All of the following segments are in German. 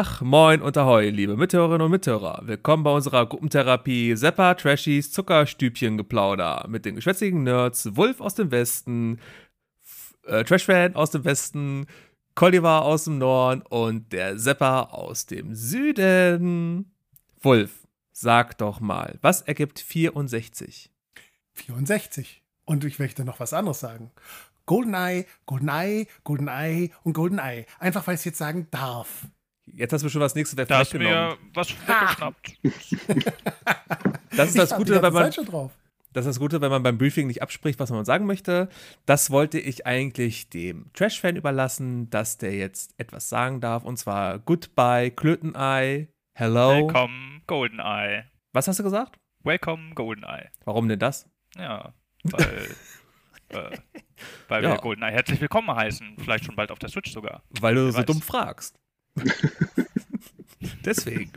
Tag, moin und ahoi, liebe Mithörerinnen und Mithörer. Willkommen bei unserer Gruppentherapie Seppa Trashies Zuckerstübchen Geplauder mit den geschwätzigen Nerds Wolf aus dem Westen, äh, Trashfan aus dem Westen, Colliver aus dem Norden und der Seppa aus dem Süden. Wolf, sag doch mal, was ergibt 64? 64. Und ich möchte noch was anderes sagen. Goldeneye, Goldeneye, Goldeneye und Goldeneye. Einfach weil ich es jetzt sagen darf. Jetzt hast du schon was nächstes Da hast mir was weggeschnappt. Das ist das ich Gute, wenn man, Zeit schon drauf. das ist das Gute, wenn man beim Briefing nicht abspricht, was man sagen möchte. Das wollte ich eigentlich dem Trash-Fan überlassen, dass der jetzt etwas sagen darf. Und zwar Goodbye, Klötenei, Hello. Welcome, Goldeneye. Was hast du gesagt? Welcome, Goldeneye. Warum denn das? Ja, weil, äh, weil Ja. wir Goldeneye herzlich willkommen heißen. Vielleicht schon bald auf der Switch sogar. Weil du Wer so weiß. dumm fragst. Deswegen.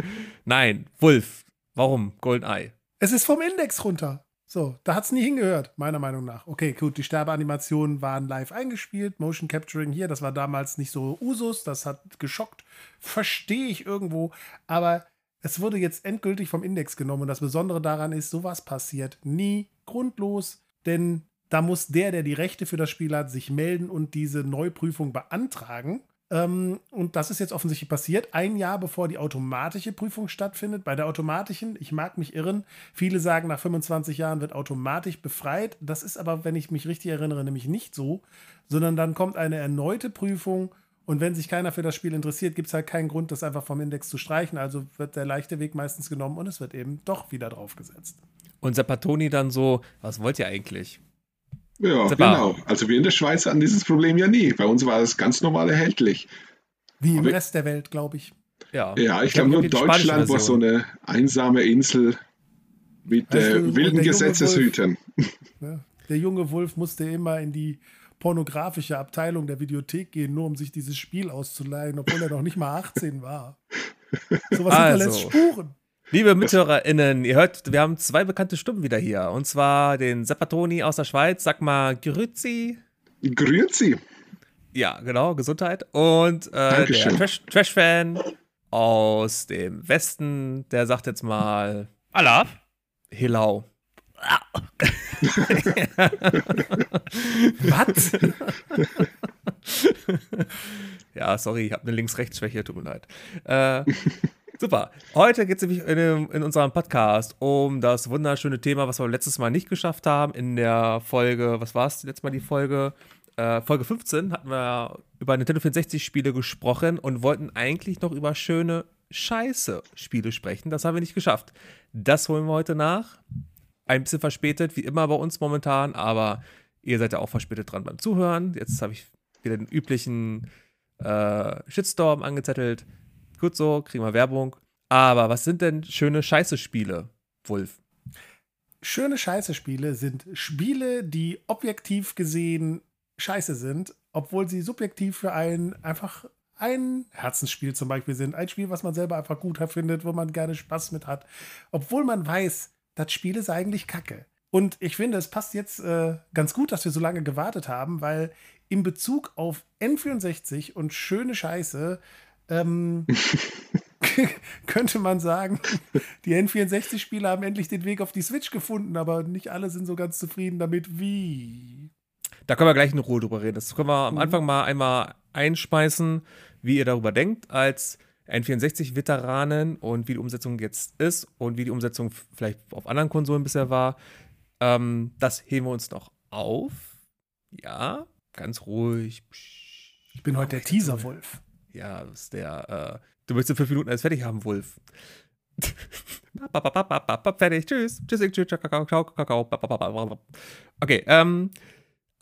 Nein, Wolf. Warum Goldeneye? Es ist vom Index runter. So, da hat es nie hingehört, meiner Meinung nach. Okay, gut, die Sterbeanimationen waren live eingespielt. Motion Capturing hier, das war damals nicht so Usus, das hat geschockt. Verstehe ich irgendwo. Aber es wurde jetzt endgültig vom Index genommen. Und das Besondere daran ist, sowas passiert nie grundlos, denn da muss der, der die Rechte für das Spiel hat, sich melden und diese Neuprüfung beantragen. Ähm, und das ist jetzt offensichtlich passiert, ein Jahr bevor die automatische Prüfung stattfindet. Bei der automatischen, ich mag mich irren, viele sagen, nach 25 Jahren wird automatisch befreit. Das ist aber, wenn ich mich richtig erinnere, nämlich nicht so, sondern dann kommt eine erneute Prüfung. Und wenn sich keiner für das Spiel interessiert, gibt es halt keinen Grund, das einfach vom Index zu streichen. Also wird der leichte Weg meistens genommen und es wird eben doch wieder draufgesetzt. Und Zappatoni dann so, was wollt ihr eigentlich? Ja, genau. Also wir in der Schweiz hatten dieses Problem ja nie. Bei uns war das ganz normal erhältlich. Wie im Aber- Rest der Welt, glaube ich. Ja, Ja, ich glaube nur Deutschland war so eine einsame Insel mit du, äh, wilden Gesetzeshütern. Ne? Der junge Wolf musste immer in die pornografische Abteilung der Videothek gehen, nur um sich dieses Spiel auszuleihen, obwohl er noch nicht mal 18 war. Sowas Also. hinterlässt Spuren. Liebe MithörerInnen, ihr hört, wir haben zwei bekannte Stimmen wieder hier. Und zwar den Zappatoni aus der Schweiz, sag mal Grüezi. Grüezi. Ja, genau, Gesundheit. Und äh, der Dankeschön. Trash- Trash-Fan aus dem Westen, der sagt jetzt mal Allah? Hilau. Was? Ja, sorry, ich habe eine Links-Rechts-Schwäche, tut mir leid. Äh, super. Heute geht es nämlich in, in unserem Podcast um das wunderschöne Thema, was wir letztes Mal nicht geschafft haben. In der Folge, was war es letztes Mal die Folge? Äh, Folge 15 hatten wir über Nintendo 64-Spiele gesprochen und wollten eigentlich noch über schöne Scheiße-Spiele sprechen. Das haben wir nicht geschafft. Das holen wir heute nach. Ein bisschen verspätet, wie immer bei uns momentan, aber ihr seid ja auch verspätet dran beim Zuhören. Jetzt habe ich wieder den üblichen äh, Shitstorm angezettelt. Gut so, kriegen wir Werbung. Aber was sind denn schöne Scheiße-Spiele, Wolf? Schöne Scheiße-Spiele sind Spiele, die objektiv gesehen scheiße sind, obwohl sie subjektiv für einen einfach ein Herzensspiel zum Beispiel sind. Ein Spiel, was man selber einfach gut findet, wo man gerne Spaß mit hat. Obwohl man weiß, das Spiel ist eigentlich kacke. Und ich finde, es passt jetzt äh, ganz gut, dass wir so lange gewartet haben, weil in Bezug auf N64 und schöne Scheiße ähm, könnte man sagen, die N64-Spiele haben endlich den Weg auf die Switch gefunden, aber nicht alle sind so ganz zufrieden damit, wie. Da können wir gleich in Ruhe drüber reden. Das können wir am Mhm. Anfang mal einmal einschmeißen, wie ihr darüber denkt, als N64-Veteranen und wie die Umsetzung jetzt ist und wie die Umsetzung vielleicht auf anderen Konsolen bisher war. Ähm, das heben wir uns noch auf. Ja, ganz ruhig. Ich bin heute der Teaser-Wolf. Ja, das ist der, äh, du möchtest in fünf Minuten alles fertig haben, Wolf. fertig, tschüss. Tschüss, tschüss, kakao, kakao, kakao. Okay, ähm,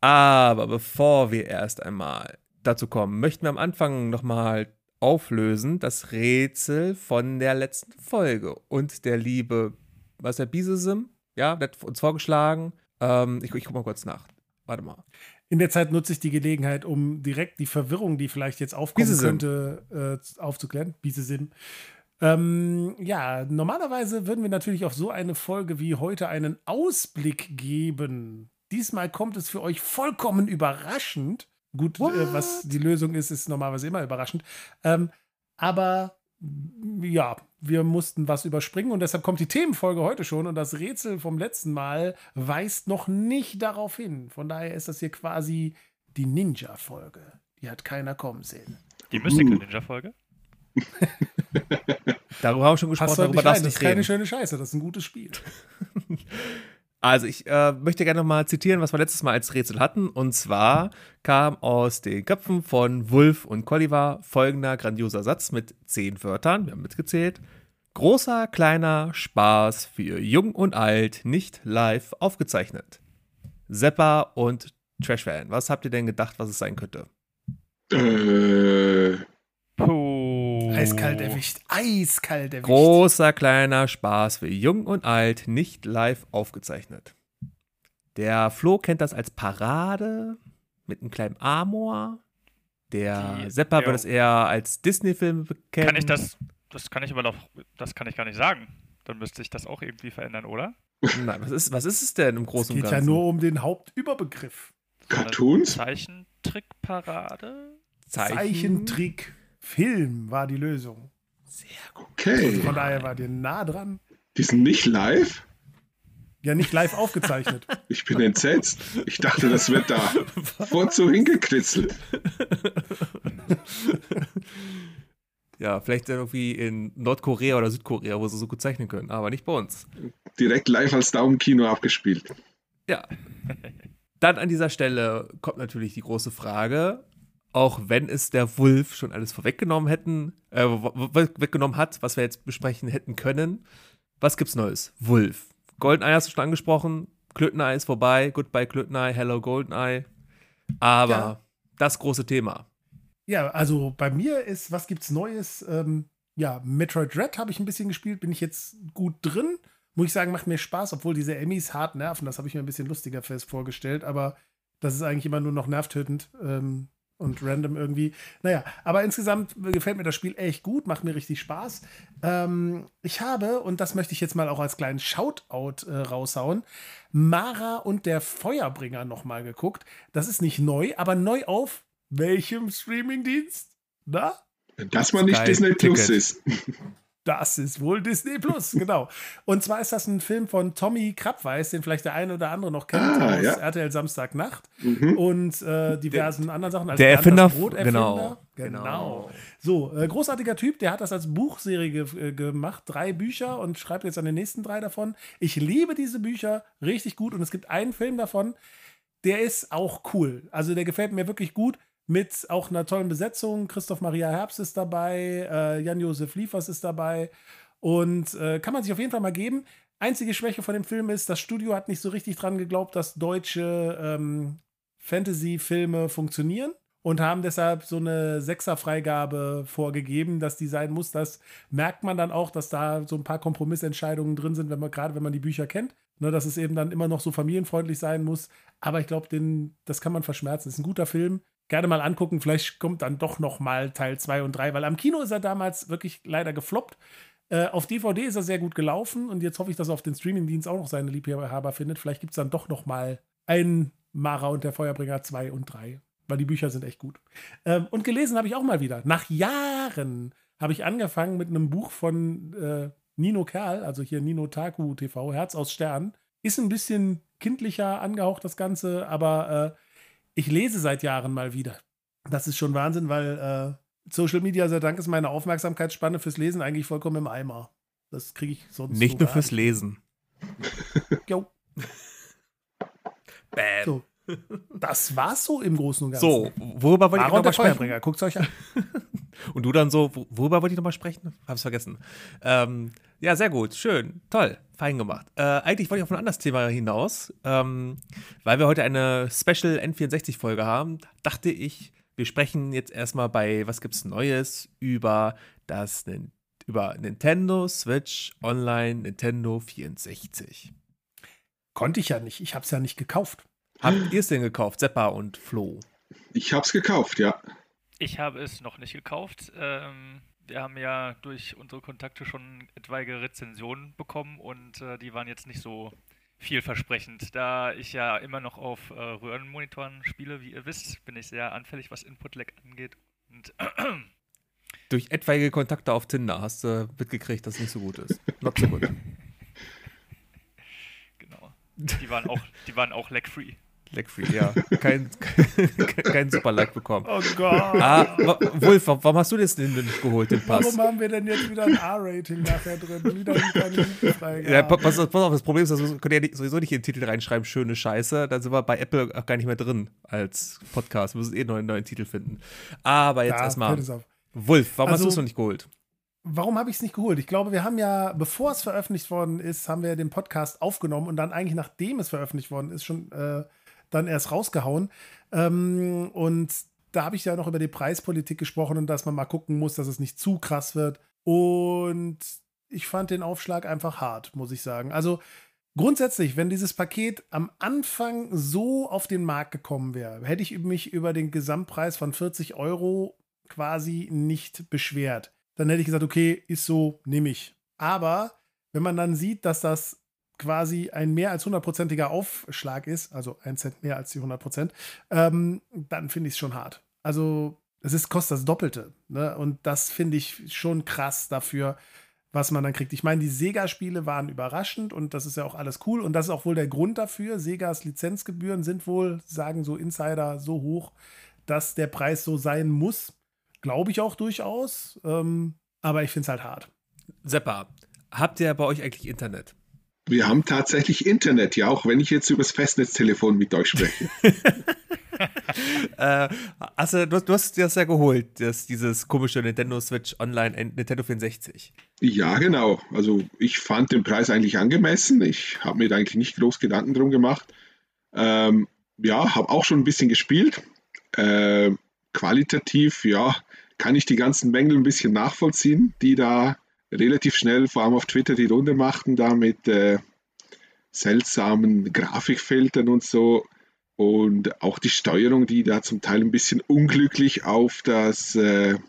aber bevor wir erst einmal dazu kommen, möchten wir am Anfang nochmal auflösen das Rätsel von der letzten Folge. Und der liebe, was der Bisesim? Ja, der hat uns vorgeschlagen. Ähm, ich, ich guck mal kurz nach. Warte mal. In der Zeit nutze ich die Gelegenheit, um direkt die Verwirrung, die vielleicht jetzt aufkommen Bisesim. könnte, äh, aufzuklären. Bisesim. Ähm, ja, normalerweise würden wir natürlich auf so eine Folge wie heute einen Ausblick geben. Diesmal kommt es für euch vollkommen überraschend. Gut, äh, was die Lösung ist, ist normalerweise immer überraschend. Ähm, aber ja, wir mussten was überspringen und deshalb kommt die Themenfolge heute schon und das Rätsel vom letzten Mal weist noch nicht darauf hin. Von daher ist das hier quasi die Ninja-Folge. Die hat keiner kommen sehen. Die Mystical Ninja-Folge? Darüber haben wir schon gesprochen, darüber nicht darfst rein. du Das ist nicht keine reden. schöne Scheiße. Das ist ein gutes Spiel. Also ich äh, möchte gerne noch mal zitieren, was wir letztes Mal als Rätsel hatten. Und zwar kam aus den Köpfen von Wulf und Colliver folgender grandioser Satz mit zehn Wörtern. Wir haben mitgezählt. Großer, kleiner Spaß für Jung und Alt, nicht live aufgezeichnet. Seppa und Trashfan. Was habt ihr denn gedacht, was es sein könnte? Äh, Puh. Eiskalt erwischt. Eiskalt erwischt. Großer, kleiner Spaß für Jung und Alt, nicht live aufgezeichnet. Der Flo kennt das als Parade mit einem kleinen Amor. Der Die- Seppa ja. wird es eher als Disney-Film kennen. Kann ich das, das kann ich aber doch, das kann ich gar nicht sagen. Dann müsste ich das auch irgendwie verändern, oder? Nein, was ist, was ist es denn im Es Großen und geht Ganzen? ja nur um den Hauptüberbegriff. Cartoons? Zeichentrickparade? Zeichen. Zeichentrick. Film war die Lösung. Okay. Von daher war dir nah dran. Die sind nicht live? Ja, nicht live aufgezeichnet. Ich bin entsetzt. Ich dachte, das wird da vorzu hingekritzelt. Ja, vielleicht irgendwie in Nordkorea oder Südkorea, wo sie so gut zeichnen können, aber nicht bei uns. Direkt live als Daumenkino abgespielt. Ja. Dann an dieser Stelle kommt natürlich die große Frage, auch wenn es der Wolf schon alles vorweggenommen hätten, äh, weggenommen hat, was wir jetzt besprechen hätten können. Was gibt's Neues? Wolf. Goldeneye hast du schon angesprochen. Klöteneye ist vorbei. Goodbye Klöteneye. Hello Goldeneye. Aber Ja. das große Thema. Ja, also bei mir ist, was gibt's Neues? Ähm, ja, Metroid Dread habe ich ein bisschen gespielt, bin ich jetzt gut drin. Muss ich sagen, macht mir Spaß, obwohl diese Emmys hart nerven. Das habe ich mir ein bisschen lustiger fest vorgestellt, aber das ist eigentlich immer nur noch nervtötend ähm, und random irgendwie. Naja, aber insgesamt gefällt mir das Spiel echt gut, macht mir richtig Spaß. Ähm, ich habe, und das möchte ich jetzt mal auch als kleinen Shoutout äh, raushauen, Mara und der Feuerbringer nochmal geguckt. Das ist nicht neu, aber neu auf welchem Streamingdienst? Na? Dass man nicht Sky Disney Plus ist. Das ist wohl Disney Plus, genau. Und zwar ist das ein Film von Tommy Krabweis, den vielleicht der eine oder andere noch kennt Ah, aus ja. RTL Samstagnacht Mhm. und äh, diversen anderen Sachen. als Der Erfinder, das Brot genau. genau. So, äh, großartiger Typ, der hat das als Buchserie ge äh, gemacht, drei Bücher und schreibt jetzt an den nächsten drei davon. Ich liebe diese Bücher, richtig gut und es gibt einen Film davon, der ist auch cool. Also der gefällt mir wirklich gut. Mit auch einer tollen Besetzung. Christoph Maria Herbst ist dabei, äh, Jan-Josef Liefers ist dabei. Und äh, kann man sich auf jeden Fall mal geben. Einzige Schwäche von dem Film ist, das Studio hat nicht so richtig dran geglaubt, dass deutsche ähm, Fantasy-Filme funktionieren und haben deshalb so eine Sechser-Freigabe vorgegeben, dass die sein muss. Das merkt man dann auch, dass da so ein paar Kompromissentscheidungen drin sind, wenn man gerade wenn man die Bücher kennt, ne, dass es eben dann immer noch so familienfreundlich sein muss. Aber ich glaube, das kann man verschmerzen. ist ein guter Film. Gerne mal angucken. Vielleicht kommt dann doch noch mal Teil 2 und 3, weil am Kino ist er damals wirklich leider gefloppt. Äh, auf DVD ist er sehr gut gelaufen und jetzt hoffe ich, dass er auf den Streamingdienst auch noch seine Liebhaber findet. Vielleicht gibt es dann doch noch mal ein Mara und der Feuerbringer 2 und 3, weil die Bücher sind echt gut. Ähm, und gelesen habe ich auch mal wieder. Nach Jahren habe ich angefangen mit einem Buch von äh, Nino Kerl, also hier Nino Taku TV, Herz aus Stern. Ist ein bisschen kindlicher angehaucht, das Ganze, aber äh, ich lese seit Jahren mal wieder. Das ist schon Wahnsinn, weil äh, Social Media, sei Dank, ist meine Aufmerksamkeitsspanne fürs Lesen eigentlich vollkommen im Eimer. Das kriege ich sonst Nicht so nur fürs. Lesen. Jo, Bam. so. Das war's so im Großen und Ganzen. So, worüber wollte ich Aaron noch der mal sprechen? Guckt's euch an. Und du dann so, wo- worüber wollte ich nochmal sprechen? Hab's vergessen. Ähm, ja, sehr gut, schön, toll, fein gemacht. Äh, eigentlich wollte ich auf ein anderes Thema hinaus. Ähm, weil wir heute eine Special N64-Folge haben, dachte ich, wir sprechen jetzt erstmal bei Was gibt's Neues über das über Nintendo Switch Online Nintendo 64. Konnte ich ja nicht. Ich hab's ja nicht gekauft. Habt ihr es denn gekauft, Seppa und Flo? Ich hab's gekauft, ja. Ich habe es noch nicht gekauft. Ähm, wir haben ja durch unsere Kontakte schon etwaige Rezensionen bekommen und äh, die waren jetzt nicht so vielversprechend. Da ich ja immer noch auf äh, Röhrenmonitoren spiele, wie ihr wisst, bin ich sehr anfällig, was Input-Lag angeht. Und durch etwaige Kontakte auf Tinder hast du mitgekriegt, dass es nicht so gut ist. Not so gut. Genau. Die waren auch, die waren auch lag-free. Lag-free, ja. Kein, kein, kein Super-Like bekommen. Oh Gott. Ah, Wolf, warum hast du das denn nicht geholt, den Pass? Warum haben wir denn jetzt wieder ein R-Rating nachher drin? Wieder Jugendfreigabe. Ja, pa- pass, auf, pass auf, das Problem ist, dass wir können ja nicht, sowieso nicht in den Titel reinschreiben, schöne Scheiße. Dann sind wir bei Apple auch gar nicht mehr drin als Podcast. Wir müssen eh einen neuen, neuen Titel finden. Aber jetzt Ja, erstmal. Wolf, warum Also- hast du es noch nicht geholt? Warum habe ich es nicht geholt? Ich glaube, wir haben ja, bevor es veröffentlicht worden ist, haben wir den Podcast aufgenommen und dann eigentlich nachdem es veröffentlicht worden ist, schon äh, dann erst rausgehauen. Ähm, und da habe ich ja noch über die Preispolitik gesprochen und dass man mal gucken muss, dass es nicht zu krass wird. Und ich fand den Aufschlag einfach hart, muss ich sagen. Also grundsätzlich, wenn dieses Paket am Anfang so auf den Markt gekommen wäre, hätte ich mich über den Gesamtpreis von 40 Euro quasi nicht beschwert. Dann hätte ich gesagt, okay, ist so, nehme ich. Aber wenn man dann sieht, dass das quasi ein mehr als hundertprozentiger Aufschlag ist, also ein Cent mehr als die 100 Prozent, ähm, dann finde ich es schon hart. Also es ist, kostet das Doppelte. Ne? Und das finde ich schon krass dafür, was man dann kriegt. Ich meine, die Sega-Spiele waren überraschend und das ist ja auch alles cool. Und das ist auch wohl der Grund dafür. Segas Lizenzgebühren sind wohl, sagen so Insider, so hoch, dass der Preis so sein muss. Glaube ich auch durchaus. Ähm, aber ich finde es halt hart. Seppa, habt ihr bei euch eigentlich Internet? Wir haben tatsächlich Internet, ja, auch wenn ich jetzt übers Festnetztelefon mit euch spreche. äh, also, du, du hast dir das ja geholt, das, dieses komische Nintendo Switch Online äh, Nintendo 64. Ja, genau. Also ich fand den Preis eigentlich angemessen. Ich habe mir da eigentlich nicht groß Gedanken drum gemacht. Ähm, ja, habe auch schon ein bisschen gespielt. Äh, qualitativ, ja, kann ich die ganzen Mängel ein bisschen nachvollziehen, die da relativ schnell, vor allem auf Twitter, die Runde machten, da mit äh, seltsamen Grafikfiltern und so. Und auch die Steuerung, die da zum Teil ein bisschen unglücklich auf das äh,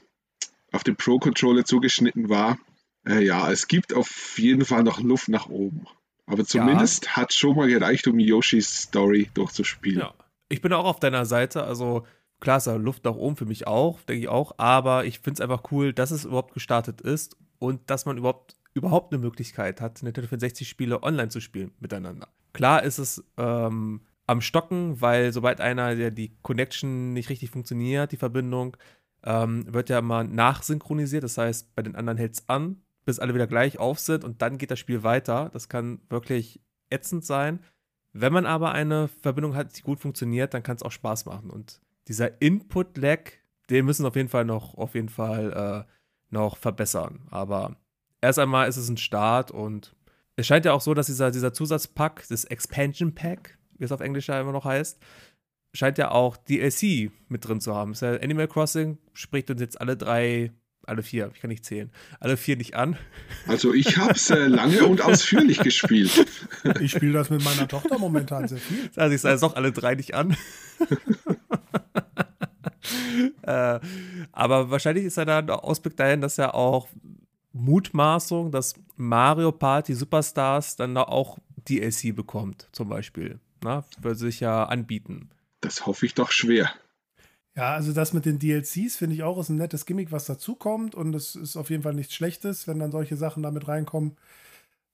auf den Pro-Controller zugeschnitten war. Äh, ja, es gibt auf jeden Fall noch Luft nach oben. Aber zumindest hat schon mal gereicht, um Yoshis Story durchzuspielen. Ja. Ich bin auch auf deiner Seite, also klar ist da Luft nach oben für mich auch, denke ich auch, aber ich finde es einfach cool, dass es überhaupt gestartet ist und dass man überhaupt überhaupt eine Möglichkeit hat, Nintendo 64 Spiele online zu spielen miteinander. Klar ist es ähm, am Stocken, weil sobald einer, der die Connection nicht richtig funktioniert, die Verbindung, ähm, wird ja immer nachsynchronisiert. Das heißt, bei den anderen hält es an, bis alle wieder gleich auf sind und dann geht das Spiel weiter. Das kann wirklich ätzend sein. Wenn man aber eine Verbindung hat, die gut funktioniert, dann kann es auch Spaß machen. Und dieser Input-Lag, den müssen auf jeden Fall noch, auf jeden Fall äh, noch verbessern. Aber erst einmal ist es ein Start und es scheint ja auch so, dass dieser, dieser Zusatzpack, das Expansion Pack, wie es auf Englisch ja immer noch heißt, scheint ja auch DLC mit drin zu haben. Ja Animal Crossing spricht uns jetzt alle drei, alle vier, ich kann nicht zählen, alle vier nicht an. Also ich habe es äh, lange und ausführlich gespielt. Ich spiele das mit meiner Tochter momentan sehr viel. Also ich sage es doch alle drei nicht an. äh, aber wahrscheinlich ist ja da der Ausblick dahin, dass ja auch Mutmaßung, dass Mario Party Superstars dann da auch DLC bekommt, zum Beispiel. Na, würde sich ja anbieten. Das hoffe ich doch schwer. Ja, also das mit den DLCs finde ich auch ist ein nettes Gimmick, was dazukommt und es ist auf jeden Fall nichts Schlechtes, wenn dann solche Sachen damit reinkommen.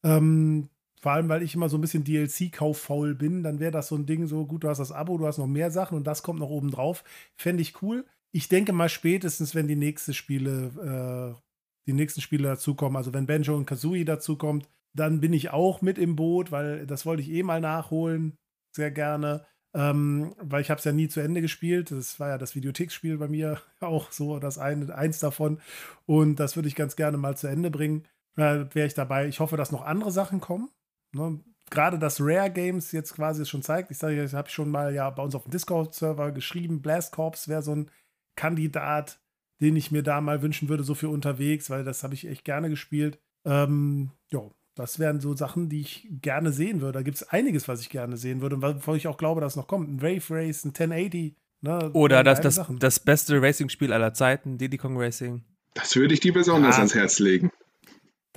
Ähm, vor allem, weil ich immer so ein bisschen DLC-kauffaul bin, dann wäre das so ein Ding so, gut, du hast das Abo, du hast noch mehr Sachen und das kommt noch oben drauf. Fände ich cool. Ich denke mal spätestens, wenn die nächsten Spiele, äh, die nächsten Spiele dazukommen, also wenn Benjo und Kazooie dazukommt, dann bin ich auch mit im Boot, weil das wollte ich eh mal nachholen. Sehr gerne. Ähm, weil ich habe es ja nie zu Ende gespielt. Das war ja das Videotheksspiel bei mir auch so, das eine, eins davon. Und das würde ich ganz gerne mal zu Ende bringen. Da wäre ich dabei. Ich hoffe, dass noch andere Sachen kommen. Ne? Gerade das Rare Games jetzt quasi schon zeigt. Ich sage, ich habe schon mal ja bei uns auf dem Discord-Server geschrieben, Blast Corps wäre so ein Kandidat, den ich mir da mal wünschen würde, so für unterwegs, weil das habe ich echt gerne gespielt. Ähm, ja, das wären so Sachen, die ich gerne sehen würde. Da gibt es einiges, was ich gerne sehen würde, wo ich auch glaube, dass noch kommt. Ein Wave Race, ein 1080. Ne? Oder das, das, Sachen. das beste Racing-Spiel aller Zeiten, Diddy Kong Racing. Das würde ich dir besonders Ja. ans Herz legen.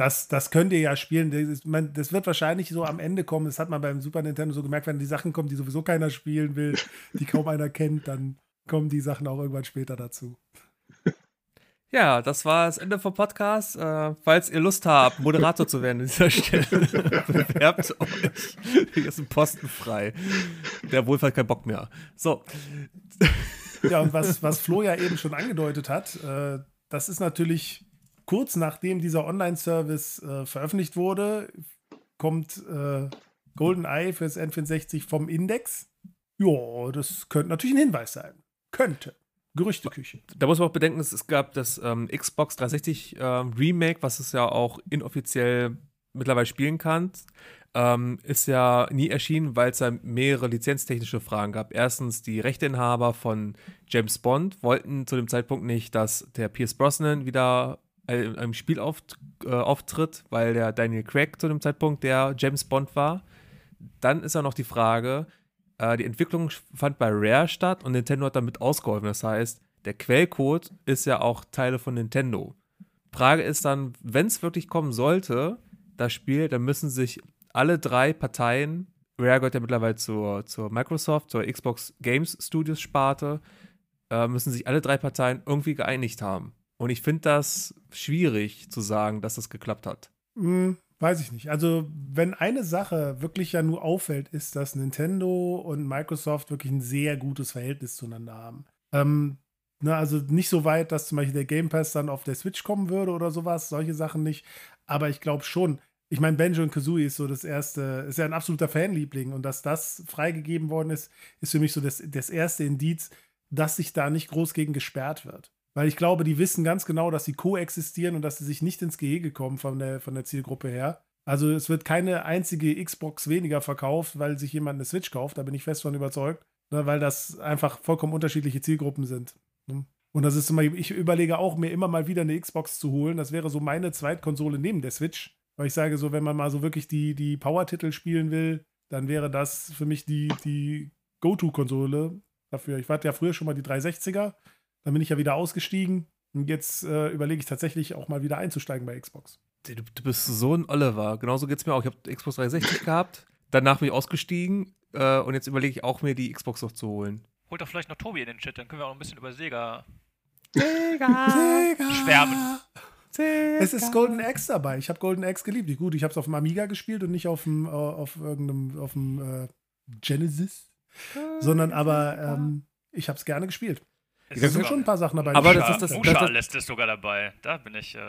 Das, das könnt ihr ja spielen. Das, man, das wird wahrscheinlich so am Ende kommen. Das hat man beim Super Nintendo so gemerkt, wenn die Sachen kommen, die sowieso keiner spielen will, die kaum einer kennt, dann kommen die Sachen auch irgendwann später dazu. Ja, das war das Ende vom Podcast. Äh, falls ihr Lust habt, Moderator zu werden an dieser Stelle, bewerbt euch. Hier ist ein Posten frei. Der Wohlfahrt keinen Bock mehr. So. Ja, und was, was Flo ja eben schon angedeutet hat, äh, das ist natürlich kurz nachdem dieser Online-Service äh, veröffentlicht wurde, kommt äh, GoldenEye fürs N64 vom Index. Ja, das könnte natürlich ein Hinweis sein. Könnte. Gerüchteküche. Da muss man auch bedenken, es gab das ähm, Xbox 360 äh, Remake, was es ja auch inoffiziell mittlerweile spielen kann. Ähm, ist ja nie erschienen, weil es da mehrere lizenztechnische Fragen gab. Erstens, die Rechteinhaber von James Bond wollten zu dem Zeitpunkt nicht, dass der Pierce Brosnan wieder in einem Spiel auft äh, auftritt, weil der Daniel Craig zu dem Zeitpunkt der James Bond war. Dann ist ja noch die Frage, äh, die Entwicklung fand bei Rare statt und Nintendo hat damit ausgeholfen. Das heißt, der Quellcode ist ja auch Teile von Nintendo. Frage ist dann, wenn es wirklich kommen sollte, das Spiel, dann müssen sich alle drei Parteien, Rare gehört ja mittlerweile zur, zur Microsoft, zur Xbox Games Studios Sparte, äh, müssen sich alle drei Parteien irgendwie geeinigt haben. Und ich finde das schwierig zu sagen, dass das geklappt hat. Hm, weiß ich nicht. Also, wenn eine Sache wirklich ja nur auffällt, ist, dass Nintendo und Microsoft wirklich ein sehr gutes Verhältnis zueinander haben. Ähm, ne, also nicht so weit, dass zum Beispiel der Game Pass dann auf der Switch kommen würde oder sowas, solche Sachen nicht. Aber ich glaube schon, ich meine, Benjo und Kazooie ist so das erste, ist ja ein absoluter Fanliebling und dass das freigegeben worden ist, ist für mich so das, das erste Indiz, dass sich da nicht groß gegen gesperrt wird. Weil ich glaube, die wissen ganz genau, dass sie koexistieren und dass sie sich nicht ins Gehege kommen von der, von der Zielgruppe her. Also es wird keine einzige Xbox weniger verkauft, weil sich jemand eine Switch kauft, da bin ich fest von überzeugt, ne, weil das einfach vollkommen unterschiedliche Zielgruppen sind. Ne? Und das ist immer, ich überlege auch, mir immer mal wieder eine Xbox zu holen. Das wäre so meine Zweitkonsole neben der Switch. Weil ich sage so, wenn man mal so wirklich die, die Power-Titel spielen will, dann wäre das für mich die, die Go-To-Konsole dafür. Ich hatte ja früher schon mal die 360er, dann bin ich ja wieder ausgestiegen und jetzt äh, überlege ich tatsächlich auch mal wieder einzusteigen bei Xbox. Du, du bist so ein Oliver. Genauso geht es mir auch. Ich habe Xbox 360 gehabt, danach bin ich ausgestiegen äh, und jetzt überlege ich auch mir die Xbox noch zu holen. Holt doch vielleicht noch Tobi in den Chat, dann können wir auch ein bisschen über Sega, Sega, Sega. schwärmen. Es ist Golden Axe dabei. Ich habe Golden Axe geliebt. Gut, ich habe es auf dem Amiga gespielt und nicht auf dem, äh, auf irgendeinem, auf dem äh, Genesis, sondern aber ähm, ich habe es gerne gespielt. Es sind schon ein paar Sachen dabei. Aber das ist das, das, das, das ist sogar dabei. Da bin ich. Äh,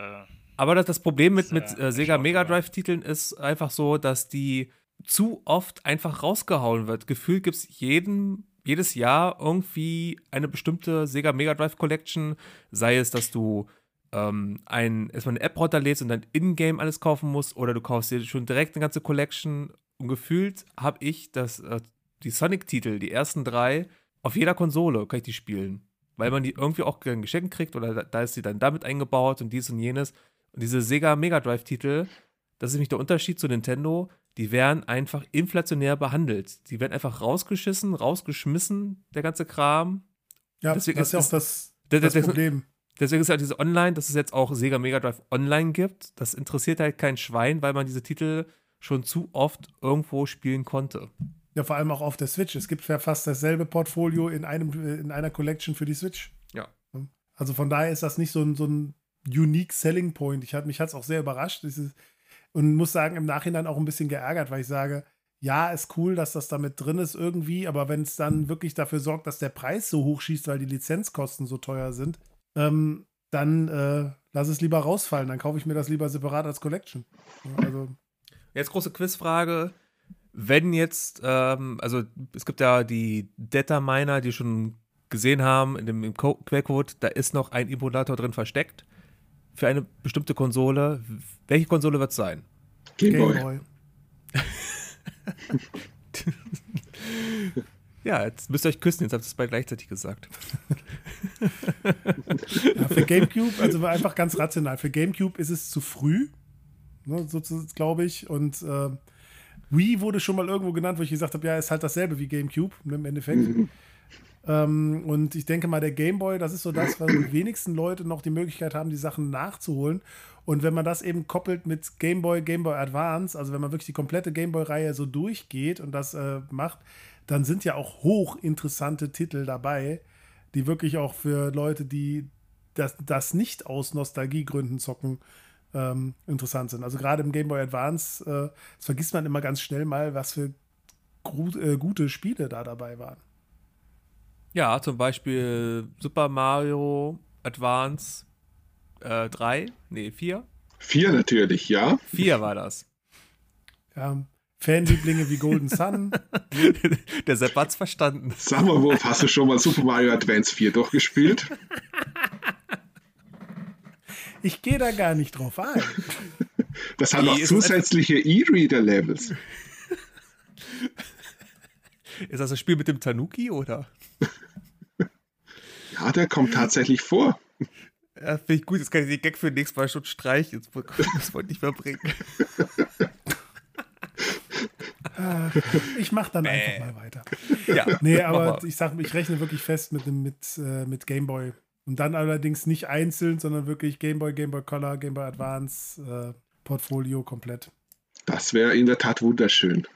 aber das, das Problem mit, mit äh, Sega Mega Drive Titeln ist einfach so, dass die zu oft einfach rausgehauen wird. Gefühlt gibt es jeden jedes Jahr irgendwie eine bestimmte Sega Mega Drive Collection, sei es, dass du ähm, ein, erstmal eine App runterlädst und dann in-game alles kaufen musst oder du kaufst dir schon direkt eine ganze Collection und gefühlt habe ich das, äh, die Sonic-Titel, die ersten drei, auf jeder Konsole kann ich die spielen. Weil man die irgendwie auch geschenkt kriegt oder da, da ist sie dann damit eingebaut und dies und jenes. Und diese Sega Mega Drive-Titel, das ist nämlich der Unterschied zu Nintendo, die werden einfach inflationär behandelt. Die werden einfach rausgeschissen, rausgeschmissen, der ganze Kram. Ja, Deswegen das ist ja auch das, das, das Problem. Deswegen ist halt diese Online, dass es jetzt auch Sega Mega Drive Online gibt, das interessiert halt kein Schwein, weil man diese Titel schon zu oft irgendwo spielen konnte. Ja, vor allem auch auf der Switch. Es gibt ja fast dasselbe Portfolio in, einem, in einer Collection für die Switch. Ja. Also von daher ist das nicht so ein, so ein unique Selling Point. Ich hat, mich hat es auch sehr überrascht dieses, und muss sagen, im Nachhinein auch ein bisschen geärgert, weil ich sage, ja, ist cool, dass das damit drin ist irgendwie, aber wenn es dann wirklich dafür sorgt, dass der Preis so hoch schießt, weil die Lizenzkosten so teuer sind, ähm, dann äh, lass es lieber rausfallen. Dann kaufe ich mir das lieber separat als Collection. Also. Jetzt große Quizfrage. Wenn jetzt, ähm, also es gibt ja die Data Miner, die schon gesehen haben in dem Quellcode, da ist noch ein Emulator drin versteckt für eine bestimmte Konsole. Welche Konsole wird es sein? Game Boy. Game Boy. Ja, jetzt müsst ihr euch küssen, jetzt habt ihr es beide gleichzeitig gesagt. ja, für GameCube, also einfach ganz rational, für GameCube ist es zu früh, ne, so glaube ich. Und äh, Wii wurde schon mal irgendwo genannt, wo ich gesagt habe, ja, ist halt dasselbe wie GameCube im Endeffekt. Mhm. Ähm, und ich denke mal, der Gameboy, das ist so das, weil die wenigsten Leute noch die Möglichkeit haben, die Sachen nachzuholen. Und wenn man das eben koppelt mit Gameboy, Gameboy Advance, also wenn man wirklich die komplette Gameboy-Reihe so durchgeht und das äh, macht, dann sind ja auch hochinteressante Titel dabei, die wirklich auch für Leute, die das, das nicht aus Nostalgiegründen zocken, ähm, interessant sind. Also gerade im Game Boy Advance, äh, das vergisst man immer ganz schnell mal, was für äh, gute Spiele da dabei waren. Ja, zum Beispiel Super Mario Advance äh, 3, nee, 4. 4 natürlich, ja. 4 war das. Ja, Fanlieblinge wie Golden Sun. Der Sepp hat's verstanden. Sag mal, Wolf, hast du schon mal Super Mario Advance 4 durchgespielt? Ich gehe da gar nicht drauf ein. Das hat noch zusätzliche E-Reader-Levels. Ist das das Spiel mit dem Tanuki oder? Ja, der kommt tatsächlich vor. Ja, finde ich gut. Jetzt kann ich den Gag für den nächsten Mal schon streichen. Jetzt das wollte ich nicht mehr bringen. Ich mache dann einfach mal weiter. Ja, Nee, aber ich sag, ich rechne wirklich fest mit, dem, mit, äh, mit Game Boy. Und dann allerdings nicht einzeln, sondern wirklich Game Boy, Game Boy Color, Game Boy Advance, äh, Portfolio komplett. Das wäre in der Tat wunderschön.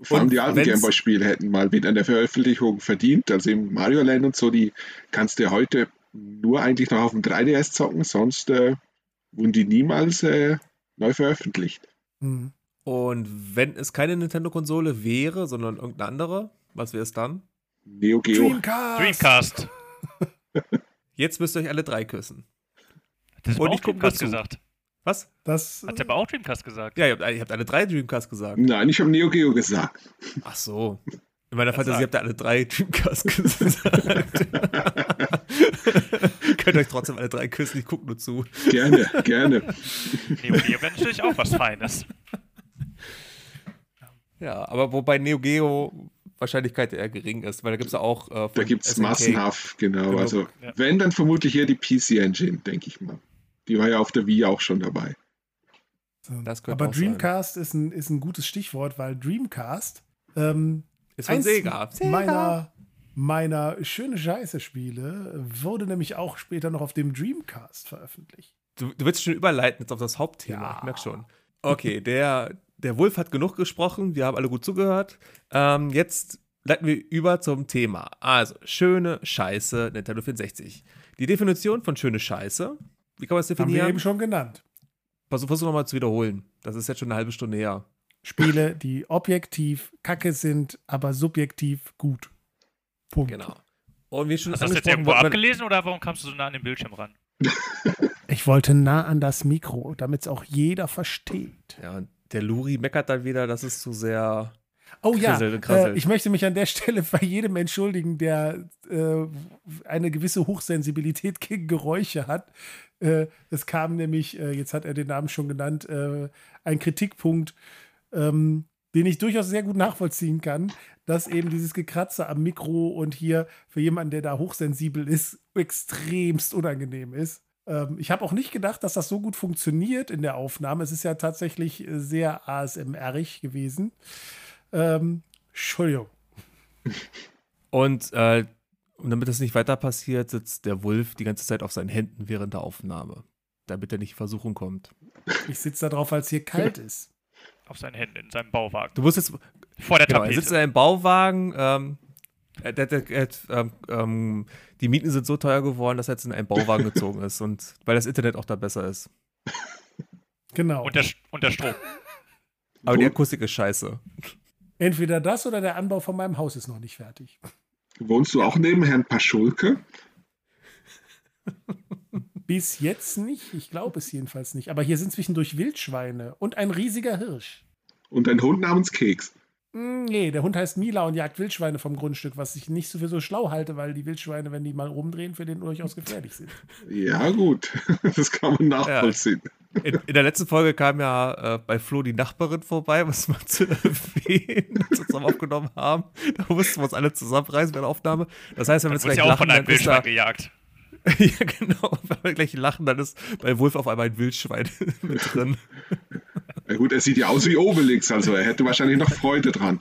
Vor allem Und die alten Gameboy-Spiele hätten mal wieder eine Veröffentlichung verdient. Also im Mario Land und so, die kannst du heute nur eigentlich noch auf dem 3DS zocken, sonst äh, wurden die niemals äh, neu veröffentlicht. Mhm. Und wenn es keine Nintendo-Konsole wäre, sondern irgendeine andere, was wäre es dann? Neo Geo. Dreamcast! Dreamcast. Jetzt müsst ihr euch alle drei küssen. Das Und hat ich auch guck Dreamcast dazu. gesagt. Was? Das, Hat der aber auch Dreamcast gesagt? Ja, ihr habt, ihr habt alle drei Dreamcast gesagt. Nein, ich habe Neo Geo gesagt. Ach so. In meiner Fantasie habt ihr alle drei Dreamcast gesagt. Könnt euch trotzdem alle drei küssen, ich guck nur zu. Gerne, gerne. Neo Geo wäre natürlich auch was Feines. Ja, aber wobei Neo Geo Wahrscheinlichkeit eher gering ist, weil da gibt es ja auch. Äh, Da gibt es massenhaft, genau. Genug, Also, ja. wenn, dann vermutlich eher die PC Engine, denke ich mal. Die war ja auf der Wii auch schon dabei. Aber sein. Dreamcast ist ein, ist ein gutes Stichwort, weil Dreamcast ähm, Ist von Sega. Meiner, meiner schöne Scheiße-Spiele wurde nämlich auch später noch auf dem Dreamcast veröffentlicht. Du, du willst schon überleiten jetzt auf das Hauptthema. Ja. Ich merk schon. Okay, der, der Wolf hat genug gesprochen. Wir haben alle gut zugehört. Ähm, jetzt leiten wir über zum Thema. Also, schöne Scheiße Nintendo 64. Die Definition von schöne Scheiße, wie kann man es Haben wir definieren? eben schon genannt. Versuch, versuch nochmal zu wiederholen. Das ist jetzt schon eine halbe Stunde her. Spiele, die objektiv kacke sind, aber subjektiv gut. Punkt. Genau. Und wie schon Hast du das jetzt irgendwo wir- abgelesen oder warum kamst du so nah an den Bildschirm ran? Ich wollte nah an das Mikro, damit es auch jeder versteht. Ja, und der Luri meckert dann wieder, das ist zu sehr. Oh ja, Krisselt und krasselt. äh, ich möchte mich an der Stelle bei jedem entschuldigen, der äh, eine gewisse Hochsensibilität gegen Geräusche hat. Äh, es kam nämlich, äh, jetzt hat er den Namen schon genannt, äh, ein Kritikpunkt, ähm, den ich durchaus sehr gut nachvollziehen kann, dass eben dieses Gekratze am Mikro und hier für jemanden, der da hochsensibel ist, extremst unangenehm ist. Ähm, ich habe auch nicht gedacht, dass das so gut funktioniert in der Aufnahme. Es ist ja tatsächlich äh, sehr ASMR-ig gewesen. Ähm, Entschuldigung. Und, äh, und damit das nicht weiter passiert, sitzt der Wolf die ganze Zeit auf seinen Händen während der Aufnahme. Damit er nicht in Versuchung kommt. Ich sitze da drauf, weil es hier kalt ist. Auf seinen Händen in seinem Bauwagen. Du musst jetzt. Vor der Genau, er sitzt in einem Bauwagen. Ähm, die Mieten sind so teuer geworden, dass er jetzt in einen Bauwagen gezogen ist. Und weil das Internet auch da besser ist. Genau. und, der, und der Strom. Aber die Akustik ist scheiße. Entweder das oder der Anbau von meinem Haus ist noch nicht fertig. Wohnst du auch neben Herrn Paschulke? Bis jetzt nicht. Ich glaube es jedenfalls nicht. Aber hier sind zwischendurch Wildschweine und ein riesiger Hirsch. Und ein Hund namens Keks. Hm, Nee, der Hund heißt Mila und jagt Wildschweine vom Grundstück, was ich nicht so für so schlau halte, weil die Wildschweine, wenn die mal rumdrehen, für den durchaus gefährlich sind. Ja, gut. Das kann man nachvollziehen. In, in der letzten Folge kam ja äh, bei Flo die Nachbarin vorbei, was mal zu erwähnen, als wir zusammen aufgenommen haben. Da mussten wir uns alle zusammenreißen bei der Aufnahme. Das heißt, wenn wir jetzt gleich ja auch von lachen, einem ist da, Wildschwein gejagt. ja, genau. Wenn wir gleich lachen, dann ist bei Wolf auf einmal ein Wildschwein mit drin. Ja, gut, er sieht ja aus wie Obelix, also er hätte wahrscheinlich noch Freude dran.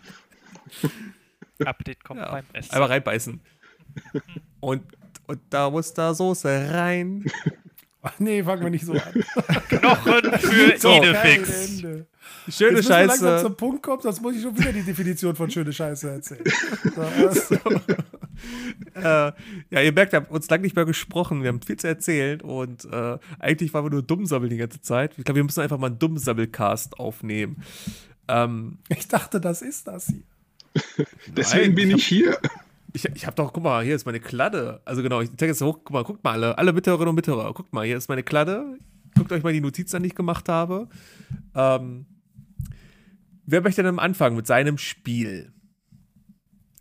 Appetit kommt Ja, beim Essen. Einmal reinbeißen. Und, und da muss da Soße rein. Ach nee, fangen wir nicht so an. Knochen für So. Kein Idefix. Schöne Jetzt müssen wir langsam Scheiße. zum Punkt kommen, sonst muss ich schon wieder die Definition von schöne Scheiße erzählen. So, äh, ja, ihr merkt, wir haben uns lange nicht mehr gesprochen. Wir haben viel zu erzählen und äh, eigentlich waren wir nur Dummsabbeln die ganze Zeit. Ich glaube, wir müssen einfach mal einen Dummsabbelcast aufnehmen. Ähm, ich dachte, das ist das hier. Deswegen Nein, bin ich ich hier. Ich, ich habe doch, guck mal, hier ist meine Kladde. Also genau, ich zeige jetzt hoch, guck mal, guckt mal alle, alle Mithörerinnen und Mithörer, guckt mal, hier ist meine Kladde. Guckt euch mal die Notizen an, die ich gemacht habe. Ähm, wer möchte denn anfangen mit seinem Spiel?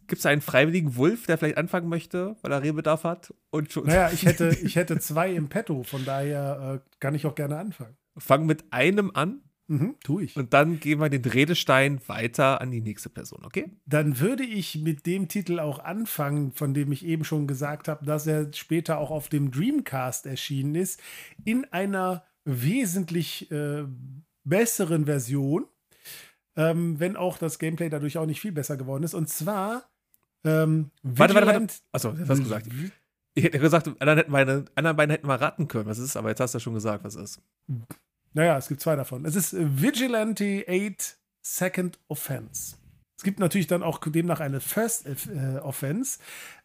Gibt es einen freiwilligen Wolf, der vielleicht anfangen möchte, weil er Rehbedarf hat? Und schon, Naja, ich hätte, ich hätte zwei im Petto, von daher äh, kann ich auch gerne anfangen. fang mit einem an Mhm, tu ich. und dann geben wir den Redestein weiter an die nächste Person, okay? Dann würde ich mit dem Titel auch anfangen, von dem ich eben schon gesagt habe, dass er später auch auf dem Dreamcast erschienen ist, in einer wesentlich äh, besseren Version, ähm, wenn auch das Gameplay dadurch auch nicht viel besser geworden ist. Und zwar ähm, Warte, warte, warte. Achso, jetzt hast du gesagt. Ich hätte gesagt, meine, anderen beiden hätten mal raten können, was es ist, aber jetzt hast du ja schon gesagt, was es ist. Naja, es gibt zwei davon. Es ist äh, Vigilante 8 Second Offense. Es gibt natürlich dann auch demnach eine First äh, Offense,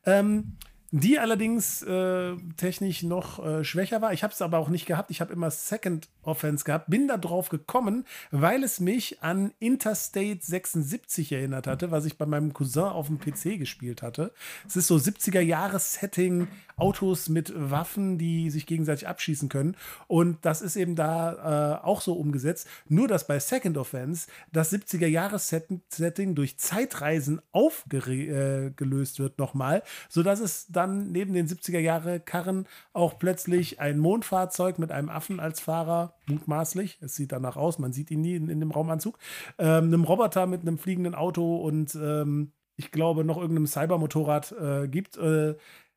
ähm, die allerdings äh, technisch noch äh, schwächer war. Ich habe es aber auch nicht gehabt. Ich habe immer Second Offense gehabt. Bin da drauf gekommen, weil es mich an Interstate 76 erinnert hatte, was ich bei meinem Cousin auf dem PC gespielt hatte. Es ist so 70er-Jahres-Setting, Autos mit Waffen, die sich gegenseitig abschießen können. Und das ist eben da äh, auch so umgesetzt. Nur, dass bei Second Offense das 70er-Jahres-Setting durch Zeitreisen aufgelöst wird nochmal, sodass es dann neben den 70er-Jahre-Karren auch plötzlich ein Mondfahrzeug mit einem Affen als Fahrer, mutmaßlich, es sieht danach aus, man sieht ihn nie in, in dem Raumanzug, ähm, einem Roboter mit einem fliegenden Auto und ähm, ich glaube noch irgendeinem Cybermotorrad äh, gibt. Äh,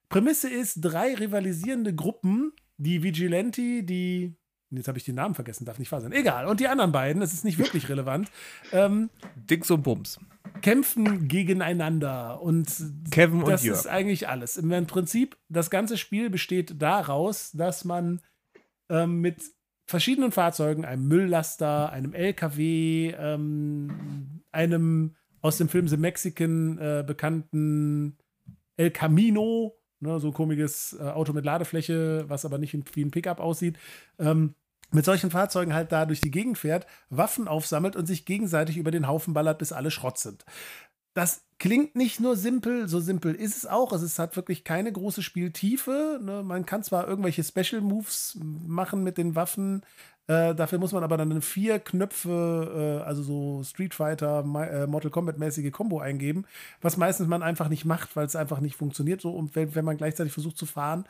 Prämisse ist, drei rivalisierende Gruppen, die Vigilante, die Jetzt habe ich den Namen vergessen, darf nicht wahr sein. Egal. Und die anderen beiden, das ist nicht wirklich relevant, ähm, Dings und Bums. kämpfen gegeneinander. Und Kevin und das Jörg. ist eigentlich alles. Im Prinzip, das ganze Spiel besteht daraus, dass man ähm, mit verschiedenen Fahrzeugen, einem Mülllaster, einem LKW, ähm, einem aus dem Film The Mexican äh, bekannten El Camino, ne, so ein komisches äh, Auto mit Ladefläche, was aber nicht wie ein Pickup aussieht, ähm, mit solchen Fahrzeugen halt da durch die Gegend fährt, Waffen aufsammelt und sich gegenseitig über den Haufen ballert, bis alle Schrott sind. Das klingt nicht nur simpel, so simpel ist es auch. Es ist, hat wirklich keine große Spieltiefe. Ne? Man kann zwar irgendwelche Special Moves machen mit den Waffen, äh, dafür muss man aber dann vier Knöpfe, äh, also so Street Fighter, Mi- äh, Mortal Kombat-mäßige Combo eingeben, was meistens man einfach nicht macht, weil es einfach nicht funktioniert, so und wenn, wenn man gleichzeitig versucht zu fahren.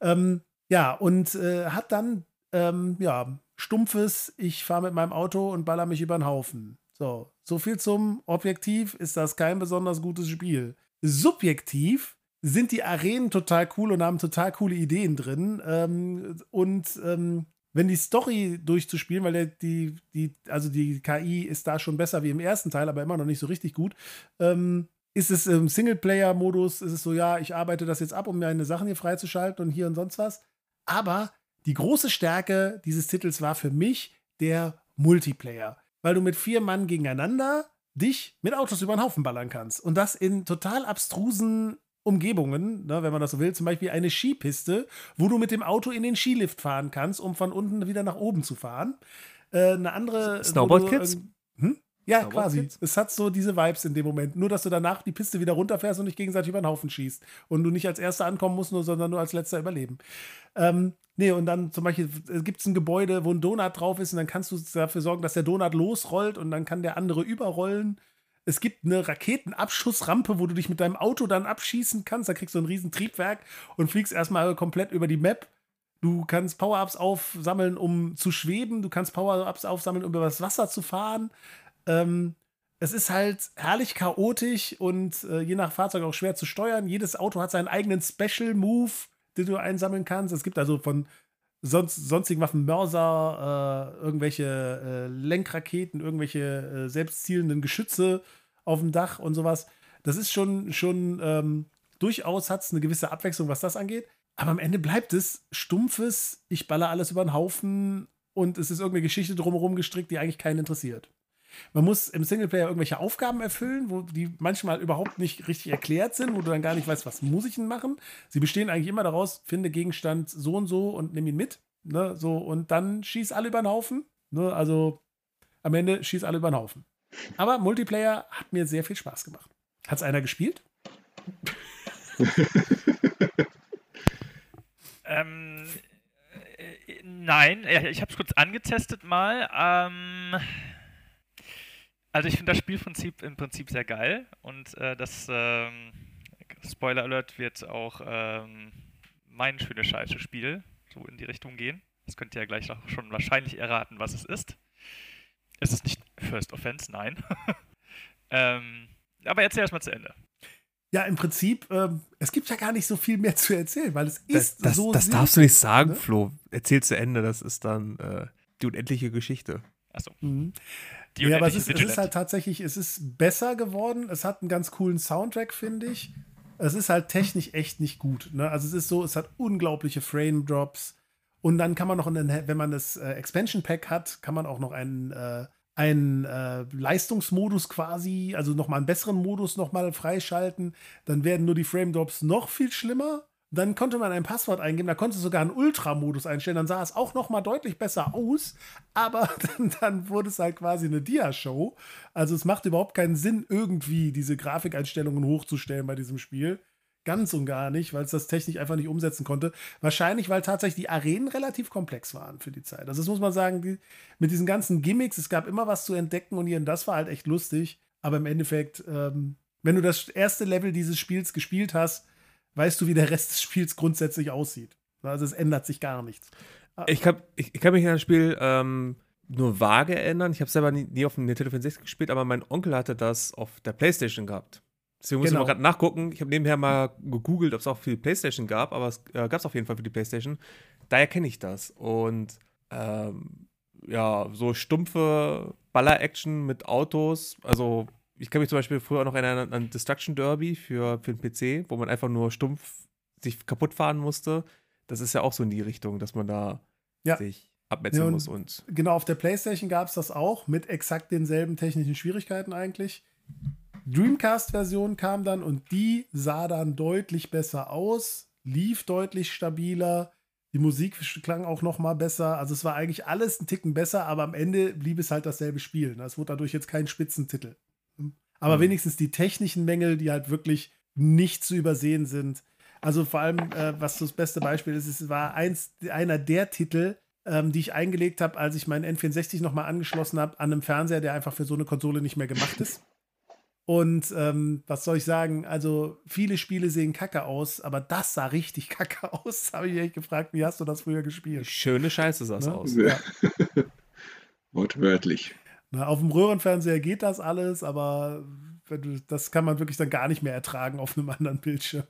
Ähm, ja, und äh, hat dann, ähm, ja, stumpfes, ich fahre mit meinem Auto und baller mich über den Haufen. So, so viel zum Objektiv ist das kein besonders gutes Spiel. Subjektiv sind die Arenen total cool und haben total coole Ideen drin. Ähm, und ähm, wenn die Story durchzuspielen, weil die, die, also die KI ist da schon besser wie im ersten Teil, aber immer noch nicht so richtig gut, ähm, ist es im Singleplayer-Modus, ist es so, ja, ich arbeite das jetzt ab, um meine Sachen hier freizuschalten und hier und sonst was. Aber die große Stärke dieses Titels war für mich der Multiplayer, weil du mit vier Mann gegeneinander dich mit Autos über den Haufen ballern kannst. Und das in total abstrusen Umgebungen, ne, wenn man das so will, zum Beispiel eine Skipiste, wo du mit dem Auto in den Skilift fahren kannst, um von unten wieder nach oben zu fahren. Äh, eine andere. Snowboard Kids? Hm? Ja, Snowboard quasi. Es hat so diese Vibes in dem Moment. Nur, dass du danach die Piste wieder runterfährst und dich gegenseitig über den Haufen schießt. Und du nicht als Erster ankommen musst, nur, sondern nur als Letzter überleben. Ähm, nee, und dann zum Beispiel gibt es ein Gebäude, wo ein Donut drauf ist und dann kannst du dafür sorgen, dass der Donut losrollt und dann kann der andere überrollen. Es gibt eine Raketenabschussrampe, wo du dich mit deinem Auto dann abschießen kannst. Da kriegst du ein riesen Triebwerk und fliegst erstmal komplett über die Map. Du kannst Power-Ups aufsammeln, um zu schweben. Du kannst Power-Ups aufsammeln, um über das Wasser zu fahren. Ähm, es ist halt herrlich chaotisch und äh, je nach Fahrzeug auch schwer zu steuern. Jedes Auto hat seinen eigenen Special Move, den du einsammeln kannst. Es gibt also von sonst, sonstigen Waffen Mörser, äh, irgendwelche äh, Lenkraketen, irgendwelche äh, selbstzielenden Geschütze auf dem Dach und sowas. Das ist schon, schon ähm, durchaus hat es eine gewisse Abwechslung, was das angeht. Aber am Ende bleibt es stumpfes, ich baller alles über den Haufen und es ist irgendeine Geschichte drumherum gestrickt, die eigentlich keinen interessiert. Man muss im Singleplayer irgendwelche Aufgaben erfüllen, wo die manchmal überhaupt nicht richtig erklärt sind, wo du dann gar nicht weißt, was muss ich denn machen. Sie bestehen eigentlich immer daraus, finde Gegenstand so und so und nimm ihn mit. Ne, so, und dann schieß alle über den Haufen. Ne, also am Ende schieß alle über den Haufen. Aber Multiplayer hat mir sehr viel Spaß gemacht. Hat es einer gespielt? ähm, äh, nein, ich habe es kurz angetestet mal. Ähm, also ich finde das Spielprinzip im Prinzip sehr geil und äh, das ähm, Spoiler Alert wird auch ähm, mein schönes Scheiße Spiel so in die Richtung gehen. Das könnt ihr ja gleich auch schon wahrscheinlich erraten, was es ist. Es ist nicht First Offense, nein. ähm, aber erzähl erstmal zu Ende. Ja, im Prinzip, ähm, es gibt ja gar nicht so viel mehr zu erzählen, weil es ist das, das, so. Das darfst du nicht sagen, ne? Flo. Erzähl zu Ende, das ist dann äh, die unendliche Geschichte. Achso. Mhm. Ja, aber es ist, es ist, halt tatsächlich, es ist besser geworden. Es hat einen ganz coolen Soundtrack, finde ich. Es ist halt technisch echt nicht gut. Ne? Also es ist so, es hat unglaubliche Frame Drops. Und dann kann man noch, den, wenn man das äh, Expansion Pack hat, kann man auch noch einen, äh, einen äh, Leistungsmodus quasi, also nochmal einen besseren Modus nochmal freischalten. Dann werden nur die Frame Drops noch viel schlimmer. Dann konnte man ein Passwort eingeben, da konnte sogar einen Ultra-Modus einstellen, dann sah es auch nochmal deutlich besser aus, aber dann, dann wurde es halt quasi eine Dia-Show. Also es macht überhaupt keinen Sinn, irgendwie diese Grafikeinstellungen hochzustellen bei diesem Spiel. Ganz und gar nicht, weil es das technisch einfach nicht umsetzen konnte. Wahrscheinlich, weil tatsächlich die Arenen relativ komplex waren für die Zeit. Also das muss man sagen, die, mit diesen ganzen Gimmicks, es gab immer was zu entdecken und hier und das war halt echt lustig. Aber im Endeffekt, ähm, wenn du das erste Level dieses Spiels gespielt hast, weißt du, wie der Rest des Spiels grundsätzlich aussieht. Also es ändert sich gar nichts. Ich kann, ich, ich kann mich an das Spiel ähm, nur vage erinnern. Ich habe selber nie, nie auf dem Nintendo 64 gespielt, aber mein Onkel hatte das auf der Playstation gehabt. Deswegen muss genau. ich mal gerade nachgucken. Ich habe nebenher mal gegoogelt, ob es auch für die PlayStation gab, aber es äh, gab es auf jeden Fall für die PlayStation. Daher kenne ich das. Und ähm, ja, so stumpfe Baller-Action mit Autos. Also, ich kann mich zum Beispiel früher auch noch erinnern an Destruction Derby für, für den PC, wo man einfach nur stumpf sich kaputt fahren musste. Das ist ja auch so in die Richtung, dass man da ja. sich abmetzeln ja, muss. Und genau, auf der PlayStation gab es das auch mit exakt denselben technischen Schwierigkeiten eigentlich. Dreamcast-Version kam dann und die sah dann deutlich besser aus, lief deutlich stabiler. Die Musik klang auch noch mal besser. Also es war eigentlich alles ein Ticken besser, aber am Ende blieb es halt dasselbe Spiel. Es wurde dadurch jetzt kein Spitzentitel. Aber mhm. wenigstens die technischen Mängel, die halt wirklich nicht zu übersehen sind. Also vor allem, äh, was das beste Beispiel ist, es war eins, einer der Titel, ähm, die ich eingelegt habe, als ich meinen N64 nochmal angeschlossen habe, an einem Fernseher, der einfach für so eine Konsole nicht mehr gemacht ist. Und ähm, was soll ich sagen? Also, viele Spiele sehen kacke aus, aber das sah richtig kacke aus. Habe ich echt gefragt, wie hast du das früher gespielt? Schöne Scheiße sah es ne? aus. Ja. Wortwörtlich. Na, auf dem Röhrenfernseher geht das alles, aber das kann man wirklich dann gar nicht mehr ertragen auf einem anderen Bildschirm.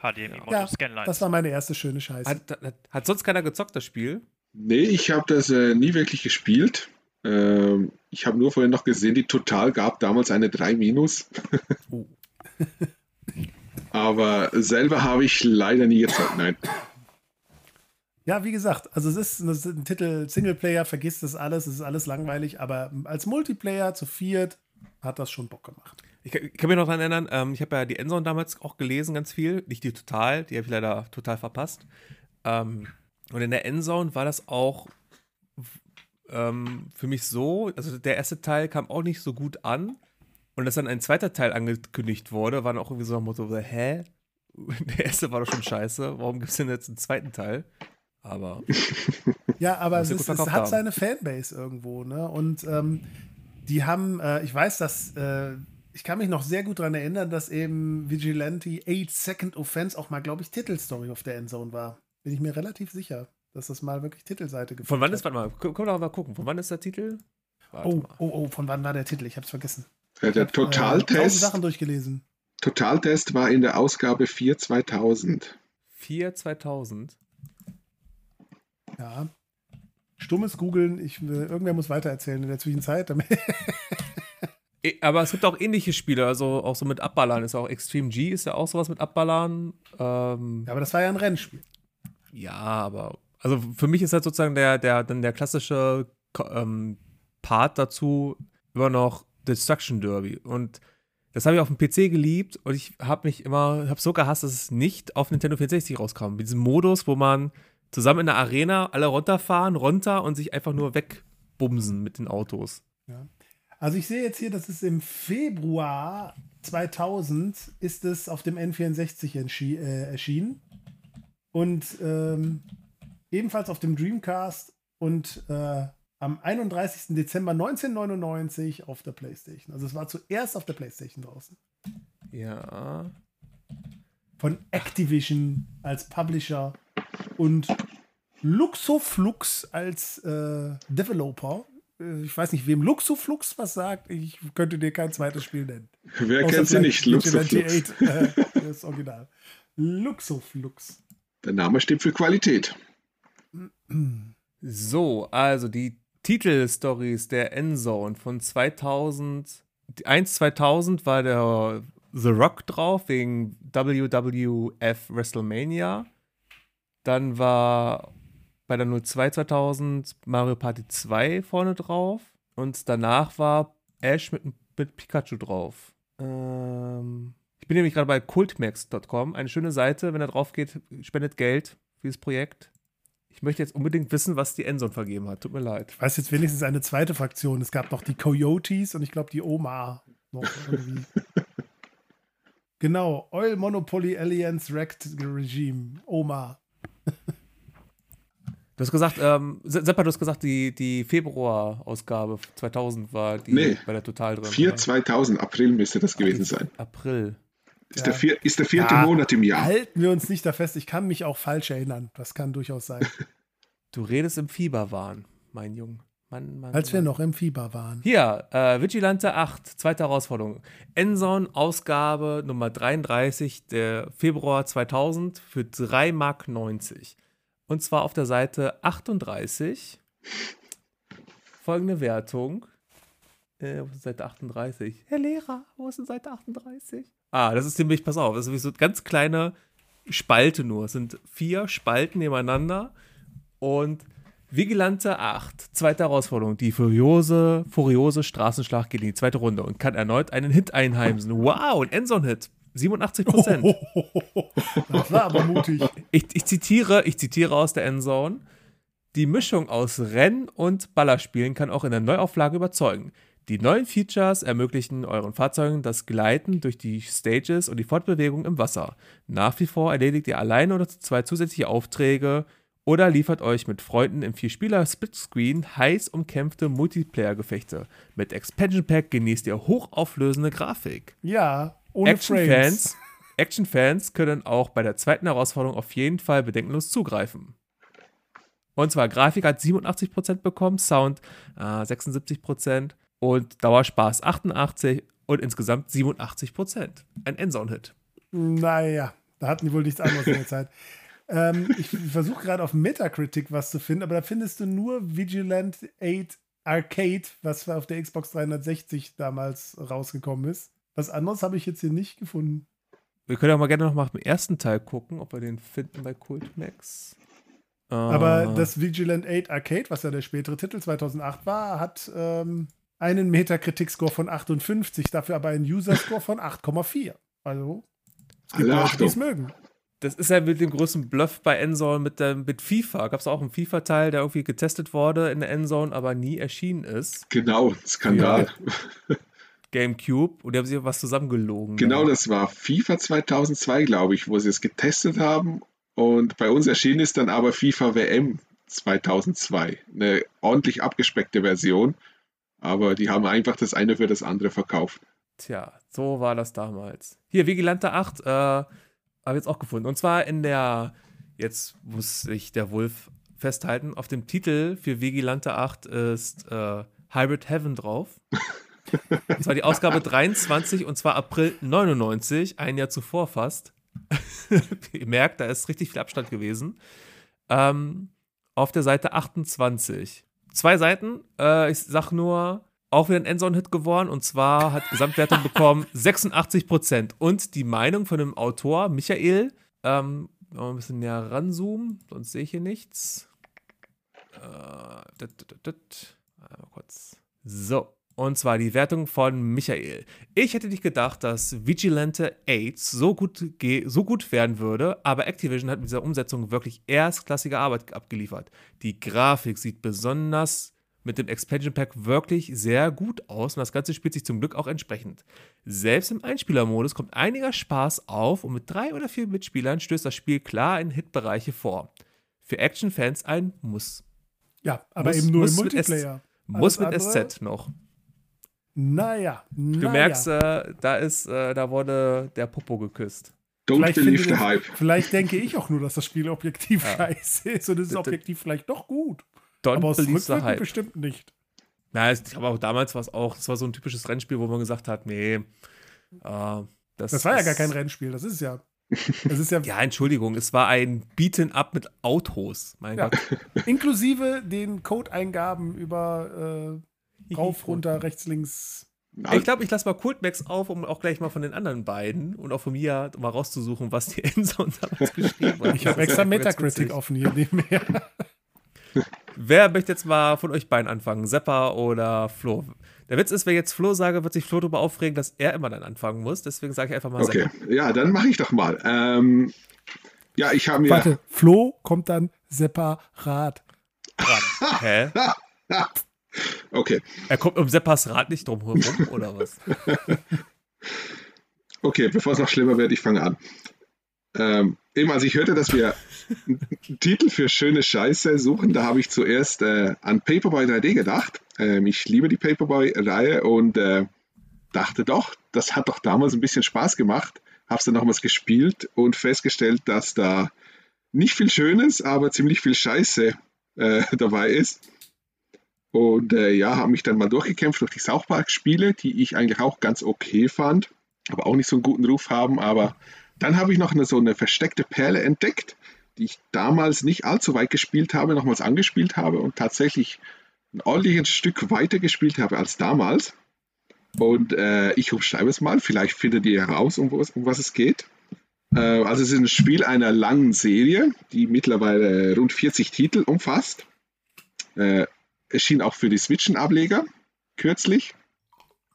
HDMI ja, Das war meine erste schöne Scheiße. Hat, hat, hat sonst keiner gezockt, das Spiel? Nee, ich habe das äh, nie wirklich gespielt. Ähm, ich habe nur vorhin noch gesehen, die Total gab damals eine 3 minus. oh. Aber selber habe ich leider nie gezockt, nein. Ja, wie gesagt, also es ist, ein Titel Singleplayer, vergisst das alles, es ist alles langweilig, aber als Multiplayer zu viert hat das schon Bock gemacht. Ich, ich kann mich noch daran erinnern, ähm, ich habe ja die Endzone damals auch gelesen, ganz viel. Nicht die Total, die habe ich leider total verpasst. Ähm, und in der Endzone war das auch ähm, für mich so, also der erste Teil kam auch nicht so gut an. Und dass dann ein zweiter Teil angekündigt wurde, war dann auch irgendwie so ein Motto, hä? Der erste war doch schon scheiße, warum gibt es denn jetzt einen zweiten Teil? Aber. ja, aber es, ist, es hat haben. seine Fanbase irgendwo, ne? Und ähm, die haben, äh, ich weiß, dass, äh, ich kann mich noch sehr gut daran erinnern, dass eben Vigilante 8 Second Offense auch mal, glaube ich, Titelstory auf der Endzone war. Bin ich mir relativ sicher dass das mal wirklich Titelseite gefunden Von wann ist, warte mal, können wir mal gucken, von wann ist der Titel? oh, oh, oh, von wann war der Titel? Ich hab's vergessen. Ja, der Totaltest. Ich Sachen durchgelesen. Totaltest war in der Ausgabe 4 2000. 4 2000? Ja. Stummes Googeln, ich, irgendwer muss weitererzählen in der Zwischenzeit. aber es gibt auch ähnliche Spiele, also auch so mit Abballern. Ist auch Extreme G, ist ja auch sowas mit Abballern. Ähm, ja, aber das war ja ein Rennspiel. Ja, aber also für mich ist halt sozusagen der, der, dann der klassische ähm, Part dazu, immer noch Destruction Derby. Und das habe ich auf dem PC geliebt und ich habe mich immer, habe so gehasst, dass es nicht auf Nintendo 64 rauskam. Mit diesem Modus, wo man zusammen in der Arena alle runterfahren, runter und sich einfach nur wegbumsen mit den Autos. Ja. Also ich sehe jetzt hier, dass es im Februar 2000 ist es auf dem N64 äh, erschienen und ähm, ebenfalls auf dem Dreamcast und äh, am 31. Dezember 1999 auf der PlayStation. Also es war zuerst auf der PlayStation draußen. Ja. Von Activision als Publisher und Luxoflux als äh, Developer. Äh, ich weiß nicht, wem Luxoflux was sagt. Ich könnte dir kein zweites Spiel nennen. Wer Außer kennt sie nicht? Luxoflux. äh, das Original. Luxoflux. Der Name steht für Qualität. So, also die Titelstories der Endzone von 2000. 1 2000 war der The Rock drauf wegen WWF WrestleMania. Dann war bei der 02 2000 Mario Party 2 vorne drauf. Und danach war Ash mit, mit Pikachu drauf. Ähm, ich bin nämlich gerade bei cultmax.com. Eine schöne Seite. Wenn er drauf geht, spendet Geld für dieses Projekt. Ich möchte jetzt unbedingt wissen, was die Endzone vergeben hat. Tut mir leid. Ich weiß jetzt wenigstens eine zweite Fraktion. Es gab noch die Coyotes und ich glaube die Oma noch irgendwie. genau, Oil Monopoly Alliance Wrecked Regime. Oma. Du hast gesagt, ähm, Seppa, du hast gesagt, die, die Februar-Ausgabe 2000 war die nee, bei der Total drin. 4 2000, April müsste das gewesen sein. April. Ist, ja. der, vier, ist der vierte ja, Monat im Jahr. Halten wir uns nicht da fest. Ich kann mich auch falsch erinnern. Das kann durchaus sein. Du redest im Fieberwahn, mein Junge. Mann, Mann, Als wir noch im Fieber waren. Hier, äh, Vigilante 8, zweite Herausforderung. Endzone, Ausgabe Nummer 33, der Februar 2000 für 3,90 Mark. Und zwar auf der Seite 38. Folgende Wertung. Äh, wo ist Seite 38? Herr Lehrer, wo ist denn Seite 38? Ah, das ist nämlich, pass auf, das ist wie so eine ganz kleine Spalte nur. Es sind vier Spalten nebeneinander und Vigilante 8, zweite Herausforderung. Die furiose, furiose Straßenschlacht geht in die zweite Runde und kann erneut einen Hit einheimsen. Wow, ein Endzone-Hit. 87 Prozent. das war aber mutig. Ich, ich, zitiere, ich zitiere aus der Endzone. Die Mischung aus Renn- und Ballerspielen kann auch in der Neuauflage überzeugen. Die neuen Features ermöglichen euren Fahrzeugen das Gleiten durch die Stages und die Fortbewegung im Wasser. Nach wie vor erledigt ihr alleine oder zwei zusätzliche Aufträge oder liefert euch mit Freunden im Vierspieler-Splitscreen heiß umkämpfte Multiplayer-Gefechte. Mit Expansion Pack genießt ihr hochauflösende Grafik. Ja, ohne Action-Fans Action -Fans können auch bei der zweiten Herausforderung auf jeden Fall bedenkenlos zugreifen. Und zwar Grafik hat 87% bekommen, Sound äh, 76%, und Dauerspaß 88 und insgesamt 87 Prozent. Ein Endzone-Hit. Naja, da hatten die wohl nichts anderes in der Zeit. Ähm, ich versuche gerade auf Metacritic was zu finden, aber da findest du nur Vigilant 8 Arcade, was auf der Xbox 360 damals rausgekommen ist. Was anderes habe ich jetzt hier nicht gefunden. Wir können ja mal gerne noch mal im ersten Teil gucken, ob wir den finden bei Cultmax. Aber uh. das Vigilant 8 Arcade, was ja der spätere Titel 2008 war, hat ähm, einen Metacritic-Score von 58, dafür aber einen User-Score von 8,4. Also, es gibt Leute, die es mögen. Das ist ja mit dem größten Bluff bei Endzone mit, der, mit FIFA. Gab es auch einen FIFA-Teil, der irgendwie getestet wurde in der Endzone, aber nie erschienen ist. Genau, Skandal. GameCube und die haben sich was zusammengelogen. Genau, ja. das war FIFA 2002, glaube ich, wo sie es getestet haben. Und bei uns erschienen ist dann aber FIFA WM 2002. Eine ordentlich abgespeckte Version aber die haben einfach das eine für das andere verkauft. Tja, so war das damals. Hier, Vigilante 8, äh, habe ich jetzt auch gefunden. Und zwar in der, jetzt muss sich der Wolf festhalten, auf dem Titel für Vigilante 8 ist äh, Hybrid Heaven drauf. das war die Ausgabe 23 und zwar April 99, ein Jahr zuvor fast. Ihr merkt, da ist richtig viel Abstand gewesen. Ähm, auf der Seite 28 zwei Seiten. Äh, ich sag nur, auch wieder ein Endzone-Hit geworden und zwar hat Gesamtwertung bekommen 86% Und die Meinung von dem Autor, Michael, ähm, mal ein bisschen näher ranzoomen, sonst sehe ich hier nichts. Äh, dat, dat, dat, Einmal kurz. So. Und zwar die Wertung von Michael. Ich hätte nicht gedacht, dass Vigilante 8 so gut, so gut werden würde, aber Activision hat mit dieser Umsetzung wirklich erstklassige Arbeit abgeliefert. Die Grafik sieht besonders mit dem Expansion Pack wirklich sehr gut aus und das Ganze spielt sich zum Glück auch entsprechend. Selbst im Einspielermodus kommt einiger Spaß auf und mit drei oder vier Mitspielern stößt das Spiel klar in Hitbereiche vor. Für Action-Fans ein Muss. Ja, aber Muss- eben nur muss im mit Multiplayer. Muss mit andere? SZ noch. Naja, naja. Du merkst, äh, da ist, äh, da wurde der Popo geküsst. Don't Vielleicht, believe the hype. vielleicht denke ich auch nur, dass das Spiel objektiv Ja. scheiße ist und es ist objektiv vielleicht doch gut. Don't aber aus believe the hype. bestimmt nicht. Na, ich glaube auch damals war es auch, das war so ein typisches Rennspiel, wo man gesagt hat, nee, äh, das, Das war ja gar kein Rennspiel, das ist ja. Das ist ja, Ja, Entschuldigung, es war ein Beaten Up mit Autos. Mein Ja. Gott. inklusive den Codeingaben über äh, rauf, runter, rechts, links. Ich glaube, ich lasse mal Kultmax auf, um auch gleich mal von den anderen beiden und auch von mir mal rauszusuchen, was die Enzo damals geschrieben hat. Ich habe extra Metacritic offen hier nebenher. Wer möchte jetzt mal von euch beiden anfangen? Seppa oder Flo? Der Witz ist, wenn ich jetzt Flo sage, wird sich Flo darüber aufregen, dass er immer dann anfangen muss. Deswegen sage ich einfach mal Okay, Seppa. ja, dann mache ich doch mal. Ähm, ja, ich habe mir. Warte, Flo kommt dann separat. Hä? Okay, Er kommt um Seppas Rad nicht drum herum, oder was? okay, bevor es noch schlimmer wird, ich fange an. Ähm, eben als ich hörte, dass wir Titel für schöne Scheiße suchen, da habe ich zuerst äh, an Paperboy 3D gedacht. Ähm, ich liebe die Paperboy-Reihe und äh, dachte doch, das hat doch damals ein bisschen Spaß gemacht. Habe es dann nochmals gespielt und festgestellt, dass da nicht viel Schönes, aber ziemlich viel Scheiße äh, dabei ist. Und äh, ja, habe mich dann mal durchgekämpft durch die South Park-Spiele, die ich eigentlich auch ganz okay fand, aber auch nicht so einen guten Ruf haben. Aber dann habe ich noch eine, so eine versteckte Perle entdeckt, die ich damals nicht allzu weit gespielt habe, nochmals angespielt habe und tatsächlich ein ordentliches Stück weiter gespielt habe als damals. Und äh, ich umschreibe es mal, vielleicht findet ihr heraus, um, was- um was es geht. Äh, also es ist ein Spiel einer langen Serie, die mittlerweile rund 40 Titel umfasst. Äh, erschien auch für die Switchen-Ableger kürzlich.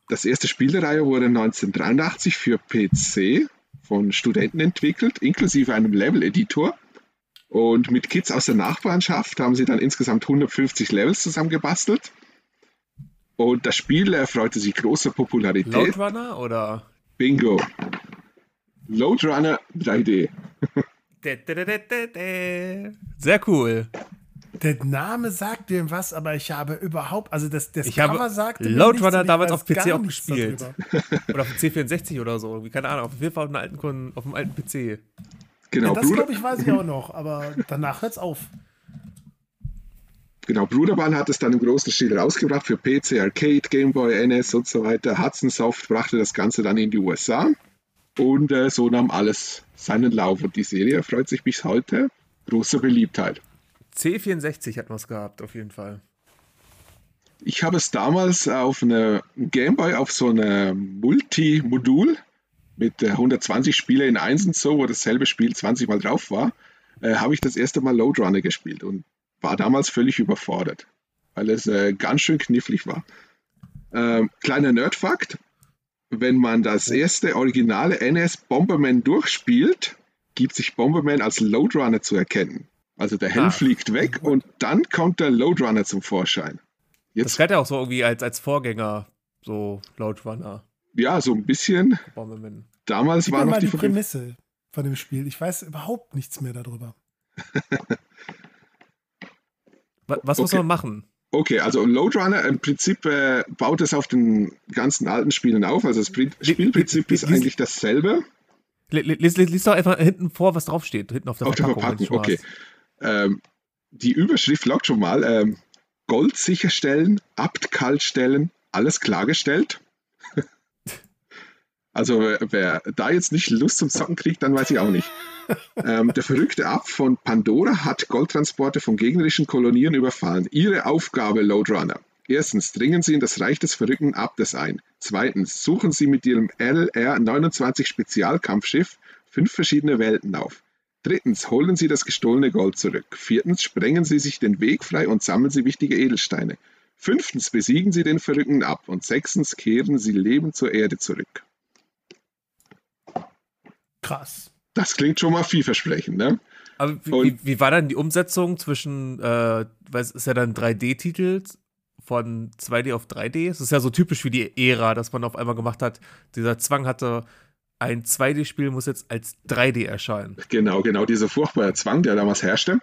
Das erste Spiel der Reihe wurde 1983 für PC von Studenten entwickelt, inklusive einem Level-Editor. Und mit Kids aus der Nachbarschaft haben sie dann insgesamt 150 Levels zusammengebastelt. Und das Spiel erfreute sich großer Popularität. Load Runner oder? Bingo. Load Runner 3D. Dä, dä, dä, dä, dä, dä. Sehr cool. Der Name sagt dir was, aber ich habe überhaupt, also das, das Ich habe Cover sagte mir Load nichts Runner und ich damals auf PC auch gespielt. Oder auf dem C64 oder so. Irgendwie, Keine Ahnung. Auf jeden Fall auf einem alten, auf einem alten PC. Genau, Ja, das glaube ich weiß ich auch noch, aber danach hört's auf. genau, Bruderbahn hat es dann im großen Stil rausgebracht für PC, Arcade, Game Boy, NS und so weiter. Hudson Soft brachte das Ganze dann in die USA. Und äh, so nahm alles seinen Lauf. Und die Serie erfreut sich bis heute großer Beliebtheit. C64 hat man es gehabt, auf jeden Fall. Ich habe es damals auf eine Game Boy auf so eine Multi-Modul mit äh, 120 Spiele in eins und so, wo dasselbe Spiel 20 Mal drauf war, äh, habe ich das erste Mal Load Runner gespielt und war damals völlig überfordert, weil es äh, ganz schön knifflig war. Ähm, kleiner Nerdfakt: Wenn man das erste originale NS Bomberman durchspielt, gibt sich Bomberman als Load Runner zu erkennen. Also der Helm Ah. fliegt weg und dann kommt der Load Runner zum Vorschein. Das Jetzt, galt ja auch so irgendwie als, als Vorgänger, so Load Runner, ja, so ein bisschen. Bomberman. Damals Gib war noch mal die die. Prämisse von dem Spiel. Ich weiß überhaupt nichts mehr darüber. Wa- Was muss Okay. man machen? Okay, also Load Runner im Prinzip äh, baut es auf den ganzen alten Spielen auf. Also das Spielprinzip ist li- eigentlich dasselbe. Li- li- Lies, lies, lies doch einfach hinten vor, was draufsteht. Hinten auf der Auf Verpackung. du okay. Ähm, die Überschrift lockt schon mal. Ähm, Gold sicherstellen, Abt kalt stellen, alles klargestellt. Also wer, wer da jetzt nicht Lust zum Zocken kriegt, dann weiß ich auch nicht. ähm, der verrückte Abt von Pandora hat Goldtransporte von gegnerischen Kolonien überfallen. Ihre Aufgabe, Loadrunner. Erstens, dringen Sie in das Reich des verrückten Abtes ein. Zweitens, suchen Sie mit Ihrem LR-29 Spezialkampfschiff fünf verschiedene Welten auf. Drittens, holen Sie das gestohlene Gold zurück. Viertens, sprengen Sie sich den Weg frei und sammeln Sie wichtige Edelsteine. Fünftens besiegen sie den Verrückten ab und sechstens kehren sie lebend zur Erde zurück. Krass. Das klingt schon mal vielversprechend, ne? Aber wie, wie, wie, war dann die Umsetzung zwischen, äh, weil es ist ja dann 3D-Titel von 2D auf 3D? Es ist ja so typisch wie die Ära, dass man auf einmal gemacht hat, dieser Zwang hatte, ein 2D-Spiel muss jetzt als 3D erscheinen. Genau, genau, dieser furchtbare Zwang, der damals herrschte.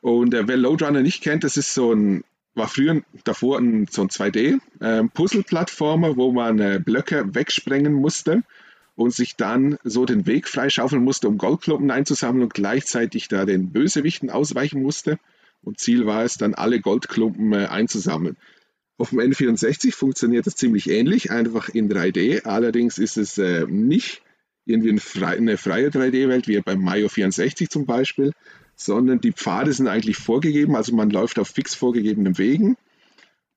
Und äh, wer Loadrunner nicht kennt, das ist so ein, war früher davor ein, so ein 2D-Puzzle-Plattformer, ähm, wo man äh, Blöcke wegsprengen musste und sich dann so den Weg freischaufeln musste, um Goldklumpen einzusammeln und gleichzeitig da den Bösewichten ausweichen musste. Und Ziel war es dann, alle Goldklumpen äh, einzusammeln. Auf dem N64 funktioniert das ziemlich ähnlich, einfach in 3D. Allerdings ist es äh, nicht irgendwie eine freie, eine freie 3D-Welt, wie beim Mario 64 zum Beispiel, sondern die Pfade sind eigentlich vorgegeben, also man läuft auf fix vorgegebenen Wegen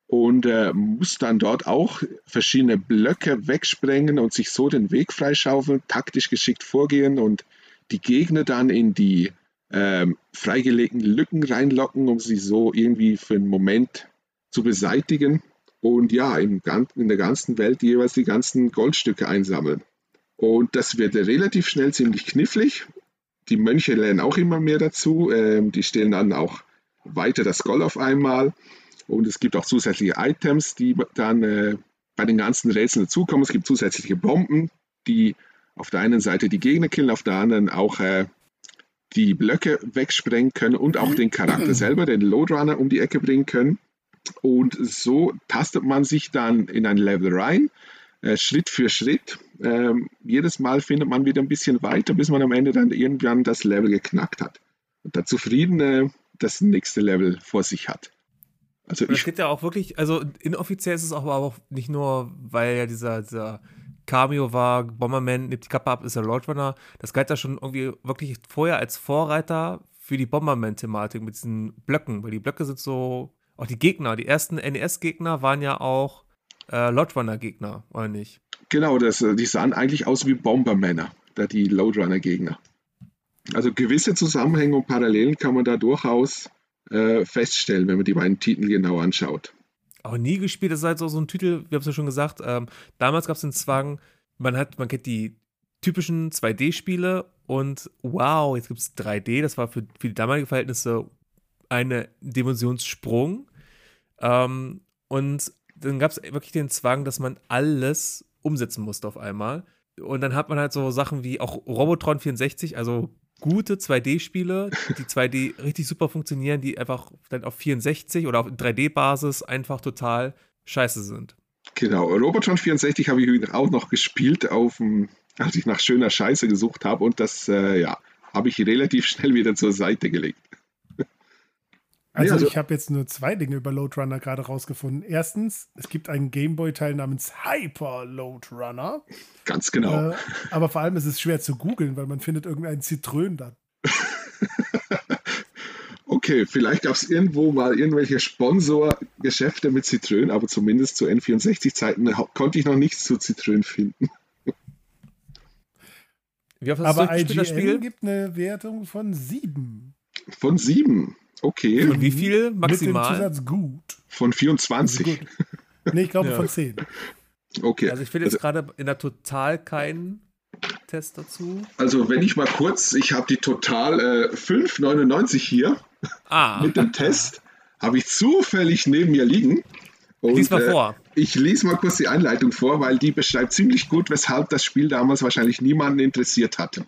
und äh, muss dann dort auch verschiedene Blöcke wegsprengen und sich so den Weg freischaufeln, taktisch geschickt vorgehen und die Gegner dann in die äh, freigelegten Lücken reinlocken, um sie so irgendwie für einen Moment zu beseitigen und ja, in, in der ganzen Welt jeweils die ganzen Goldstücke einsammeln. Und das wird relativ schnell ziemlich knifflig. Die Mönche lernen auch immer mehr dazu. Ähm, die stellen dann auch weiter das Gold auf einmal. Und es gibt auch zusätzliche Items, die dann äh, bei den ganzen Rätseln dazukommen. Es gibt zusätzliche Bomben, die auf der einen Seite die Gegner killen, auf der anderen auch äh, die Blöcke wegsprengen können und auch den Charakter selber, den Loadrunner, um die Ecke bringen können. Und so tastet man sich dann in ein Level rein, äh, Schritt für Schritt. Ähm, jedes Mal findet man wieder ein bisschen weiter, bis man am Ende dann irgendwann das Level geknackt hat. Und da zufrieden äh, das nächste Level vor sich hat. Also das geht ja auch wirklich, also inoffiziell ist es auch, aber auch nicht nur, weil ja dieser, dieser Cameo war, Bomberman nimmt die Kappe ab, ist der Roadrunner. Das galt ja schon irgendwie wirklich vorher als Vorreiter für die Bomberman-Thematik mit diesen Blöcken, weil die Blöcke sind so, auch die Gegner, die ersten NES-Gegner waren ja auch äh, Loadrunner-Gegner, oder nicht? Genau, das, die sahen eigentlich aus wie Bombermänner, da die Loadrunner-Gegner. Also gewisse Zusammenhänge und Parallelen kann man da durchaus äh, feststellen, wenn man die beiden Titel genau anschaut. Auch nie gespielt, das ist halt so, ein Titel, wir haben es ja schon gesagt, ähm, damals gab es den Zwang, man hat, man kennt die typischen 2D-Spiele und wow, jetzt gibt es 3D, das war für, für die damaligen Verhältnisse eine Dimensionssprung. Ähm, und dann gab es wirklich den Zwang, dass man alles umsetzen musste auf einmal. Und dann hat man halt so Sachen wie auch Robotron 64, also gute 2D-Spiele, die 2D richtig super funktionieren, die einfach dann auf 64 oder auf 3D-Basis einfach total scheiße sind. Genau, Robotron 64 habe ich auch noch gespielt, auf dem, als ich nach schöner Scheiße gesucht habe und das äh, ja, habe ich relativ schnell wieder zur Seite gelegt. Also, also ich habe jetzt nur zwei Dinge über Loadrunner gerade rausgefunden. Erstens, es gibt einen Gameboy-Teil namens Hyper Loadrunner. Ganz genau. Äh, aber vor allem ist es schwer zu googeln, weil man findet irgendeinen Zitrön da. okay, vielleicht gab es irgendwo mal irgendwelche Sponsorgeschäfte mit Zitrön, aber zumindest zu N64-Zeiten konnte ich noch nichts zu Zitrön finden. Wie aber IGN gibt eine Wertung von sieben. Von sieben? Okay. Von wie viel maximal? Mit dem Zusatz gut. Von 24. Also gut. Nee, ich glaube ja. von 10. Okay. Also ich finde jetzt also, gerade in der Total keinen Test dazu. Also wenn ich mal kurz, ich habe die Total äh, 5,99 hier ah. mit dem Test, habe ich zufällig neben mir liegen. Und, lies mal äh, vor. ich lese mal kurz die Einleitung vor, weil die beschreibt ziemlich gut, weshalb das Spiel damals wahrscheinlich niemanden interessiert hatte.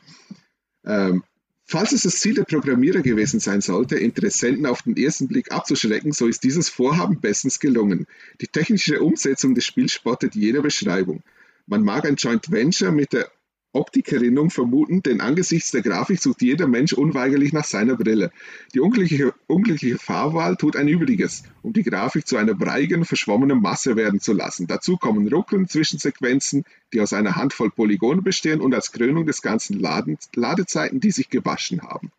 Ähm, Falls es das Ziel der Programmierer gewesen sein sollte, Interessenten auf den ersten Blick abzuschrecken, so ist dieses Vorhaben bestens gelungen. Die technische Umsetzung des Spiels spottet jeder Beschreibung. Man mag ein Joint Venture mit der Optikerinnung vermuten, denn angesichts der Grafik sucht jeder Mensch unweigerlich nach seiner Brille. Die unglückliche, unglückliche Farbwahl tut ein Übriges, um die Grafik zu einer breigen, verschwommenen Masse werden zu lassen. Dazu kommen Ruckeln, Zwischensequenzen, die aus einer Handvoll Polygone bestehen und als Krönung des ganzen Laden, Ladezeiten, die sich gewaschen haben.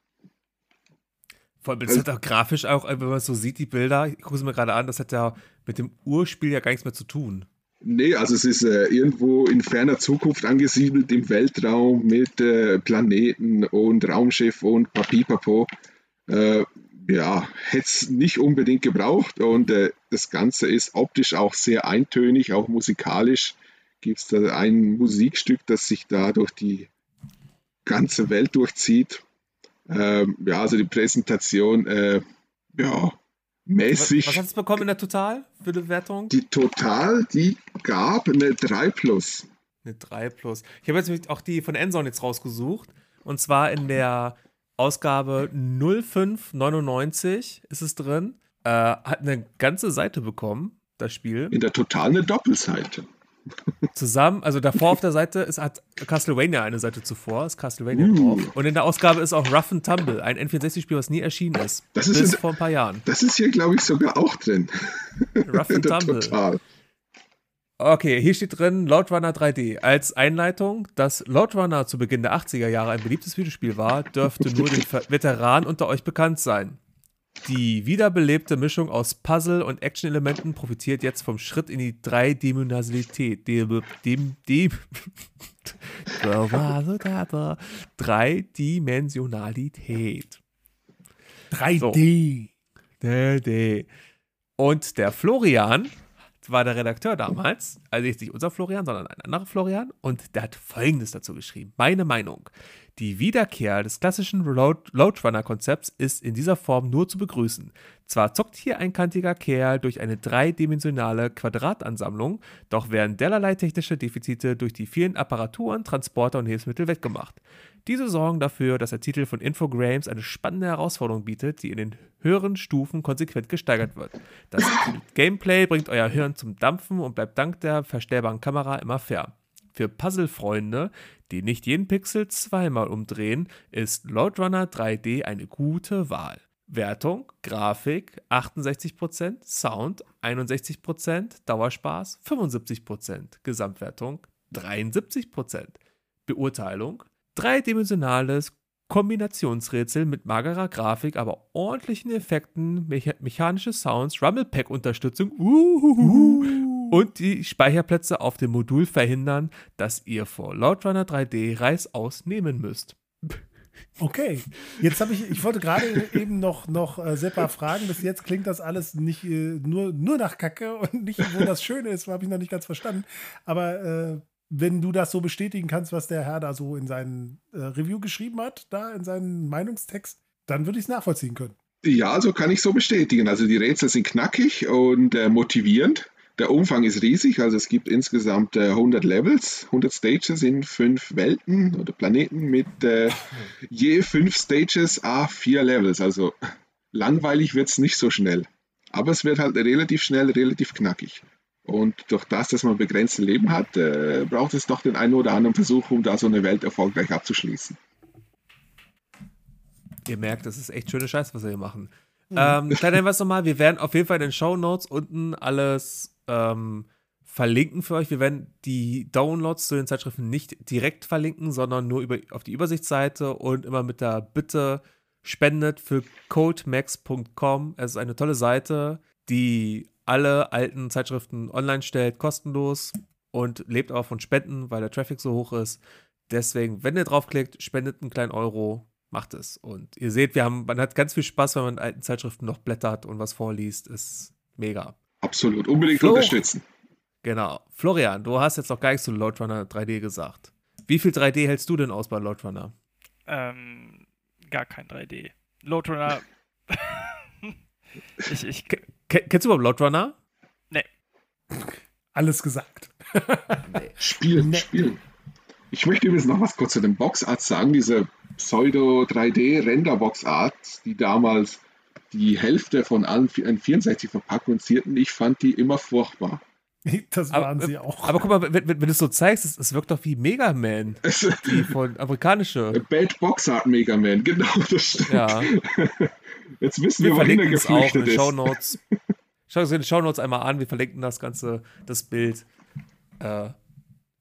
Vor allem, das also, hat auch grafisch auch, wenn man so sieht, die Bilder, ich gucke es mir gerade an, das hat ja mit dem Urspiel ja gar nichts mehr zu tun. Nee, also es ist äh, irgendwo in ferner Zukunft angesiedelt im Weltraum mit äh, Planeten und Raumschiff und Papipapo. Äh, ja, hätte es nicht unbedingt gebraucht und äh, Das Ganze ist optisch auch sehr eintönig, auch musikalisch gibt es da ein Musikstück, das sich da durch die ganze Welt durchzieht. Ähm, ja, also die Präsentation, äh, ja, mäßig. Was, was hat es bekommen in der Total für die Wertung? Die Total, die gab eine 3 plus. Eine 3 plus. Ich habe jetzt auch die von Enson jetzt rausgesucht. Und zwar in der Ausgabe 0599 ist es drin. Äh, hat eine ganze Seite bekommen, das Spiel. In der Total eine Doppelseite. Zusammen, also davor auf der Seite ist, hat Castlevania eine Seite zuvor, ist Castlevania uh. drauf. Und in der Ausgabe ist auch Rough and Tumble, ein N64-Spiel, was nie erschienen ist. Das ist bis vor ein paar Jahren. Das ist hier, glaube ich, sogar auch drin. Rough and Tumble. Total. Okay, hier steht drin Loadrunner 3D. Als Einleitung, dass Loadrunner zu Beginn der 80er Jahre ein beliebtes Videospiel war, dürfte nur den Veteranen unter euch bekannt sein. Die wiederbelebte Mischung aus Puzzle- und Action-Elementen profitiert jetzt vom Schritt in die Dreidimensionalität. Dem, dem, dem Dreidimensionalität. 3D. So. 3D. Und der Florian war der Redakteur damals, also nicht unser Florian, sondern ein anderer Florian, und der hat Folgendes dazu geschrieben. Meine Meinung. Die Wiederkehr des klassischen Load Loadrunner-Konzepts ist in dieser Form nur zu begrüßen. Zwar zockt hier ein kantiger Kerl durch eine dreidimensionale Quadratansammlung, doch werden derlei technische Defizite durch die vielen Apparaturen, Transporter und Hilfsmittel weggemacht. Diese sorgen dafür, dass der Titel von Infogrames eine spannende Herausforderung bietet, die in den höheren Stufen konsequent gesteigert wird. Das Gameplay bringt euer Hirn zum Dampfen und bleibt dank der verstellbaren Kamera immer fair. Für Puzzle-Freunde, die nicht jeden Pixel zweimal umdrehen, ist Loadrunner 3D eine gute Wahl. Wertung, Grafik 68%, Sound 61%, Dauerspaß 75%, Gesamtwertung 73%. Beurteilung, dreidimensionales Kombinationsrätsel mit magerer Grafik, aber ordentlichen Effekten, mecha mechanische Sounds, Rumble-Pack-Unterstützung, uhuhu, und die Speicherplätze auf dem Modul verhindern, dass ihr vor Loadrunner 3D Reißaus nehmen müsst. Okay, jetzt habe ich, ich wollte gerade eben noch, noch äh, Seppa fragen, bis jetzt klingt das alles nicht äh, nur, nur nach Kacke und nicht, wo das Schöne ist, habe ich noch nicht ganz verstanden. Aber äh, wenn du das so bestätigen kannst, was der Herr da so in seinem äh, Review geschrieben hat, da in seinem Meinungstext, dann würde ich es nachvollziehen können. Ja, so kann ich so bestätigen. Also die Rätsel sind knackig und äh, motivierend. Der Umfang ist riesig, also es gibt insgesamt äh, 100 Levels, 100 Stages in fünf Welten oder Planeten mit äh, je fünf Stages, a vier Levels. Also langweilig wird es nicht so schnell. Aber es wird halt relativ schnell, relativ knackig. Und durch das, dass man begrenztes Leben hat, äh, braucht es doch den einen oder anderen Versuch, um da so eine Welt erfolgreich abzuschließen. Ihr merkt, das ist echt schöne Scheiße, was wir hier machen. Mhm. Ähm, kleiner Hinweis nochmal, wir werden auf jeden Fall in den Show Notes unten alles ähm, verlinken für euch. Wir werden die Downloads zu den Zeitschriften nicht direkt verlinken, sondern nur über, auf die Übersichtsseite und immer mit der Bitte spendet für codemax.com. Es ist eine tolle Seite, die alle alten Zeitschriften online stellt, kostenlos und lebt auch von Spenden, weil der Traffic so hoch ist. Deswegen, wenn ihr draufklickt, spendet einen kleinen Euro, macht es. Und ihr seht, wir haben, man hat ganz viel Spaß, wenn man in alten Zeitschriften noch blättert und was vorliest. Ist mega. Absolut, unbedingt Flo unterstützen. Genau. Florian, du hast jetzt noch gar nichts zu Loadrunner 3D gesagt. Wie viel 3D hältst du denn aus bei Loadrunner? Ähm, gar kein 3D. Loadrunner. ich, ich, kennst du überhaupt Loadrunner? Nee. Alles gesagt. nee. Spielen, nee. spielen. Ich möchte übrigens noch was kurz zu dem Boxart sagen. Diese Pseudo-3D-Render-Boxart, die damals die Hälfte von allen 64 Verpackungen zierten. Ich fand die immer furchtbar. Das waren aber, sie auch. Aber guck mal, wenn, wenn, wenn du es so zeigst, es, es, wirkt doch wie Mega Man. die von amerikanische. Bad Box Art Mega Man, genau, das stimmt. Ja. Jetzt wissen wir, wir wohin er geflüchtet auch in ist. Shownotes. Schau dir die Shownotes einmal an, wir verlinken das Ganze, das Bild. Äh,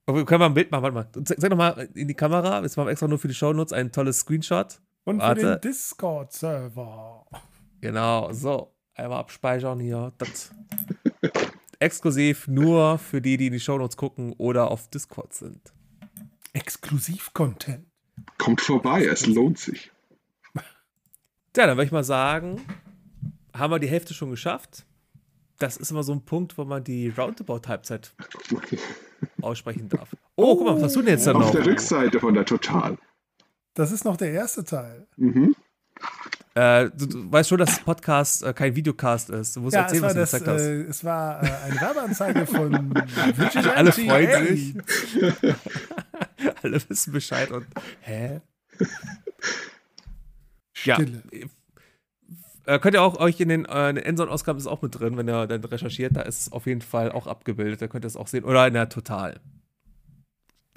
wir können mal ein Bild machen, warte mal. Sag doch mal in die Kamera, jetzt machen wir extra nur für die Shownotes ein tolles Screenshot. Und Warte. für den Discord-Server. Genau, so. Einmal abspeichern hier. Das. Exklusiv nur für die, die in die Shownotes gucken oder auf Discord sind. Exklusiv-Content. Kommt vorbei, es lohnt sich. Ja, dann würde ich mal sagen, haben wir die Hälfte schon geschafft. das ist immer so ein Punkt, wo man die Roundabout-Halbzeit aussprechen darf. Oh, guck mal, was hast du denn jetzt Auf noch? der Rückseite von der Total. Das ist noch der erste Teil. Mhm. Äh, du, du weißt schon, dass Podcast äh, kein Videocast ist. Du musst Ja, erzählen, was du das, gesagt hast. äh, es war äh, eine Werbeanzeige von Vigilante Alle freuen sich. Alle wissen Bescheid und hä? Ja, äh, könnt ihr auch euch in den, äh, Endzone-Ausgaben ist auch mit drin, wenn ihr dann recherchiert, da ist es auf jeden Fall auch abgebildet, da könnt ihr es auch sehen. Oder in der Total.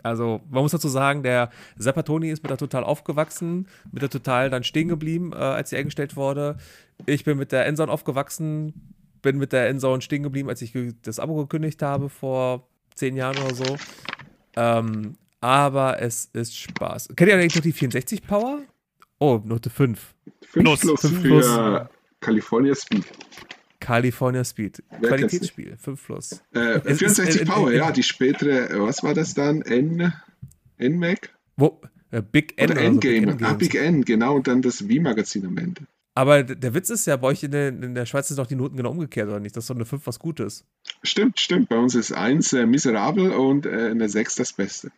Also, man muss dazu sagen, der Zappatoni ist mit der Total aufgewachsen, mit der Total dann stehen geblieben, äh, als sie eingestellt wurde. Ich bin mit der Endzone aufgewachsen, bin mit der Endzone stehen geblieben, als ich das Abo gekündigt habe vor zehn Jahren oder so. Ähm, aber es ist Spaß. Kennt ihr eigentlich noch die 64 Power? Oh, Note 5. 5 Plus, plus, fünf für plus. California Speed. California Speed. Wer Qualitätsspiel. 5 plus. Äh, Es ist, 64 äh, Power, äh, ja, die spätere, äh, was war das dann? N, NMAC? Wo? Äh, Big N. Oder oder so, Big Endgame. N ah. Big N, genau, und dann das Wii-Magazin am Ende. Aber der Witz ist ja, bei euch in der, in der Schweiz sind doch die Noten genau umgekehrt, oder nicht? Das ist doch eine 5 was Gutes. Stimmt, stimmt. Bei uns ist 1 äh, miserabel und äh, eine 6 das Beste.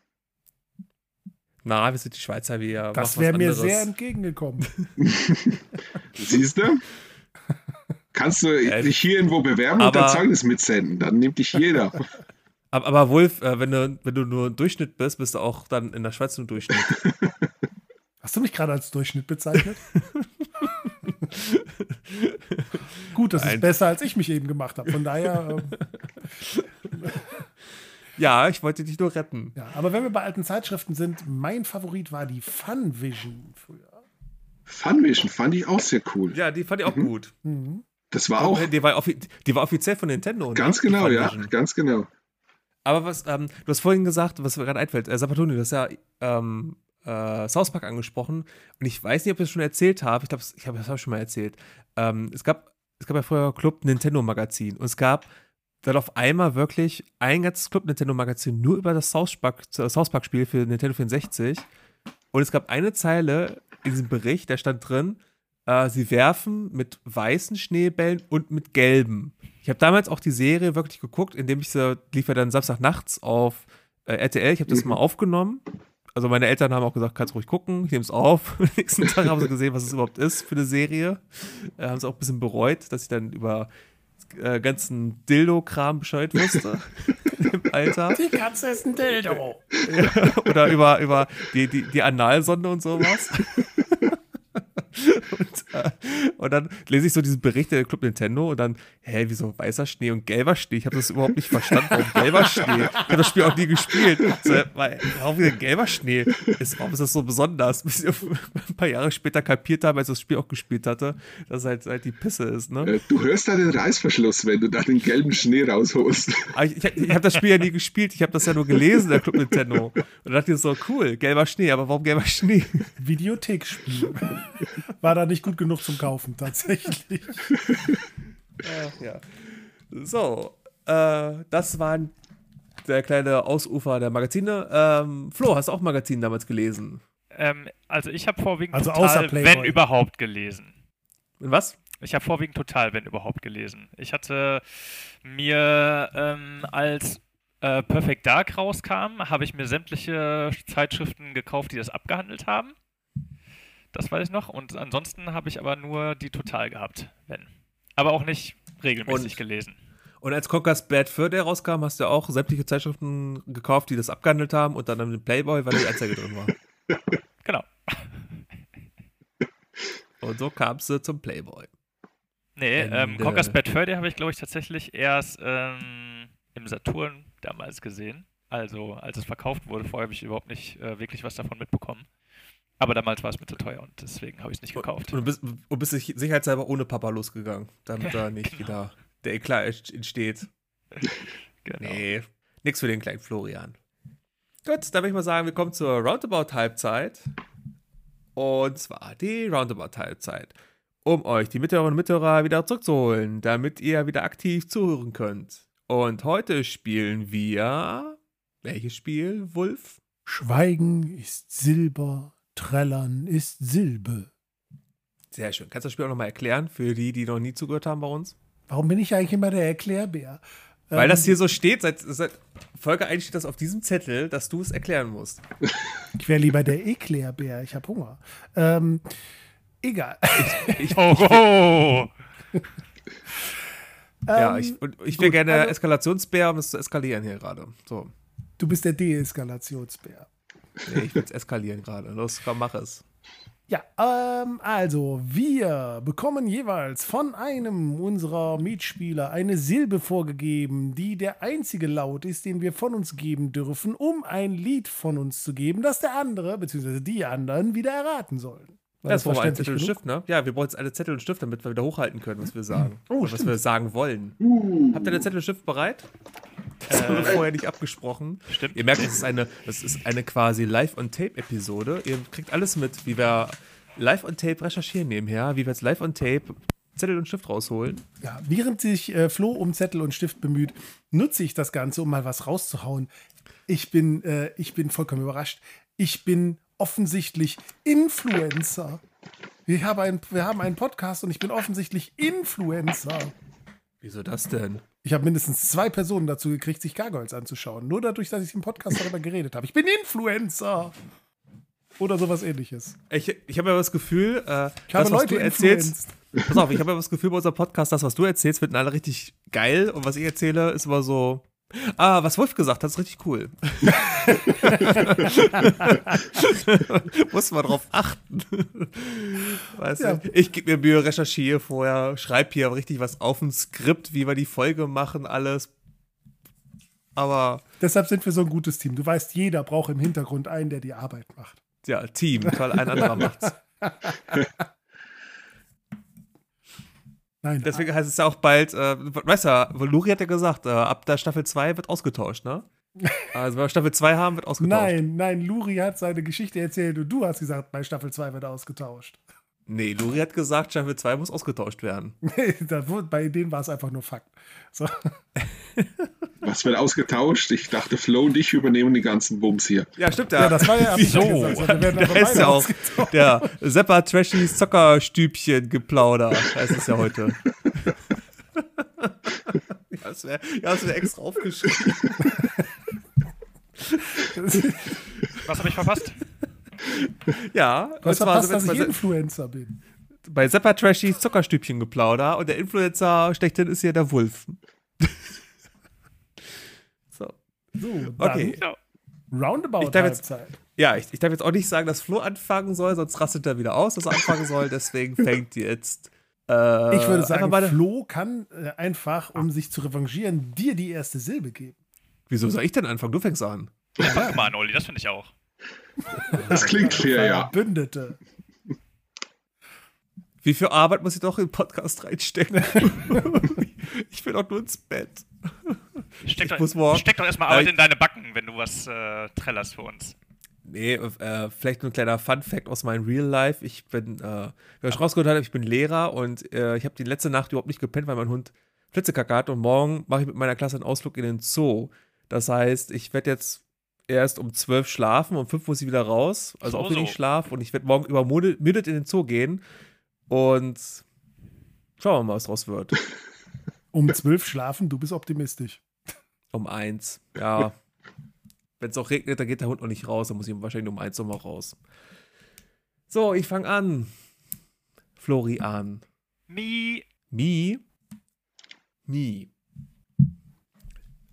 Na, wir sind die Schweizer, wir Das wäre mir sehr entgegengekommen. Siehst du? Kannst du Äh, dich hier irgendwo bewerben und aber- dein Zeugnis mitsenden? Dann nimmt dich jeder. Aber, aber Wolf, äh, wenn, du, wenn du nur ein Durchschnitt bist, bist du auch dann in der Schweiz nur Durchschnitt. Hast du mich gerade als Durchschnitt bezeichnet? Gut, das ist Ein- besser, als ich mich eben gemacht habe. Von daher, ähm, ja, ich wollte dich nur retten. ja. Aber wenn wir bei alten Zeitschriften sind, mein Favorit war die Funvision früher. Funvision fand ich auch sehr cool. Ja, die fand ich auch gut. Mhm. Das war auch Die war, die war offiziell von Nintendo. ganz ne? Genau, ja, ganz genau. Aber was, ähm, du hast vorhin gesagt, was mir gerade einfällt, äh, Sabatoni, du hast ja ähm, äh, South Park angesprochen und ich weiß nicht, ob ich das schon erzählt habe. Ich glaube, ich habe das hab ich schon mal erzählt. Ähm, es, gab, es gab ja früher Club Nintendo Magazin und es gab dann auf einmal wirklich ein ganzes Club Nintendo Magazin nur über das South Park, South Park Spiel für Nintendo 64 und es gab eine Zeile in diesem Bericht, da stand drin, äh, sie werfen mit weißen Schneebällen und mit gelben. Ich habe damals auch die Serie wirklich geguckt, indem ich sie, lief ja dann Samstagnachts auf äh, RTL, ich habe das Mhm. mal aufgenommen. Also meine Eltern haben auch gesagt, kannst ruhig gucken, ich nehme es auf. Am nächsten Tag haben sie gesehen, was es überhaupt ist für eine Serie. Äh, haben sie auch ein bisschen bereut, dass ich dann über äh, ganzen Dildo-Kram Bescheid wusste im Alter. Die Katze ist ein Dildo. Oder über, über die, die, die Analsonde und sowas. Und, äh, und dann lese ich so diesen Bericht der Club Nintendo und dann, hä, wieso weißer Schnee und gelber Schnee? Ich habe das überhaupt nicht verstanden, warum gelber Schnee. Ich habe das Spiel auch nie gespielt. So, weil, warum wieder gelber Schnee? Ist, warum ist das so besonders? Bis ich ein paar Jahre später kapiert habe, als ich das Spiel auch gespielt hatte, dass es halt, halt die Pisse ist, ne? Äh, Du hörst da den Reißverschluss, wenn du da den gelben Schnee rausholst. Aber ich, ich, ich habe das Spiel ja nie gespielt, ich habe das ja nur gelesen, der Club Nintendo. Und da dachte ich so, cool, gelber Schnee, aber warum gelber Schnee? Videothekspiel. War da nicht gut genug zum Kaufen, tatsächlich. ja. So, äh, das waren der kleine Ausufer der Magazine. Ähm, Flo, hast du auch Magazine damals gelesen? Ähm, also ich habe vorwiegend Also außer total, Playboy. wenn überhaupt, gelesen. In was? Ich habe vorwiegend total, wenn überhaupt, gelesen. Ich hatte mir, ähm, als äh, Perfect Dark rauskam, habe ich mir sämtliche Zeitschriften gekauft, die das abgehandelt haben. Das weiß ich noch. Und ansonsten habe ich aber nur die total gehabt, wenn. Aber auch nicht regelmäßig Und- gelesen. Und als Conker's Bad Fur Day rauskam, hast du auch sämtliche Zeitschriften gekauft, die das abgehandelt haben und dann den Playboy, weil die Anzeige drin war. Genau. Und so kamst du zum Playboy. Nee, ähm, Ende. Conker's Bad Fur Day habe ich, glaube ich, tatsächlich erst ähm, im Saturn damals gesehen. Also, als es verkauft wurde. Vorher habe ich überhaupt nicht äh, wirklich was davon mitbekommen. Aber damals war es mir zu teuer und deswegen habe ich es nicht gekauft. Und du bist, und bist sich- sicherheitshalber ohne Papa losgegangen, damit da nicht Genau. wieder der Eklat ent- entsteht. Genau. Nee, nix für den kleinen Florian. Gut, dann würde ich mal sagen, wir kommen zur Roundabout-Halbzeit. Und zwar die Roundabout-Halbzeit. Um euch, die Mithörerinnen und Mithörer, wieder zurückzuholen, damit ihr wieder aktiv zuhören könnt. Und heute spielen wir. Welches Spiel, Wulf? Schweigen ist Silber, Trällern ist Silbe. Sehr schön. Kannst du das Spiel auch nochmal erklären für die, die noch nie zugehört haben bei uns? Warum bin ich eigentlich immer der Erklärbär? Weil das hier so steht, seit, seit Folge 1 steht das auf diesem Zettel, dass du es erklären musst. Ich wäre lieber der Eklärbär. Ich habe Hunger. Ähm, egal. Ich, Oh, oh. ja, Ähm, ich, und ich wäre gerne also- Eskalationsbär, um es zu eskalieren hier gerade. So. Du bist der Deeskalationsbär. Nee, ich will es eskalieren gerade. Los, komm, mach es. Ja, ähm, also wir bekommen jeweils von einem unserer Mitspieler eine Silbe vorgegeben, die der einzige Laut ist, den wir von uns geben dürfen, um ein Lied von uns zu geben, das der andere bzw. die anderen wieder erraten sollen. War Ja, das brauchen wir Zettel und? Stift, ne? Ja, wir brauchen jetzt alle Zettel und Stift, damit wir wieder hochhalten können, was wir sagen. Oh, was wir sagen wollen. Habt ihr den Zettel und Stift bereit? Das wurde vorher nicht abgesprochen. Stimmt. Ihr merkt, das ist eine, das ist eine quasi Live-on-Tape-Episode. Ihr kriegt alles mit, wie wir live-on-tape recherchieren nebenher, wie wir jetzt live-on-tape Zettel und Stift rausholen. Ja, während sich äh, Flo um Zettel und Stift bemüht, nutze ich das Ganze, um mal was rauszuhauen. Ich bin, äh, ich bin vollkommen überrascht. Ich bin offensichtlich Influencer. Wir haben, ein, wir haben einen Podcast und ich bin offensichtlich Influencer. Wieso das denn? Ich habe mindestens zwei Personen dazu gekriegt, sich Gargoyles anzuschauen. Nur dadurch, dass ich im Podcast darüber geredet habe. Ich bin Influencer. Oder sowas ähnliches. Ich, ich habe ja das Gefühl, äh, Ich habe das, was Leute du erzählst. influenced. Pass auf, ich habe ja das Gefühl bei unserem Podcast, das, was du erzählst, finden alle richtig geil und was ich erzähle, ist immer so. Ah, was Wolf gesagt hat, ist richtig cool. Muss man drauf achten. Weißt Ja. du? Ich gebe mir Mühe, recherchiere vorher, schreibe hier richtig was auf ein Skript, wie wir die Folge machen, alles. Aber Deshalb sind wir so ein gutes Team. Du weißt, jeder braucht im Hintergrund einen, der die Arbeit macht. ja, Team, toll, ein anderer macht's. Nein, Deswegen heißt es ja auch bald, äh, weißt du, Luri hat ja gesagt, äh, ab der Staffel 2 wird ausgetauscht, ne? Also wenn wir Staffel 2 haben, wird ausgetauscht. Nein, nein, Luri hat seine Geschichte erzählt und du hast gesagt, bei Staffel 2 wird ausgetauscht. Nee, Luri hat gesagt, Staffel 2 muss ausgetauscht werden. Nee, da bei denen war es einfach nur Fakt. So. Was wird ausgetauscht? Ich dachte, Flo und ich übernehmen die ganzen Bums hier. Ja, stimmt Ja, das war ja Wieso? gesagt, sondern werden Der aber heißt beide ja auch der Seppa Trashys Zockerstübchen geplauder. heißt es ja heute. ja, das wäre ja, wär extra aufgeschrieben. Was habe ich verpasst? Ja, Du hast und zwar verpasst, sind dass ich Influencer bin. bei, Seppa Trashys Zockerstübchen geplauder und der Influencer schlechthin ist hier der Wolf. so. So, dann Okay. Ja. Roundabout Ich darf jetzt- Halbzeit. Ja, ich, ich darf jetzt auch nicht sagen, dass Flo anfangen soll, sonst rastet er wieder aus, dass er anfangen soll. Deswegen fängt jetzt. Äh, Ich würde sagen, Flo kann äh, einfach, um sich zu revanchieren, dir die erste Silbe geben. Wieso soll ich denn anfangen? Du fängst an. Fang mal an, Olli, das finde ich auch. Das klingt fair, ja. Verbündete. Wie viel Arbeit muss ich doch in den Podcast reinstecken? ich will doch nur ins Bett. Steck, Ich doch, steck doch erstmal Arbeit ich- in deine Backen, wenn du was äh, trällerst für uns. Nee, äh, vielleicht nur ein kleiner Fun-Fact aus meinem Real Life. Ich bin, äh, wer schon rausgehört hat, ich bin Lehrer und äh, ich habe die letzte Nacht überhaupt nicht gepennt, weil mein Hund Flitzekacke hat und morgen mache ich mit meiner Klasse einen Ausflug in den Zoo. Das heißt, ich werde jetzt erst um 12 schlafen, um 5 muss ich wieder raus, also So, auch wenig so. Schlaf und ich werde morgen übermüdet in den Zoo gehen und schauen wir mal, was draus wird. Um zwölf schlafen, du bist optimistisch. Um eins, ja. Wenn es auch regnet, dann geht der Hund noch nicht raus, dann muss ich wahrscheinlich um eins nochmal raus. So, ich fange an. Florian. Mi. Mi. Mi.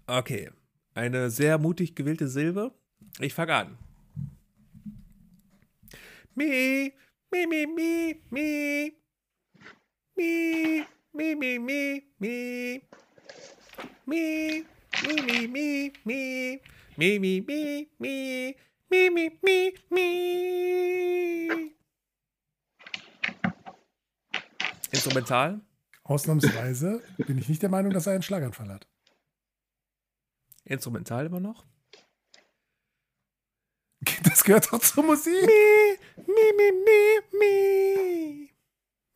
Okay. Eine sehr mutig gewählte Silbe. Ich fange an. Mi. Mi, mi, mi, mi. Mi. Mi, mi, mi, mi. Mi. Mi, mi, mi, mi. Mi, mi, mi, mi. Mi, mi, mi, mi. Instrumental. Ausnahmsweise bin ich nicht der Meinung, dass er einen Schlaganfall hat. Instrumental immer noch. Das gehört doch zur Musik. Mi, mi, mi, mi,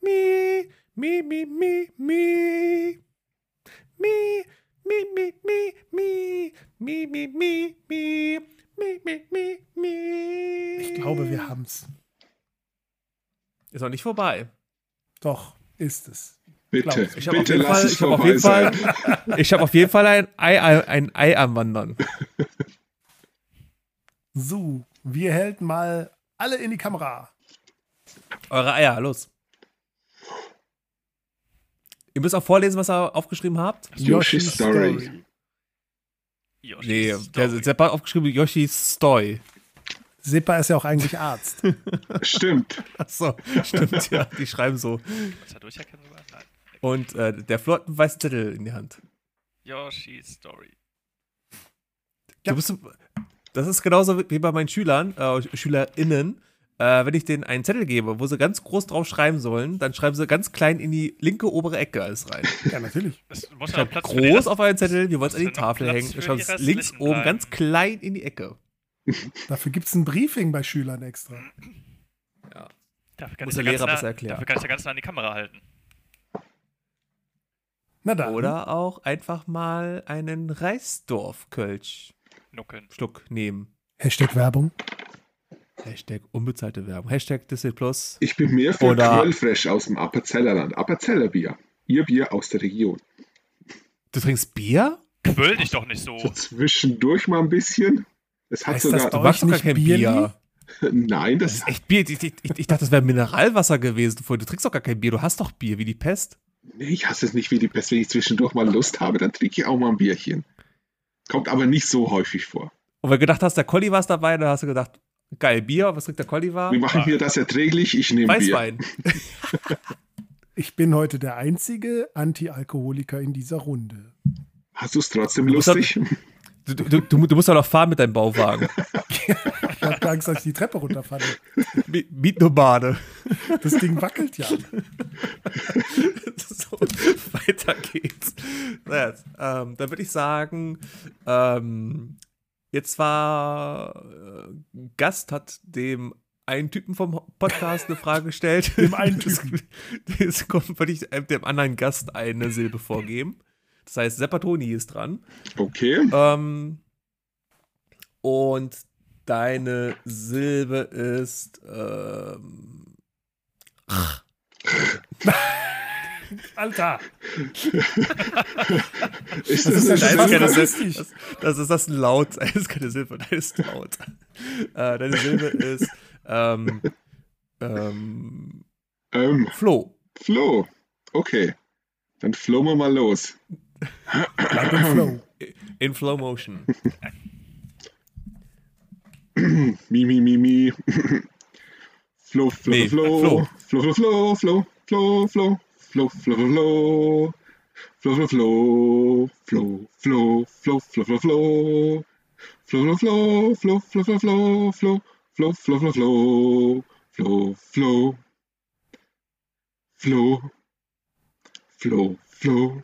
mi. Mi, mi, mi, mi. Mi, mi, mi, mi, mi. Mi, mi, mi, mi. Mi, mi, mi, mi. Ich glaube, wir haben's. Ist noch nicht vorbei. Doch, ist es. Bitte, Ich habe auf, bitte jeden lass Fall- es ich hab auf vorbei jeden Fall, sein. ich hab auf jeden Fall ein Ei, ein Ei am Wandern. So, wir halten mal alle in die Kamera. Eure Eier, los. Ihr müsst auch vorlesen, was ihr aufgeschrieben habt. Yoshi's Story. Yoshi's Nee, der Story. Sepp hat aufgeschrieben Yoshi's Story. Sippa ist ja auch eigentlich Arzt. Stimmt. Achso, stimmt, ja. Die schreiben so. Ist er durcherkennen. Und äh, der Flo hat einen weißen Zettel in die Hand. Yoshi's Story. Ja. Du bist, das ist genauso wie bei meinen Schülern, äh, SchülerInnen. Äh, wenn ich denen einen Zettel gebe, wo sie ganz groß drauf schreiben sollen, dann schreiben sie ganz klein in die linke obere Ecke alles rein. ja, natürlich. Ja Schreibt die groß auf euren Zettel, wir wollen es an die ja Tafel Platz hängen. die es links oben bleiben. ganz klein in die Ecke. Dafür gibt es ein Briefing bei Schülern extra. Dafür kann Muss der ja Lehrer besser erklären. Dafür kann ich ja ganz nah an die Kamera halten. Na dann. Oder auch einfach mal einen Reisdorf-Kölsch. Schluck nehmen. Hashtag Werbung. Hashtag unbezahlte Werbung. Hashtag Disney Plus. Ich bin mehr für Oder- Quellfresh aus dem Appenzellerland. Appenzeller Bier. Ihr Bier aus der Region. Du trinkst Bier? Quöl dich doch nicht so. So zwischendurch mal ein bisschen. Es hat Heißt das sogar. doch- Du magst doch gar nicht kein Bier Bier. Nein, Das das ist echt Bier. Ich, ich, ich, dachte, das wäre Mineralwasser gewesen. vorhin. Du trinkst doch gar kein Bier. Du hast doch Bier, wie die Pest. Nee, ich hasse es nicht wie die Pest. Wenn ich zwischendurch mal Lust habe, dann trinke ich auch mal ein Bierchen. Kommt aber nicht so häufig vor. Und wenn du gedacht hast, der Colli war dabei, dann hast du gedacht, geil, Bier. Was trinkt der Colli war? Wir machen mir das erträglich. Ich nehme Bier. Weißwein. Ich bin heute der einzige Anti-Alkoholiker in dieser Runde. Hast du es trotzdem lustig? Du, du, du, du musst doch noch fahren mit deinem Bauwagen. Ich habe Angst, dass ich die Treppe runterfalle. Mi- Mietnomade. Das Ding wackelt ja. so, weiter geht's. Naja, ähm, dann würde ich sagen, ähm, jetzt war äh, Gast hat dem einen Typen vom Podcast eine Frage gestellt. Dem einen Typen. Jetzt kommt, würde ich äh, dem anderen Gast eine Silbe vorgeben. Das heißt, Seppatoni ist dran. Okay. Ähm, und deine Silbe ist ähm, Alter, Ist das ist das fast das, ist rassistisch. das, das ist das ist Laut. Das ist keine Silbe, das ist laut. Äh, deine Silbe ist ähm, ähm, ähm, Flo. Flo. Okay. Dann flow wir mal los. Bleib im Flow. In Flow Motion. Mi, mi, mi, mi. Flo, Flo, Nee, Flo. Flo, Flo, Flo, Flo, Flo, Flo. Flo, Flo, Flo, Flo. Flo, Flo, Flo. Flo, Flo, Flo, Flo, Flo. Flo, Flo, Flo, Flo, Flo, Flo, Flo. Flo, Flo, Flo, Flo. Flo, Flo. Flo. Flo,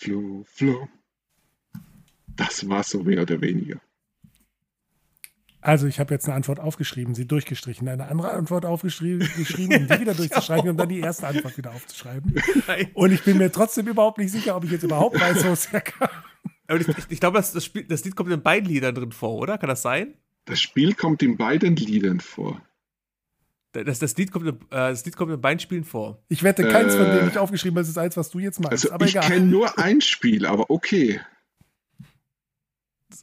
flow, flow. Das war so mehr oder weniger. Also, ich habe jetzt eine Antwort aufgeschrieben, sie durchgestrichen, eine andere Antwort aufgeschrieben, geschrieben, um die wieder durchzuschreiben, um dann die erste Antwort wieder aufzuschreiben. Und ich bin mir trotzdem überhaupt nicht sicher, ob ich jetzt überhaupt weiß, wo es herkam. Aber ich, ich, ich glaube, das, das, Spiel, das Lied kommt in beiden Liedern drin vor, oder? Kann das sein? Das Spiel kommt in beiden Liedern vor. Das, das, Lied, kommt in, äh, das Lied kommt in beiden Spielen vor. Ich wette, keins von Äh. denen ich aufgeschrieben habe, ist eins, was du jetzt meinst. Also aber ich kenne nur ein Spiel, aber okay.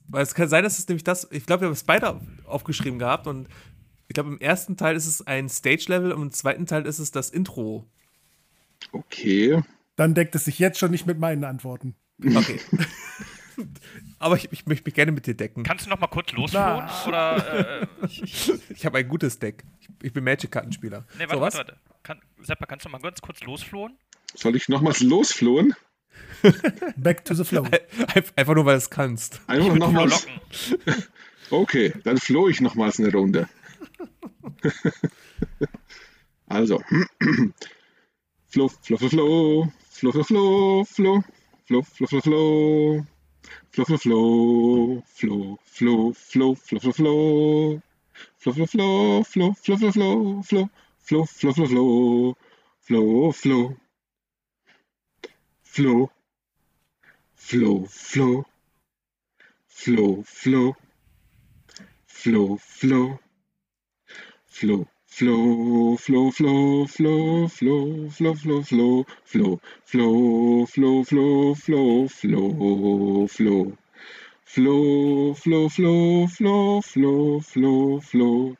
Weil es kann sein, dass es nämlich das, ich glaube, wir haben es beide aufgeschrieben gehabt und ich glaube, im ersten Teil ist es ein Stage-Level und im zweiten Teil ist es das Intro. Okay. Dann deckt es sich jetzt schon nicht mit meinen Antworten. Okay. Aber ich, ich möchte mich gerne mit dir decken. Kannst du noch mal kurz. Oder, äh, ich, ich, habe ein gutes Deck. Ich, ich bin Magic-Kartenspieler. nee, warte, so, was? warte, warte. Kann, Seppa, kannst du mal ganz kurz losflohen? Soll ich nochmals losflohen? Back to the flow. Einf- Einfach nur, weil du es kannst. Einfach nochmals. Okay, dann floh ich nochmals eine Runde. also. Flo, Flo, Flo, Flo, Flo, Flo, Flo, Flo, Flo, Flo, Flo, Flo. Flo, Flo, Flo, Flo, Flo, Flo, Flo, Flo, Flo. Flo, Flo, Flo, Flo, Flo, Flo, Flo, Flo, Flo, Flo, Flo, Flo, Flo, Flo. Flo. Flo, Flo. Flo, Flo. Flo, Flo. Flo, Flo, Flo, Flo, Flo, Flo, Flo, Flo, Flo, Flo, Flo, Flo, Flo, Flo, Flo, Flo. Flo, Flo, Flo, Flo, Flo, Flo, Flo.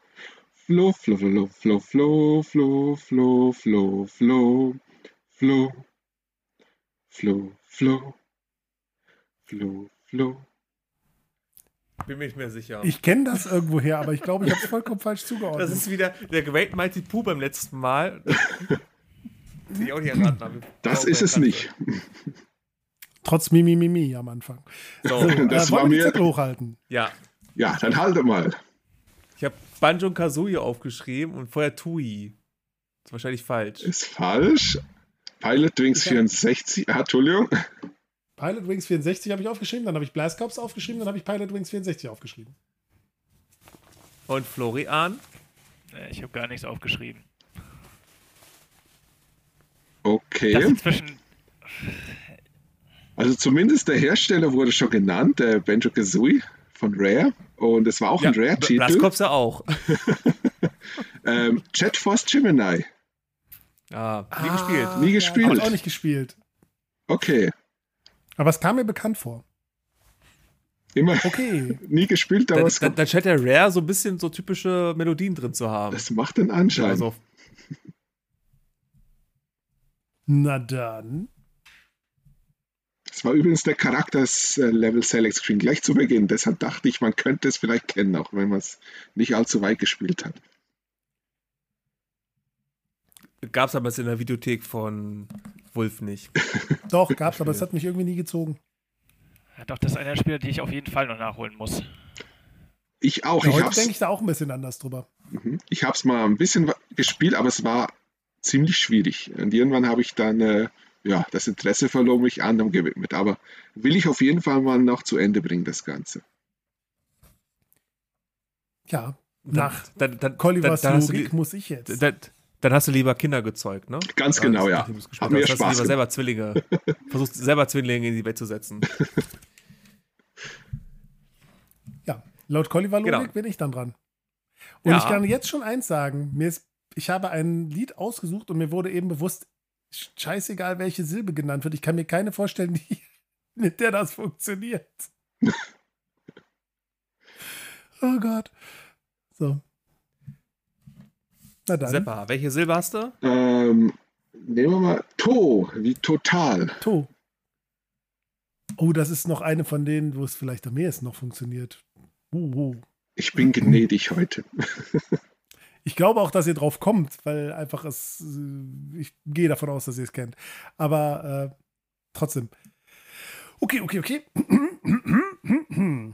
Flo, Flo, Flo, Flo, Flo, Flo, Flo, Flo, Flo. Flo. Flo, Flo. Flo, Flo. Bin mir nicht mehr sicher. Ich kenne das irgendwoher, aber ich glaube, ich habe es vollkommen falsch zugeordnet. das ist wieder der Great Mighty Pooh beim letzten Mal. Den ich auch nicht erraten habe. Das ist es nicht. Trotz Mimi Mimi am Anfang. So, Das äh, war die mir- Zettel hochhalten? ja. Ja, dann halte mal. Ich habe Banjo und Kazooie aufgeschrieben und vorher Tui. Das ist wahrscheinlich falsch. Ist falsch. Pilot Wings Ich hab- 64. Ah, Entschuldigung. Pilot Wings 64 habe ich aufgeschrieben, dann habe ich Blast Corps aufgeschrieben, dann habe ich Pilot Wings 64 aufgeschrieben. Und Florian? Äh, Ich habe gar nichts aufgeschrieben. Okay. Also zumindest der Hersteller wurde schon genannt, der Banjo Kazooie von Rare. Und es war auch ein Rare-Titel. Blaskops ja auch. Ähm, Jet Force Gemini. Ah, nie gespielt. Nie Ja, gespielt. hab ich auch nicht gespielt. Okay. Aber es kam mir bekannt vor. Immer Okay. nie gespielt, aber Dann, es dann, dann scheint der Rare so ein bisschen so typische Melodien drin zu haben. das macht den Anschein. Also, Na dann. Das war übrigens der Charakters-Level Select Screen gleich zu Beginn. Deshalb dachte ich, man könnte es vielleicht kennen, auch wenn man es nicht allzu weit gespielt hat. gab es aber in der Videothek von Wolf nicht. Doch, gab's, aber es hat mich irgendwie nie gezogen. Ja, doch, das ist einer der Spiele, die ich auf jeden Fall noch nachholen muss. Ich auch. Ja, ich heute denke ich da auch ein bisschen anders drüber. Mhm. Ich habe es mal ein bisschen gespielt, aber es war ziemlich schwierig. Und irgendwann habe ich dann äh, ja, das Interesse verloren, mich anderem gewidmet. Aber will ich auf jeden Fall mal noch zu Ende bringen, das Ganze. Ja, Dann- nach dann, dann, Collivers dann, dann, du, Logik li- muss ich jetzt. dann, dann hast du lieber Kinder gezeugt, ne? Ganz genau, ja. Hat mir hast, hast du Spaß lieber selber Zwillinge. Versuchst selber Zwillinge in die Welt zu setzen. Ja, laut Colliver-Logik Genau. bin ich dann dran. Und Ja. ich kann jetzt schon eins sagen. Mir ist, ich habe ein Lied ausgesucht und mir wurde eben bewusst, sch- scheißegal, welche Silbe genannt wird. Ich kann mir keine vorstellen, die, mit der das funktioniert. oh Gott. So. Na dann. Seppa, welche Silbe hast du? Ähm, nehmen wir mal To, wie total. To. Oh, das ist noch eine von denen, wo es vielleicht am ehesten noch funktioniert. Uh, uh. Ich bin gnädig heute. Ich glaube auch, dass ihr drauf kommt, weil einfach es. äh, Ich gehe davon aus, dass ihr es kennt. Aber äh, trotzdem. Okay, okay, okay.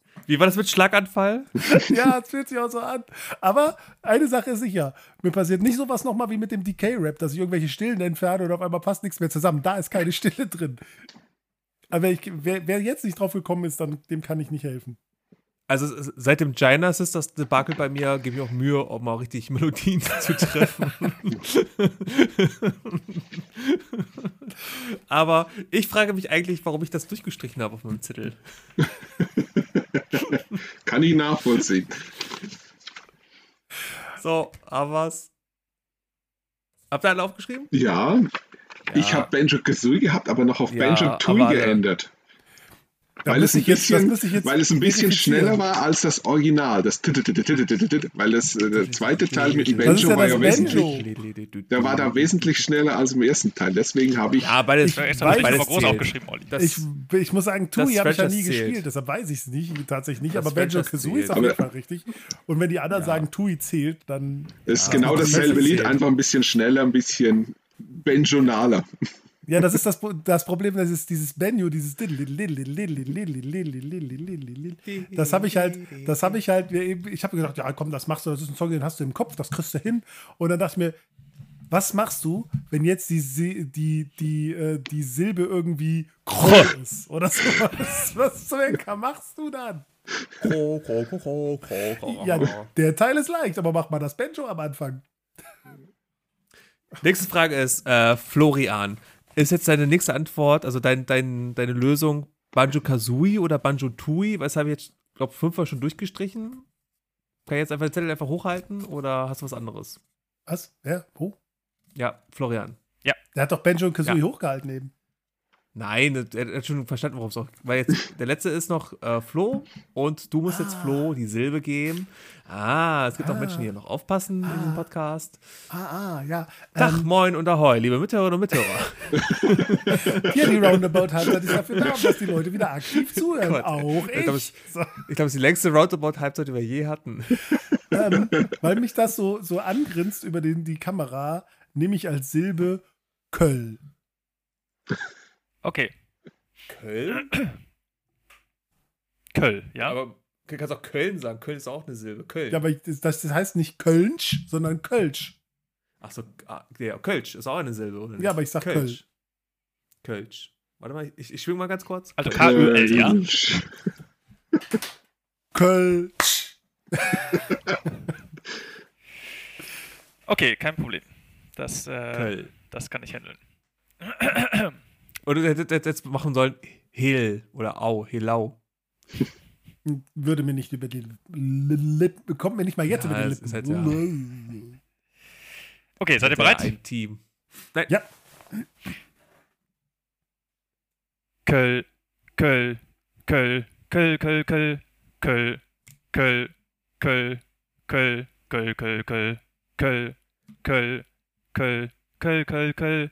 Wie war das mit Schlaganfall? Ja, es fühlt sich auch so an. Aber eine Sache ist sicher. Mir passiert nicht sowas nochmal wie mit dem Decay-Rap, dass ich irgendwelche Stillen entferne und auf einmal passt nichts mehr zusammen. Da ist keine Stille drin. Aber ich, wer, wer jetzt nicht drauf gekommen ist, dann dem kann ich nicht helfen. Also seit dem Gina Sisters Debakel bei mir gebe ich auch Mühe, um mal richtig Melodien zu treffen. Aber ich frage mich eigentlich, warum ich das durchgestrichen habe auf meinem Zettel. Kann ich nachvollziehen. So, aber was? Habt ihr alle aufgeschrieben? Ja, ich Ja. habe Banjo Kazooie gehabt, aber noch auf Ja, Banjo weil es, ein bisschen, jetzt, weil es ein bisschen schneller war als das Original. Das weil das der zweite Teil mit Benjo ja war ja wesentlich. Der war da wesentlich schneller als im ersten Teil. Deswegen habe ich. Ja, beides, ich, beides, beides, beides groß aufgeschrieben, Olli. Das, ich, ich, muss sagen, Tui habe ich ja nie zählt. gespielt, deshalb weiß ich es nicht, tatsächlich nicht. Das aber Benjo Kazooie ist auf jeden Fall richtig. Und wenn die anderen ja. sagen, Tui zählt, dann. Es ist genau dasselbe Lied, einfach ein bisschen schneller, ein bisschen benjonaler. Ja, das ist das, das Problem, das ist dieses Benjo, dieses Das habe ich halt, das habe ich halt, ich habe gedacht, ja komm, das machst du, das ist ein Song, den hast du im Kopf, das kriegst du hin. Und dann dachte ich mir, was machst du, wenn jetzt die, die, die, die Silbe irgendwie kroll ist oder sowas? Was zum Henker machst du dann? Ja, der Teil ist leicht, aber mach mal das Benjo am Anfang. Nächste Frage ist äh, Florian ist jetzt deine nächste Antwort, also dein, dein, deine Lösung Banjo Kazooie oder Banjo Tui? Was habe ich jetzt, glaube ich, fünfmal schon durchgestrichen? Kann ich jetzt einfach den Zettel einfach hochhalten oder hast du was anderes? Was? Ja, wo? Ja, Florian. Ja. Der hat doch Banjo und Kazooie ja. hochgehalten eben. Nein, er hat schon verstanden, warum es auch. Weil jetzt der letzte ist noch äh, Flo und du musst ah. jetzt Flo ah. die Silbe geben. Ah, es gibt ah. auch Menschen, die hier noch aufpassen ah. in diesem ah. Podcast. Ah, ah, ja. Dach, ähm, moin und ahoi, liebe Mithörerinnen und Mithörer. hier die Roundabout Halbzeit ist dafür da, dass die Leute wieder aktiv zuhören. Gott, auch ich. Ich glaube, es glaub, ist die längste Roundabout Halbzeit, die wir je hatten. Ähm, weil mich das so, so angrinst über den, die Kamera, nehme ich als Silbe Köln. Okay. Köln? Köln, ja. Aber du kannst auch Köln sagen. Köln ist auch eine Silbe. Köln. Ja, aber das, das heißt nicht Kölnsch, sondern Kölsch. Ach so, ah, ja, Kölsch ist auch eine Silbe, oder nicht? Ja, aber ich sag Kölsch. Kölsch. Warte mal, ich, ich schwing mal ganz kurz. Also K-Ö-L, ja. Kölsch. okay, kein Problem. Das, äh, das kann ich handeln. Oder du hättest jetzt machen sollen Hill oder Au, Hillau. Würde mir nicht über die Lippen, kommt mir nicht mal jetzt ja, über die Lippen. Halt, ja. Okay, seid ihr bereit? Ein Team. Nein. Ja. Köll, Köll, Köll, Köll, Köll, Köll, Köll, Köll, Köll, Köll, Köll, Köll, Köll, Köll, Köll, Köll, Köll, Köll, Köll,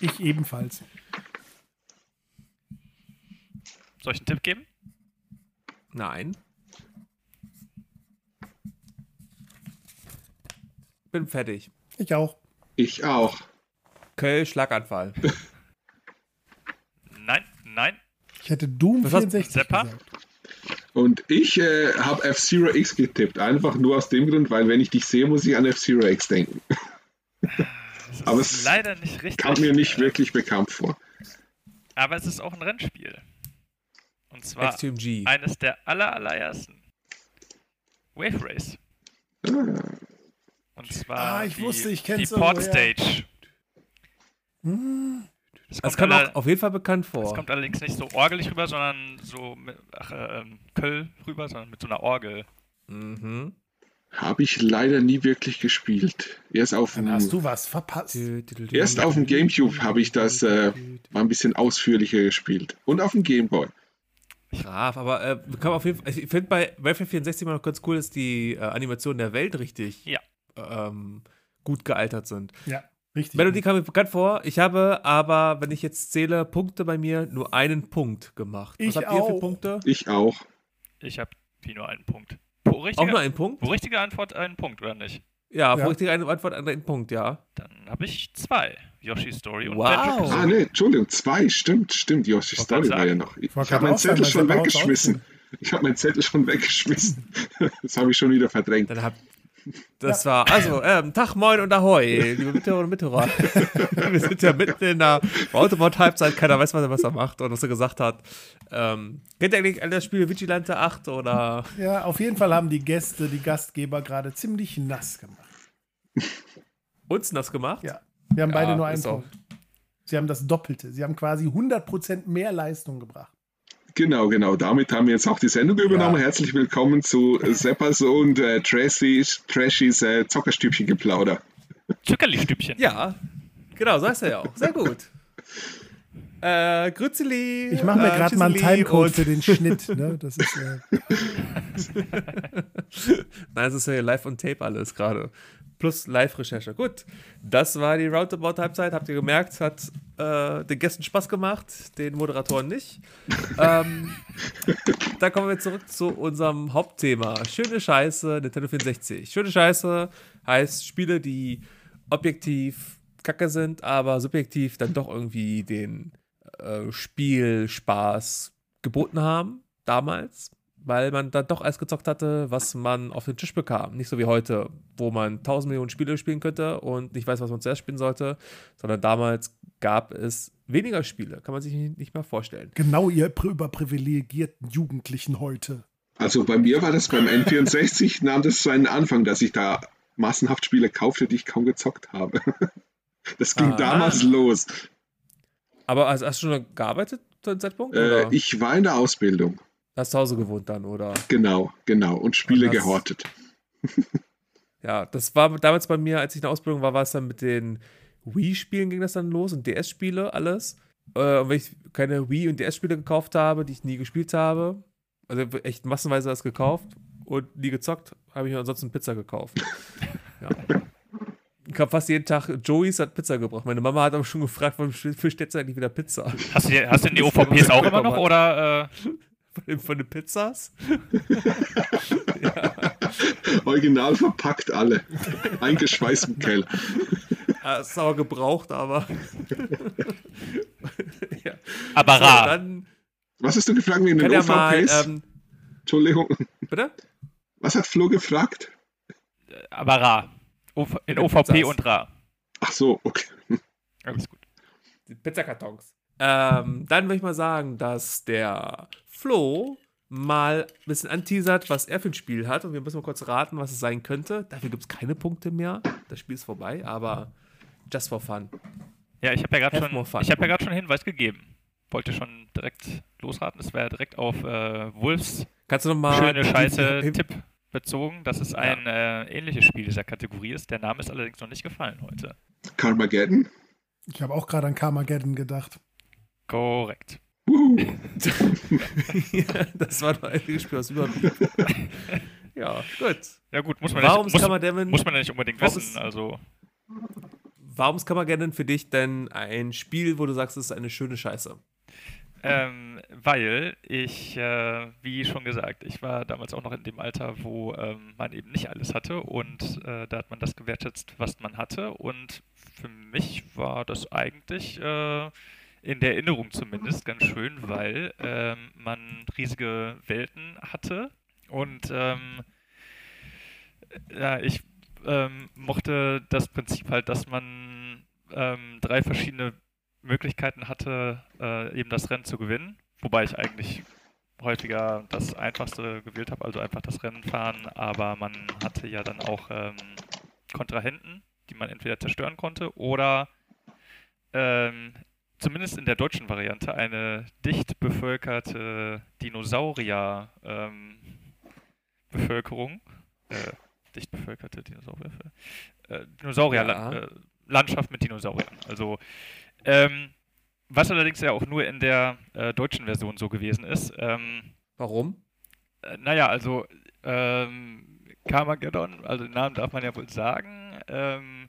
Ich ebenfalls. Soll ich einen Tipp geben? Nein. Bin fertig. Ich auch. Ich auch. Köll, Schlaganfall. Nein, nein. Ich hätte Doom Was hast- 64 Seppa? gesagt. Und ich äh, habe F-Zero X getippt. Einfach nur aus dem Grund, weil wenn ich dich sehe, muss ich an F-Zero X denken. Das Aber ist es leider nicht richtig. Kam mir nicht wirklich bekannt vor. Aber es ist auch ein Rennspiel. Und zwar eines der aller, allerersten. Wave Race. Ah, Und zwar Ah, ich die, wusste, ich die Port irgendwoher. Stage. Hm. Es Das kommt, auch auf jeden Fall bekannt es vor. kommt allerdings nicht so orgelig rüber, sondern so mit, ach, äh, Köll rüber, sondern mit so einer Orgel. Mhm. Habe ich leider nie wirklich gespielt. Erst auf Dann dem, hast du was verpasst. Erst auf dem Gamecube habe ich das, äh, mal ein bisschen ausführlicher gespielt. Und auf dem Gameboy. Brav, aber äh, wir kommen auf jeden Fall, ich finde bei Warfare 64 immer noch ganz cool, dass die äh, Animationen der Welt richtig Ja. ähm, gut gealtert sind. Ja, richtig. Melodie kam mir bekannt vor. Ich habe aber, wenn ich jetzt zähle, Punkte bei mir nur einen Punkt gemacht. Ich Was habt ihr für auch. Punkte? Ich auch. Ich habe nur einen Punkt. Wo Auch richtige, nur einen Punkt? wo richtige Antwort einen Punkt, oder nicht? Ja, Ja. ja. richtige Antwort einen Punkt, ja. Dann habe ich zwei. Yoshi's Story und Wow. Banjo Ah, Kazooie. ne, Entschuldigung, zwei, stimmt, stimmt. Yoshi Wollte Story war ja noch. Ich, ich habe meinen Zettel schon weggeschmissen. Ich habe meinen Zettel schon weggeschmissen. Das habe ich schon wieder verdrängt. Dann hab, das war, also, ähm, Tag, Moin und Ahoi, liebe Mithörer und Mithörer. Wir sind ja mitten in der Autobot-Halbzeit, keiner weiß, was er, was er macht und was er gesagt hat. Ähm, kennt ihr eigentlich das Spiel Vigilante 8 oder Ja, auf jeden Fall haben die Gäste, die Gastgeber gerade ziemlich nass gemacht. uns nass gemacht? Ja, wir haben beide Ja, nur einen Punkt. Sie haben das Doppelte. Sie haben quasi 100% mehr Leistung gebracht. Genau, genau. Damit haben wir jetzt auch die Sendung übernommen. Ja. Herzlich willkommen zu Seppas und äh, Trashys, Trashys äh, Zockerstübchen-Geplauder. Zuckerli-Stübchen. Ja, genau, so heißt er ja auch. Sehr gut. Äh, Grützeli. Ich mache mir äh, gerade mal einen Timecode und- für den Schnitt. Ne? Das ist, äh, Nein, es ist ja live on tape alles gerade. Plus Live-Recherche. Gut, das war die Roundabout-Halbzeit. Habt ihr gemerkt, hat äh, den Gästen Spaß gemacht, den Moderatoren nicht. ähm, da kommen wir zurück zu unserem Hauptthema. Schöne Scheiße, Nintendo 64. Schöne Scheiße heißt Spiele, die objektiv kacke sind, aber subjektiv dann doch irgendwie den äh, Spielspaß geboten haben, damals weil man dann doch alles gezockt hatte, was man auf den Tisch bekam. Nicht so wie heute, wo man tausend Millionen Spiele spielen könnte und nicht weiß, was man zuerst spielen sollte, sondern damals gab es weniger Spiele. Kann man sich nicht mehr vorstellen. genau ihr pri- überprivilegierten Jugendlichen heute. Also bei mir war das beim N64, nahm das seinen Anfang, dass ich da massenhaft Spiele kaufte, die ich kaum gezockt habe. Das ging Ah. damals los. Aber also hast du schon gearbeitet zu dem Zeitpunkt? Äh, oder ich war in der Ausbildung. Hast zu Hause gewohnt dann, oder? Genau, genau. Und Spiele Und das- gehortet. Ja, das war damals bei mir, als ich in der Ausbildung war, war es dann mit den Wii-Spielen ging das dann los und DS-Spiele, alles. Äh, und wenn ich keine Wii- und DS-Spiele gekauft habe, die ich nie gespielt habe, also echt massenweise das gekauft und nie gezockt, habe ich mir ansonsten Pizza gekauft. ja. Ich habe fast jeden Tag, Joey's hat Pizza gebracht. Meine Mama hat aber schon gefragt, warum für steht eigentlich wieder Pizza? Hast du, die- hast du denn die OVPs auch immer noch oder äh, Von den, von den Pizzas? Original verpackt alle. Eingeschweißt im Keller. Ah, ist aber gebraucht, aber. ja. aber So, rar? dann Was hast du gefragt wegen den ja mal. OVPs? Ähm, Entschuldigung. bitte? Was hat Flo gefragt? aber rar. OV in Ja, OVP Pizzas. und rar. Ach so, okay. Alles gut. Die Pizzakartons. Ähm, dann würde ich mal sagen, dass der Flo mal ein bisschen anteasert, was er für ein Spiel hat. Und wir müssen mal kurz raten, was es sein könnte. Dafür gibt es keine Punkte mehr. Das Spiel ist vorbei, aber just for fun. Ja, ich habe ja gerade schon, ich habe ja gerade schon Hinweis gegeben. Wollte schon direkt losraten. Es wäre direkt auf äh, Wolfs Kannst du nochmal. schöne Scheiße Tipp bezogen, dass es Ja. ein äh, ähnliches Spiel dieser Kategorie ist. Der Name ist allerdings noch nicht gefallen heute. Carmageddon? Ich habe auch gerade an Carmageddon gedacht. Korrekt. Ja, das war noch ein Spiel aus Überblick. ja, gut. Ja gut, muss man Warum nicht, kann muss, man denn. muss man ja nicht unbedingt wissen. Also Warum ist Kammergeddon für dich denn ein Spiel, wo du sagst, es ist eine schöne Scheiße? Ähm, weil ich, äh, wie schon gesagt, ich war damals auch noch in dem Alter, wo ähm, man eben nicht alles hatte und äh, da hat man das gewertschätzt, was man hatte und für mich war das eigentlich äh, in der Erinnerung zumindest ganz schön, weil ähm, man riesige Welten hatte und ähm, ja, ich ähm, mochte das Prinzip halt, dass man ähm, drei verschiedene Möglichkeiten hatte, äh, eben das Rennen zu gewinnen. Wobei ich eigentlich häufiger das Einfachste gewählt habe, also einfach das Rennen fahren. Aber man hatte ja dann auch ähm, Kontrahenten, die man entweder zerstören konnte oder ähm, zumindest in der deutschen Variante eine dicht bevölkerte Dinosaurier-Bevölkerung. Ähm, äh, dicht bevölkerte Dinosaurier. Äh, Dinosaurier-Landschaft ja. mit Dinosauriern. Also, ähm, was allerdings ja auch nur in der äh, deutschen Version so gewesen ist. Ähm, Warum? Äh, naja, also ähm, Carmageddon, also den Namen darf man ja wohl sagen. Ähm,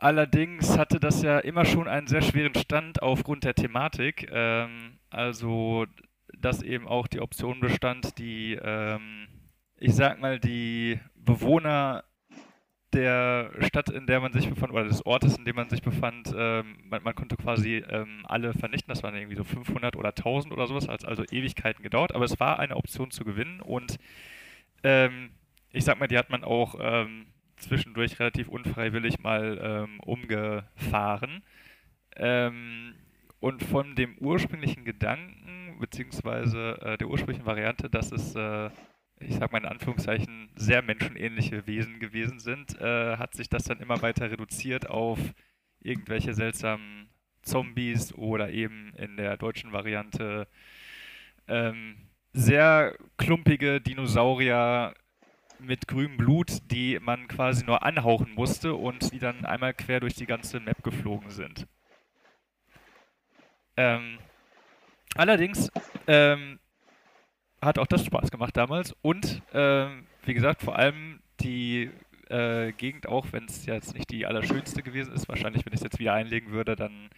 allerdings hatte das ja immer schon einen sehr schweren Stand aufgrund der Thematik. Ähm, also, dass eben auch die Option bestand, die, ähm, ich sag mal, die Bewohner der Stadt, in der man sich befand, oder des Ortes, in dem man sich befand, ähm, man, man, konnte quasi ähm, alle vernichten. Das waren irgendwie so 500 oder 1000 oder sowas, hat also Ewigkeiten gedauert. Aber es war eine Option zu gewinnen und ähm, ich sag mal, die hat man auch ähm, zwischendurch relativ unfreiwillig mal ähm, umgefahren. Ähm, und von dem ursprünglichen Gedanken, beziehungsweise äh, der ursprünglichen Variante, dass es äh, ich sag mal in Anführungszeichen, sehr menschenähnliche Wesen gewesen sind, äh, hat sich das dann immer weiter reduziert auf irgendwelche seltsamen Zombies oder eben in der deutschen Variante ähm, sehr klumpige Dinosaurier mit grünem Blut, die man quasi nur anhauchen musste und die dann einmal quer durch die ganze Map geflogen sind. Ähm, allerdings ähm, hat auch das Spaß gemacht damals. Und äh, wie gesagt, vor allem die äh, Gegend, auch wenn es jetzt nicht die allerschönste gewesen ist, wahrscheinlich, wenn ich es jetzt wieder einlegen würde, dann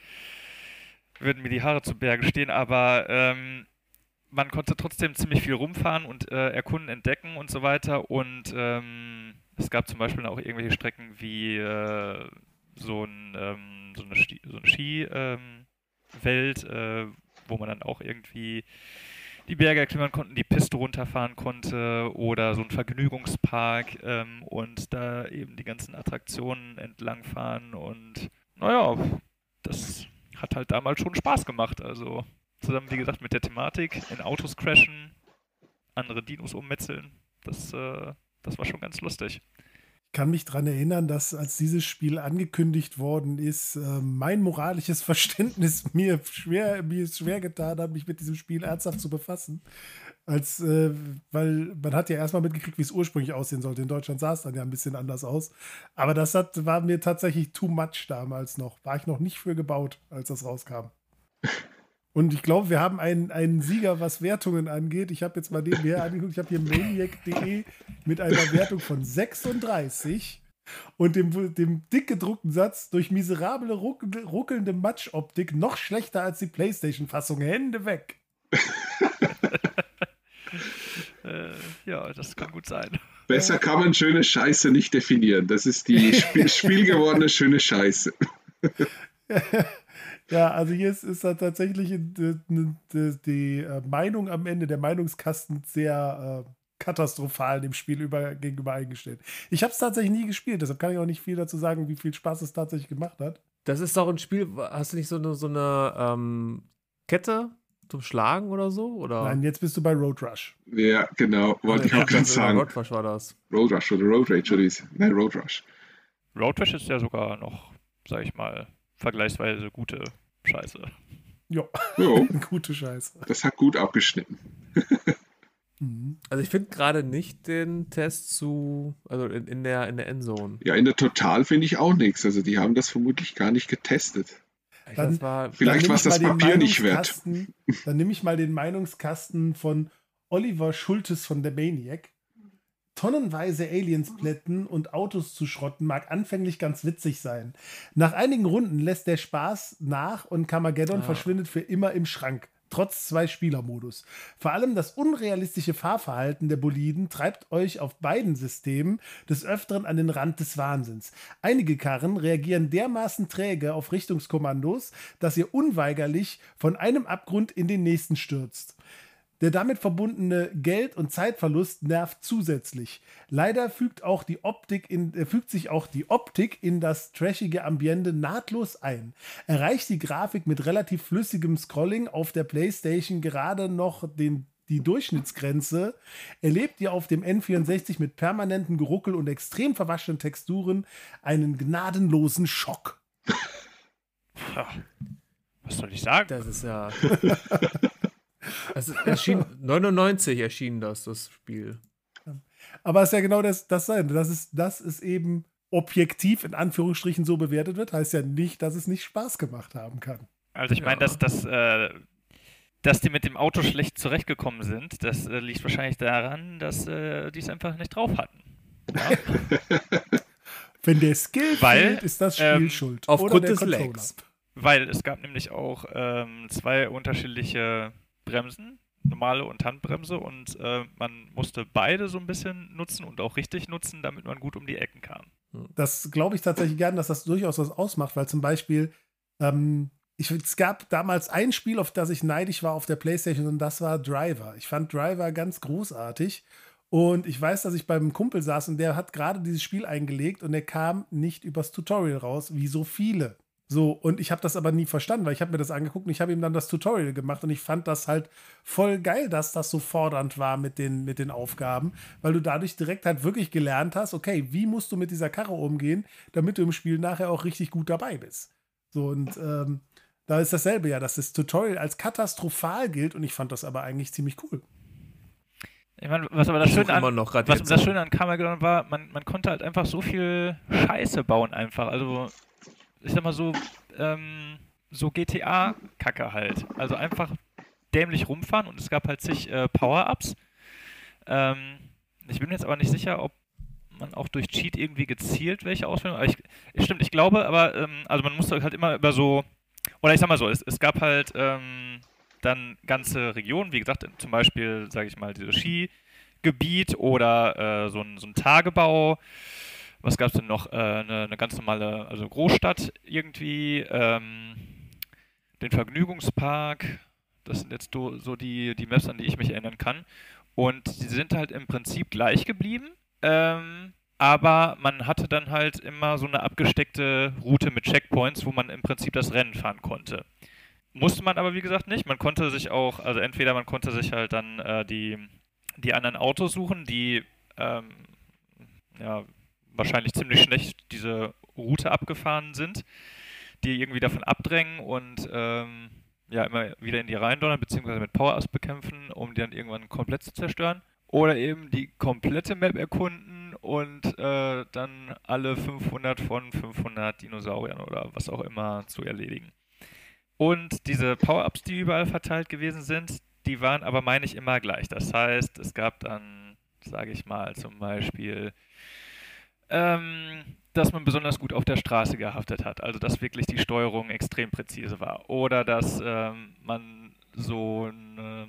würden mir die Haare zu Berge stehen, aber ähm, man konnte trotzdem ziemlich viel rumfahren und äh, erkunden, entdecken und so weiter. Und ähm, es gab zum Beispiel auch irgendwelche Strecken wie äh, so, ein, ähm, so, eine, so eine Skiwelt, äh, wo man dann auch irgendwie die Berge erklimmern konnten, die Piste runterfahren konnte oder so ein Vergnügungspark ähm, und da eben die ganzen Attraktionen entlangfahren und naja, das hat halt damals schon Spaß gemacht. Also zusammen, wie gesagt, mit der Thematik, in Autos crashen, andere Dinos ummetzeln, das, äh, das war schon ganz lustig kann mich daran erinnern, dass als dieses Spiel angekündigt worden ist, äh, mein moralisches Verständnis mir schwer, mir schwer getan hat, mich mit diesem Spiel ernsthaft zu befassen. Als, äh, weil man hat ja erstmal mitgekriegt, wie es ursprünglich aussehen sollte. In Deutschland sah es dann ja ein bisschen anders aus. Aber das hat, war mir tatsächlich too much damals noch. War ich noch nicht für gebaut, als das rauskam. Und ich glaube, wir haben einen, einen Sieger, was Wertungen angeht. Ich habe jetzt mal nebenher angeguckt. Ich habe hier maniac.de mit einer Wertung von 36 und dem, dem dick gedruckten Satz durch miserable, ruckelnde Matschoptik noch schlechter als die PlayStation-Fassung. Hände weg. äh, ja, das kann gut sein. Besser kann man schöne Scheiße nicht definieren. Das ist die Spiel spielgewordene schöne Scheiße. Ja, also hier ist, ist da tatsächlich die, die, die, äh, Meinung am Ende, der Meinungskasten sehr äh, katastrophal dem Spiel über, gegenüber eingestellt. Ich habe es tatsächlich nie gespielt, deshalb kann ich auch nicht viel dazu sagen, wie viel Spaß es tatsächlich gemacht hat. Das ist doch ein Spiel, hast du nicht so eine, so eine ähm, Kette zum Schlagen oder so? Oder? Nein, jetzt bist du bei Road Rush. Ja, genau, wollte ich auch gerade sagen. Road Rush war das. Road Rush oder Road Rage oder wie Nein, Road Rush. Road Rush ist ja sogar noch, sag ich mal, vergleichsweise gute Scheiße. Ja, jo. gute Scheiße. Das hat gut abgeschnitten. Mhm. Also ich finde gerade nicht den Test zu, also in, in, der, in der Endzone. Ja, in der Total finde ich auch nichts. Also die haben das vermutlich gar nicht getestet. Dann, war, vielleicht war es das Papier nicht wert. Dann nehme ich mal den Meinungskasten von Oliver Schultes von der Maniac. Tonnenweise Aliens plätten und Autos zu schrotten mag anfänglich ganz witzig sein. Nach einigen Runden lässt der Spaß nach und Carmageddon ah. verschwindet für immer im Schrank. Trotz zwei Spielermodus. Vor allem das unrealistische Fahrverhalten der Boliden treibt euch auf beiden Systemen des Öfteren an den Rand des Wahnsinns. Einige Karren reagieren dermaßen träge auf Richtungskommandos, dass ihr unweigerlich von einem Abgrund in den nächsten stürzt. Der damit verbundene Geld- und Zeitverlust nervt zusätzlich. Leider fügt, auch die Optik in, äh, fügt sich auch die Optik in das trashige Ambiente nahtlos ein. Erreicht die Grafik mit relativ flüssigem Scrolling auf der PlayStation gerade noch den die Durchschnittsgrenze, erlebt ihr auf dem N64 mit permanentem Geruckel und extrem verwaschenen Texturen einen gnadenlosen Schock. Was soll ich sagen? Das ist ja. es erschien 99 erschien das, das Spiel. Aber es ist ja genau das, das sein. Das ist, das ist eben objektiv in Anführungsstrichen so bewertet wird, heißt ja nicht, dass es nicht Spaß gemacht haben kann. Also ich meine, Ja. dass, dass, äh, dass die mit dem Auto schlecht zurechtgekommen sind, das äh, liegt wahrscheinlich daran, dass äh, die es einfach nicht drauf hatten. Ja? Wenn der Skill Weil, fehlt, ist das Spiel ähm, schuld. aufgrund des Controller. Lags. Weil es gab nämlich auch ähm, zwei unterschiedliche Bremsen, normale und Handbremse, und äh, man musste beide so ein bisschen nutzen und auch richtig nutzen, damit man gut um die Ecken kam. Das glaube ich tatsächlich gern, dass das durchaus was ausmacht, weil zum Beispiel, ähm, ich, es gab damals ein Spiel, auf das ich neidisch war auf der Playstation und das war Driver. Ich fand Driver ganz großartig und ich weiß, dass ich beim Kumpel saß und der hat gerade dieses Spiel eingelegt und er kam nicht übers Tutorial raus, wie so viele. So, und ich habe das aber nie verstanden, weil ich habe mir das angeguckt und ich habe ihm dann das Tutorial gemacht und ich fand das halt voll geil, dass das so fordernd war mit den, mit den Aufgaben, weil du dadurch direkt halt wirklich gelernt hast, okay, wie musst du mit dieser Karre umgehen, damit du im Spiel nachher auch richtig gut dabei bist. So, und ähm, da ist dasselbe ja, dass das Tutorial als katastrophal gilt und ich fand das aber eigentlich ziemlich cool. Ich meine, was aber das Schöne an, noch was das. Schöne an Carmageddon war, man, man konnte halt einfach so viel Scheiße bauen einfach. Also, ich sag mal so, ähm, so GTA-Kacke halt. Also einfach dämlich rumfahren und es gab halt zig äh, Power-Ups. Ähm, ich bin mir jetzt aber nicht sicher, ob man auch durch Cheat irgendwie gezielt welche auswählen. Aber ich, stimmt, ich glaube, aber ähm, also man musste halt immer über so, oder ich sag mal so, es, es gab halt ähm, dann ganze Regionen, wie gesagt, zum Beispiel, sage ich mal, dieses Skigebiet oder äh, so, ein, so ein Tagebau. Was gab es denn noch? Äh, eine, ganz normale, also Großstadt irgendwie, ähm, den Vergnügungspark. Das sind jetzt so, die, die Maps, an die ich mich erinnern kann. Und die sind halt im Prinzip gleich geblieben. Ähm, aber man hatte dann halt immer so eine abgesteckte Route mit Checkpoints, wo man im Prinzip das Rennen fahren konnte. Musste man aber wie gesagt nicht. Man konnte sich auch, also entweder man konnte sich halt dann äh, die, die anderen Autos suchen, die ähm, ja, wahrscheinlich ziemlich schlecht diese Route abgefahren sind, die irgendwie davon abdrängen und ähm, ja immer wieder in die Reihen donnern, beziehungsweise mit Power-Ups bekämpfen, um die dann irgendwann komplett zu zerstören. Oder eben die komplette Map erkunden und äh, dann alle 500 von 500 Dinosauriern oder was auch immer zu erledigen. Und diese Power-Ups, die überall verteilt gewesen sind, die waren aber, meine ich, immer gleich. Das heißt, es gab dann, sage ich mal, zum Beispiel, ähm, dass man besonders gut auf der Straße gehaftet hat. Also, dass wirklich die Steuerung extrem präzise war. Oder dass ähm, man so eine,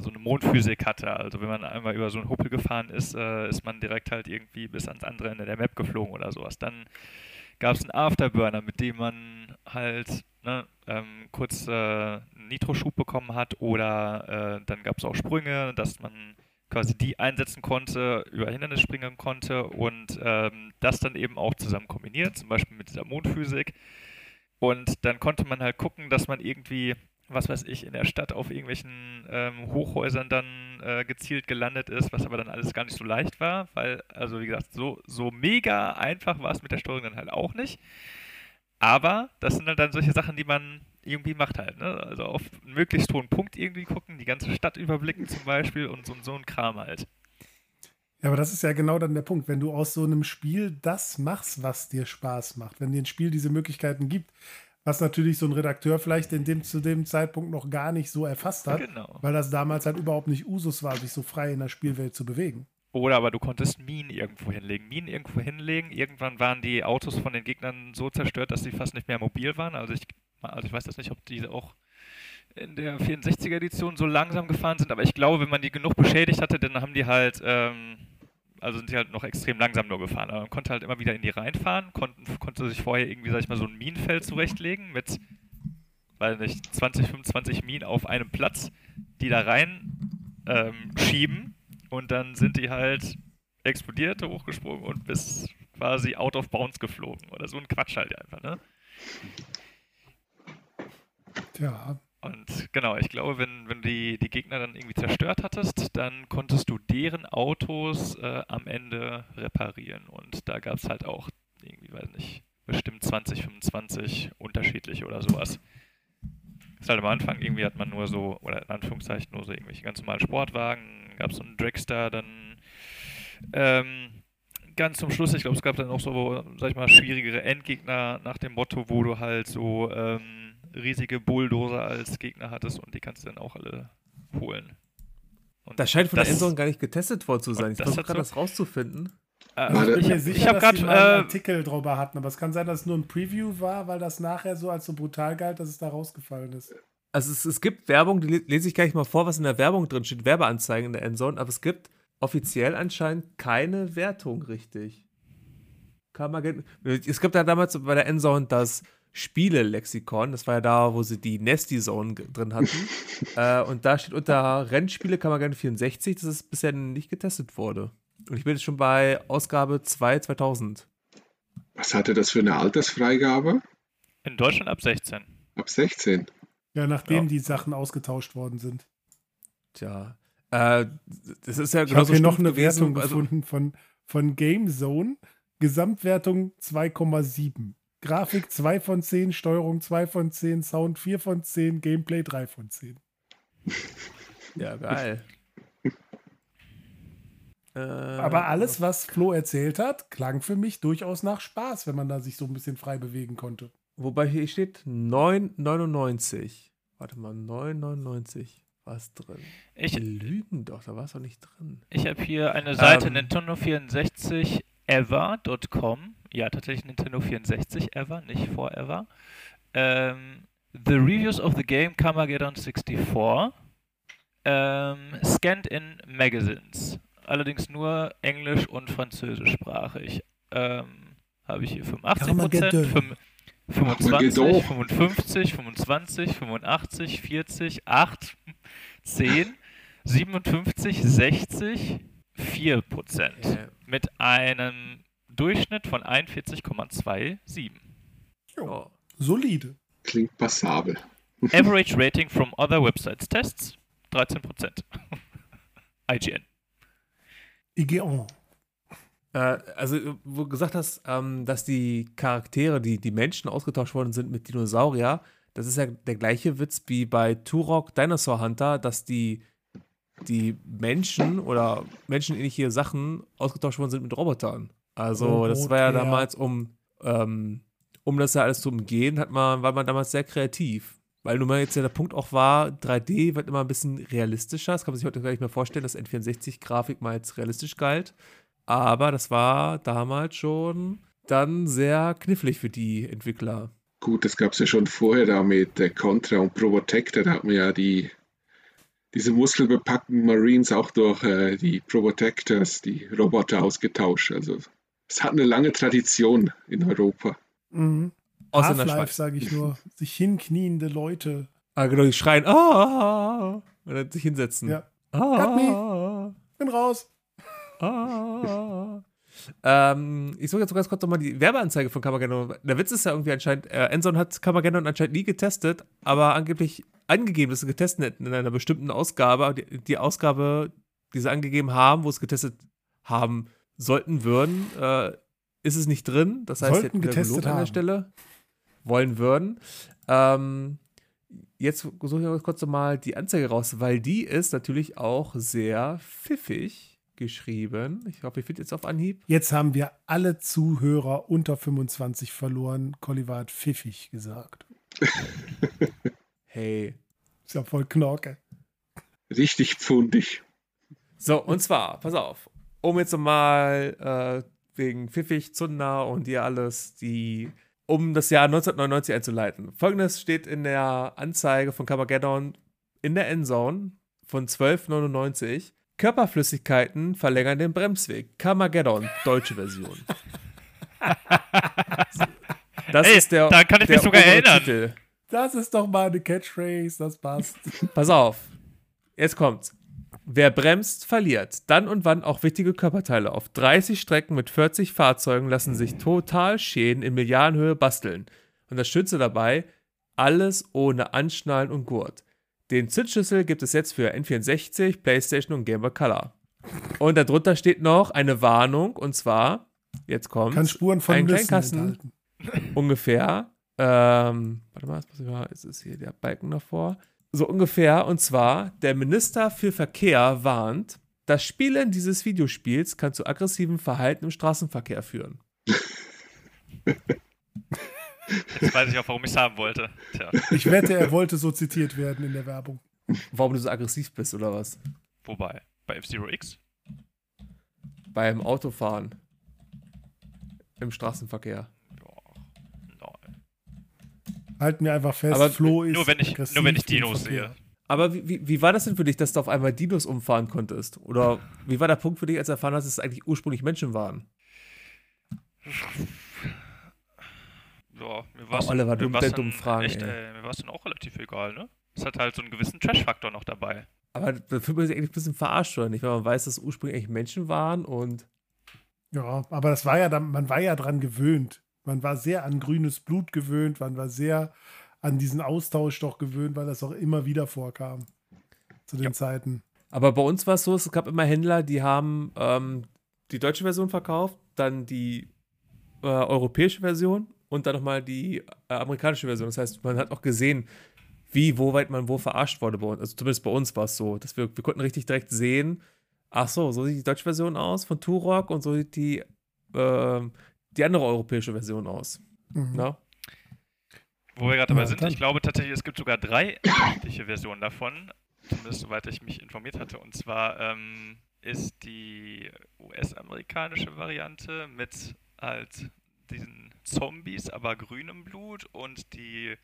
so eine Mondphysik hatte. Also, wenn man einmal über so einen Huppel gefahren ist, äh, ist man direkt halt irgendwie bis ans andere Ende der Map geflogen oder sowas. Dann gab es einen Afterburner, mit dem man halt ne, ähm, kurz äh, einen Nitroschub bekommen hat oder äh, dann gab es auch Sprünge, dass man quasi die einsetzen konnte, über Hindernis springen konnte und ähm, das dann eben auch zusammen kombiniert, zum Beispiel mit dieser Mondphysik. Und dann konnte man halt gucken, dass man irgendwie, was weiß ich, in der Stadt auf irgendwelchen ähm, Hochhäusern dann äh, gezielt gelandet ist, was aber dann alles gar nicht so leicht war, weil, also wie gesagt, so, so mega einfach war es mit der Steuerung dann halt auch nicht. Aber das sind halt dann solche Sachen, die man irgendwie macht halt. Ne? Also auf einen möglichst hohen Punkt irgendwie gucken, die ganze Stadt überblicken zum Beispiel und so, so ein Kram halt. Ja, aber das ist ja genau dann der Punkt, wenn du aus so einem Spiel das machst, was dir Spaß macht, wenn dir ein Spiel diese Möglichkeiten gibt, was natürlich so ein Redakteur vielleicht in dem, zu dem Zeitpunkt noch gar nicht so erfasst hat, Genau. weil das damals halt überhaupt nicht Usus war, sich so frei in der Spielwelt zu bewegen. Oder aber du konntest Minen irgendwo hinlegen. Minen irgendwo hinlegen. Irgendwann waren die Autos von den Gegnern so zerstört, dass sie fast nicht mehr mobil waren. Also ich, also ich weiß das nicht, ob diese auch in der 64er Edition so langsam gefahren sind, aber ich glaube, wenn man die genug beschädigt hatte, dann haben die halt, ähm, also sind die halt noch extrem langsam nur gefahren. Aber man konnte halt immer wieder in die reinfahren, konnten, konnte sich vorher irgendwie, sag ich mal, so ein Minenfeld zurechtlegen mit, weiß nicht, 20, 25 Minen auf einem Platz, die da rein ähm, schieben und dann sind die halt explodiert, hochgesprungen und bis quasi out of bounds geflogen. Oder so ein Quatsch halt einfach, ne? Tja, Und genau, ich glaube, wenn, wenn du die, die Gegner dann irgendwie zerstört hattest, dann konntest du deren Autos äh, am Ende reparieren. Und da gab es halt auch irgendwie, weiß nicht, bestimmt 20, 25 unterschiedliche oder sowas. Ist halt am Anfang irgendwie hat man nur so, oder in Anführungszeichen nur so irgendwelche ganz normalen Sportwagen, gab es so einen Dragster, dann ähm, ganz zum Schluss, ich glaube, es gab dann auch so, sag ich mal, schwierigere Endgegner nach dem Motto, wo du halt so ähm, riesige Bulldozer als Gegner hattest und die kannst du dann auch alle holen. Und das scheint von das, der Endzone gar nicht getestet worden zu sein. Ich versuche gerade so, das rauszufinden. Äh, ich bin mir sicher, ich dass grad, die mal einen äh, Artikel drüber hatten, aber es kann sein, dass es nur ein Preview war, weil das nachher so als so brutal galt, dass es da rausgefallen ist. Also es, es gibt Werbung, die lese ich gar nicht mal vor, was in der Werbung drin steht, Werbeanzeigen in der Endzone, aber es gibt offiziell anscheinend keine Wertung richtig. Kann man es gibt ja damals bei der Endzone das Spiele-Lexikon. Das war ja da, wo sie die Nesty-Zone drin hatten. äh, und da steht unter Rennspiele Kammergame 64, dass es bisher nicht getestet wurde. Und ich bin jetzt schon bei Ausgabe 2 2000. Was hatte das für eine Altersfreigabe? In Deutschland ab 16. Ab 16? Ja, nachdem ja. die Sachen ausgetauscht worden sind. Tja. Äh, das ist ja ich habe hier noch eine gewesen, Wertung also gefunden von, von GameZone. Gesamtwertung 2,7. Grafik 2 von 10, Steuerung 2 von 10, Sound 4 von 10, Gameplay 3 von 10. Ja, geil. Aber äh, alles, was Flo erzählt hat, klang für mich durchaus nach Spaß, wenn man da sich so ein bisschen frei bewegen konnte. Wobei hier steht 9,99. Warte mal, 9,99 war es drin. Ich lügen doch, da war es doch nicht drin. Ich habe hier eine Seite ähm, Nintendo 64 ever.com. Ja, tatsächlich Nintendo 64 ever, nicht forever. Ähm, the Reviews of the Game Carmageddon 64. Ähm, scanned in Magazines. Allerdings nur Englisch und Französischsprachig. Ähm, Habe ich hier 85 Prozent, 25, 55, 25, 85, 40, 8, 10, 57, 60, 4 Prozent. Mit einem Durchschnitt von 41,27. Ja, solide. Klingt passabel. Average Rating from other websites Tests 13%. IGN. IGN. Äh, also, wo du gesagt hast, ähm, dass die Charaktere, die, die Menschen ausgetauscht worden sind mit Dinosaurier, das ist ja der gleiche Witz wie bei Turok Dinosaur Hunter, dass die, die Menschen oder menschenähnliche Sachen ausgetauscht worden sind mit Robotern. Also, oh, das war ja damals, um, ähm, um das ja alles zu umgehen, hat man, war man damals sehr kreativ. Weil nun mal jetzt ja der Punkt auch war, 3D wird immer ein bisschen realistischer. Das kann man sich heute gar nicht mehr vorstellen, dass N64-Grafik mal als realistisch galt. Aber das war damals schon dann sehr knifflig für die Entwickler. Gut, das gab es ja schon vorher da mit äh, Contra und Probotector. Da hat man ja die, diese muskelbepackten Marines auch durch äh, die Probotectors, die Roboter ausgetauscht. Also es hat eine lange Tradition in Europa. Mhm. Half-Life, sage ich nur. sich hinkniende Leute. Ah, genau, die schreien, ah, und dann sich hinsetzen. Ja. Ah, Bin raus. Ah. ähm, ich suche jetzt ganz kurz nochmal die Werbeanzeige von Kamageddon. Der Witz ist ja irgendwie anscheinend, äh, Enson hat Kamageddon anscheinend nie getestet, aber angeblich angegeben, dass sie getestet hätten in einer bestimmten Ausgabe. Die, die Ausgabe, die sie angegeben haben, wo es getestet haben sollten würden, äh, ist es nicht drin. Das heißt, sollten getestet an der Stelle wollen würden. Ähm, jetzt suche ich kurz nochmal die Anzeige raus, weil die ist natürlich auch sehr pfiffig geschrieben. Ich hoffe, ich finde jetzt auf Anhieb. Jetzt haben wir alle Zuhörer unter 25 verloren. Colliver hat pfiffig gesagt. hey. Ist ja voll Knorke. Richtig pfundig. So, und zwar, pass auf, um jetzt nochmal äh, wegen pfiffig, Zunder und dir alles, die, um das Jahr 1999 einzuleiten. Folgendes steht in der Anzeige von Carmageddon in der Endzone von 1299. Körperflüssigkeiten verlängern den Bremsweg. Carmageddon, deutsche Version. Das Ey, ist der. Da kann ich mich sogar erinnern. Titel. Das ist doch mal eine Catchphrase, das passt. Pass auf. Jetzt kommt's. Wer bremst, verliert. Dann und wann auch wichtige Körperteile. Auf 30 Strecken mit 40 Fahrzeugen lassen sich total Schäden in Milliardenhöhe basteln. Und das Schütze dabei, alles ohne Anschnallen und Gurt. Den Zündschlüssel gibt es jetzt für N64, PlayStation und Game Boy Color. Und darunter steht noch eine Warnung und zwar, jetzt kommt Kann Spuren von ein Kleinkasten, ungefähr Ähm, warte mal, mal, ist es hier der Balken davor? So ungefähr. Und zwar, der Minister für Verkehr warnt, das Spielen dieses Videospiels kann zu aggressivem Verhalten im Straßenverkehr führen. Jetzt weiß ich auch, warum ich es haben wollte. Tja, Ich wette, er wollte so zitiert werden in der Werbung. Warum du so aggressiv bist oder was? wobei? Bei F-Zero X? Beim Autofahren. Im Straßenverkehr. Halten wir einfach fest, Aber Flo ist Nur wenn ich, nur wenn ich Dinos sehe. Aber wie, wie, wie war das denn für dich, dass du auf einmal Dinos umfahren konntest? Oder wie war der Punkt für dich, als du erfahren hast, dass es eigentlich ursprünglich Menschen waren? Ja, mir war es Oh, dann dummen Fragen, Echt, ey. ey, mir war es dann auch relativ egal, ne? Es hat halt so einen gewissen Trash-Faktor noch dabei. Aber da fühlt man sich eigentlich ein bisschen verarscht, oder nicht? Weil man weiß, dass es ursprünglich eigentlich Menschen waren und. Ja, aber das war ja dann, man war ja dran gewöhnt. Man war sehr an grünes Blut gewöhnt, man war sehr an diesen Austausch doch gewöhnt, weil das auch immer wieder vorkam. Zu den Zeiten. Aber bei uns war es so, es gab immer Händler, die haben ähm, die deutsche Version verkauft, dann die äh, europäische Version und dann nochmal die äh, amerikanische Version. Das heißt, man hat auch gesehen, wie, wo weit man wo verarscht wurde bei uns. Also zumindest bei uns war es so, dass wir, wir konnten richtig direkt sehen, ach so, so sieht die deutsche Version aus von Turok und so sieht die, ähm, die andere europäische Version aus. Mhm. Na? Wo wir gerade dabei Ja, sind, dann. ich glaube tatsächlich, es gibt sogar drei unterschiedliche Versionen davon. Zumindest soweit ich mich informiert hatte. Und zwar ähm, ist die US-amerikanische Variante mit halt diesen Zombies, aber grünem Blut und die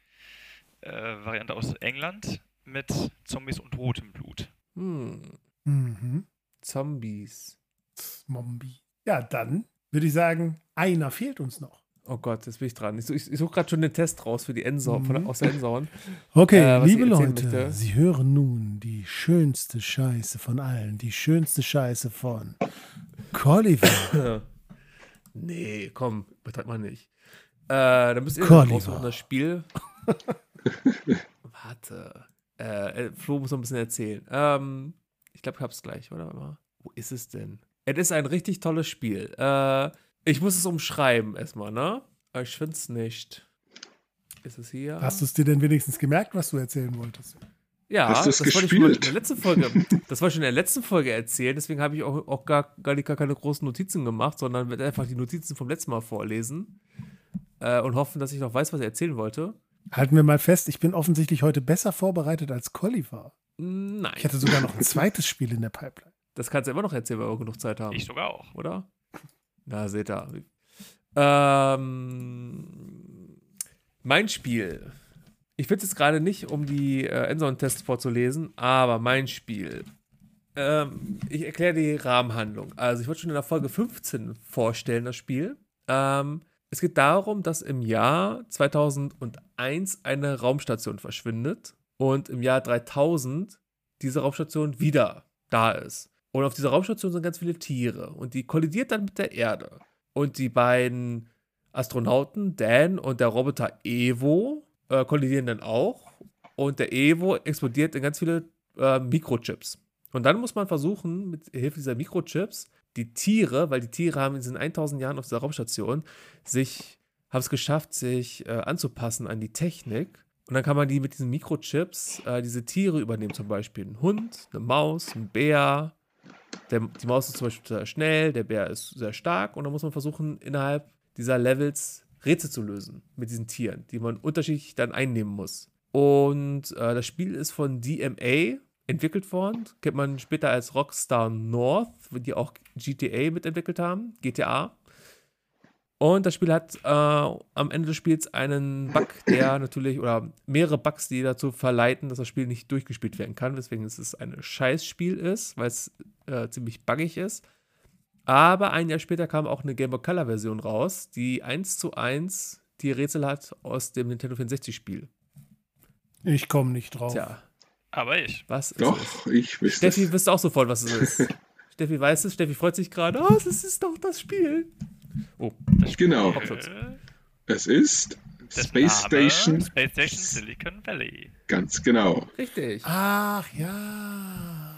äh, Variante aus England mit Zombies und rotem Blut. Hm, Mhm. Zombies. Zombie. Ja, dann würde ich sagen, einer fehlt uns noch. Oh Gott, jetzt bin ich dran. Ich, ich, ich suche gerade schon den Test raus für die Endsau von, Mhm. aus der Endzone. Okay, Äh, liebe Leute, möchte. Sie hören nun die schönste Scheiße von allen. Die schönste Scheiße von Colliver. nee, komm, betreibt man nicht. Äh, dann müsst ihr raussuchen, das Spiel. Warte. Äh, äh, Flo muss noch ein bisschen erzählen. Ähm, ich glaube, ich hab's gleich, oder? Mal. Wo ist es denn? Es ist ein richtig tolles Spiel. Äh, ich muss es umschreiben erstmal, ne? Aber ich find's nicht. Ist es hier? Hast du es dir denn wenigstens gemerkt, was du erzählen wolltest? Ja, Hast das wollte ich schon in der letzten Folge. Das wollte ich schon in der letzten Folge erzählen, deswegen habe ich auch, auch gar, gar, nicht- gar keine großen Notizen gemacht, sondern werde einfach die Notizen vom letzten Mal vorlesen äh, und hoffen, dass ich noch weiß, was ich erzählen wollte. Halten wir mal fest, ich bin offensichtlich heute besser vorbereitet als Colliver. Nein, Ich hatte sogar noch ein zweites Spiel in der Pipeline. das kannst du immer noch erzählen, weil wir genug Zeit haben, Ich sogar auch. oder? Na, seht ihr. Ähm, mein Spiel. Ich finde es jetzt gerade nicht, um die äh, Endzone-Tests vorzulesen, aber mein Spiel. Ähm, ich erkläre die Rahmenhandlung. Also, ich wollte schon in der Folge 15 vorstellen, das Spiel. Ähm, es geht darum, dass im Jahr 2001 eine Raumstation verschwindet und im Jahr 3000 diese Raumstation wieder da ist. Und auf dieser Raumstation sind ganz viele Tiere und die kollidiert dann mit der Erde. Und die beiden Astronauten, Dan und der Roboter Evo, äh, kollidieren dann auch. Und der Evo explodiert in ganz viele äh, Mikrochips. Und dann muss man versuchen, mit Hilfe dieser Mikrochips, die Tiere, weil die Tiere haben in diesen 1000 Jahren auf dieser Raumstation sich, haben es geschafft, sich äh, anzupassen an die Technik. Und dann kann man die mit diesen Mikrochips, äh, diese Tiere übernehmen, zum Beispiel ein Hund, eine Maus, ein Bär. Der, die Maus ist zum Beispiel sehr schnell, der Bär ist sehr stark. Und dann muss man versuchen, innerhalb dieser Levels Rätsel zu lösen mit diesen Tieren, die man unterschiedlich dann einnehmen muss. Und äh, das Spiel ist von DMA entwickelt worden. Kennt man später als Rockstar North, die auch GTA mitentwickelt haben, GTA. Und das Spiel hat äh, am Ende des Spiels einen Bug, der natürlich, oder mehrere Bugs, die dazu verleiten, dass das Spiel nicht durchgespielt werden kann, weswegen es ein Scheißspiel ist, weil es äh, ziemlich buggig ist. Aber ein Jahr später kam auch eine Game Boy Color Version raus, die 1 zu 1 die Rätsel hat aus dem Nintendo 64 Spiel. Ich komme nicht drauf. Tja, Aber ich. was ist es? Doch, ich wüsste Steffi es. wisst auch sofort, was es ist. Steffi weiß es, Steffi freut sich gerade. Oh, es ist doch das Spiel. Oh, Genau. Es ist Space Name Station. Space Station Silicon Valley. Ganz genau. richtig. Ach ja.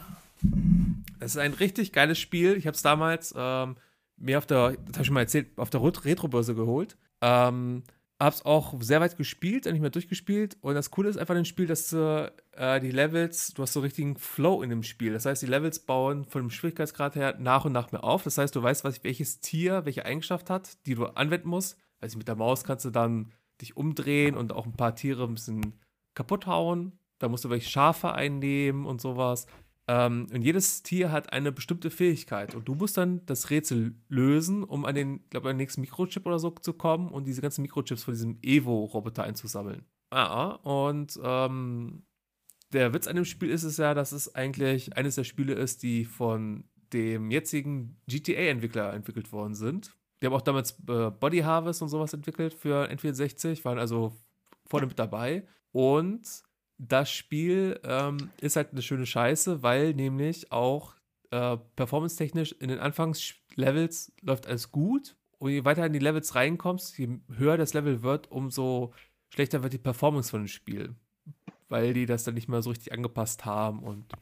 Es ist ein richtig geiles Spiel. Ich habe es damals ähm, mir auf der, das habe ich schon mal erzählt, auf der Ret- Retrobörse geholt. Ähm, hab's auch sehr weit gespielt, nicht mehr durchgespielt. Und das Coole ist einfach im Spiel, dass du äh, die Levels, du hast so richtigen Flow in dem Spiel. Das heißt, die Levels bauen von dem Schwierigkeitsgrad her nach und nach mehr auf. Das heißt, du weißt, was, welches Tier welche Eigenschaft hat, die du anwenden musst. Also mit der Maus kannst du dann dich umdrehen und auch ein paar Tiere ein bisschen kaputt hauen. Da musst du welche Schafe einnehmen und sowas. Ähm, und jedes Tier hat eine bestimmte Fähigkeit. Und du musst dann das Rätsel lösen, um an den, glaube ich, nächsten Mikrochip oder so zu kommen und diese ganzen Mikrochips von diesem Evo-Roboter einzusammeln. Ja, und ähm, der Witz an dem Spiel ist es ja, dass es eigentlich eines der Spiele ist, die von dem jetzigen GTA-Entwickler entwickelt worden sind. Die haben auch damals äh, Body Harvest und sowas entwickelt für N64, waren also vorne mit dabei. Und das Spiel ähm, ist halt eine schöne Scheiße, weil nämlich auch äh, performance-technisch in den Anfangslevels läuft alles gut. Und je weiter in die Levels reinkommst, je höher das Level wird, umso schlechter wird die Performance von dem Spiel. Weil die das dann nicht mehr so richtig angepasst haben und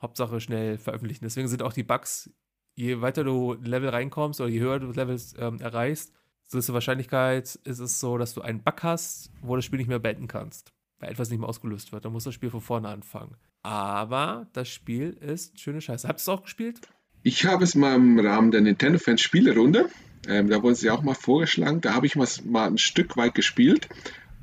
Hauptsache schnell veröffentlichen. Deswegen sind auch die Bugs, je weiter du Level reinkommst oder je höher du Levels ähm, erreichst, so ist die Wahrscheinlichkeit, ist es so, dass du einen Bug hast, wo das Spiel nicht mehr beenden kannst weil etwas nicht mehr ausgelöst wird. Dann muss das Spiel von vorne anfangen. Aber das Spiel ist schöne Scheiße. Habt ihr es auch gespielt? Ich habe es mal im Rahmen der Nintendo Fans Spielerunde, ähm, da wurde es ja auch mal vorgeschlagen, da habe ich mal, ein Stück weit gespielt.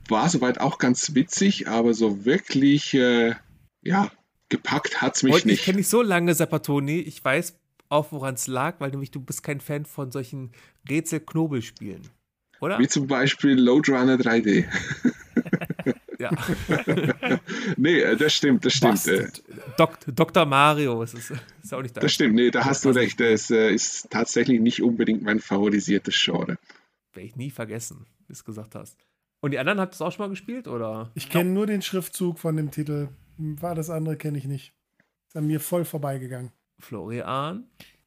War soweit auch ganz witzig, aber so wirklich, äh, ja, gepackt hat es mich Und nicht. Ich kenne nicht so lange Sapatoni. Ich weiß auch, woran es lag, weil nämlich du bist kein Fan von solchen Rätsel-Knobelspielen, oder? Wie zum Beispiel Load Runner 3D. Ja. nee, äh, das stimmt, das stimmt. Äh. Dok Dr. Mario ist, es, ist auch nicht da. Das stimmt, nee, da hast du recht. Das äh, ist tatsächlich nicht unbedingt mein favorisiertes Genre. Werde ich nie vergessen, wie du es gesagt hast. Und die anderen habt ihr es auch schon mal gespielt, oder? Ich kenne nur den Schriftzug von dem Titel. War das andere kenne ich nicht. Ist an mir voll vorbeigegangen. Florian?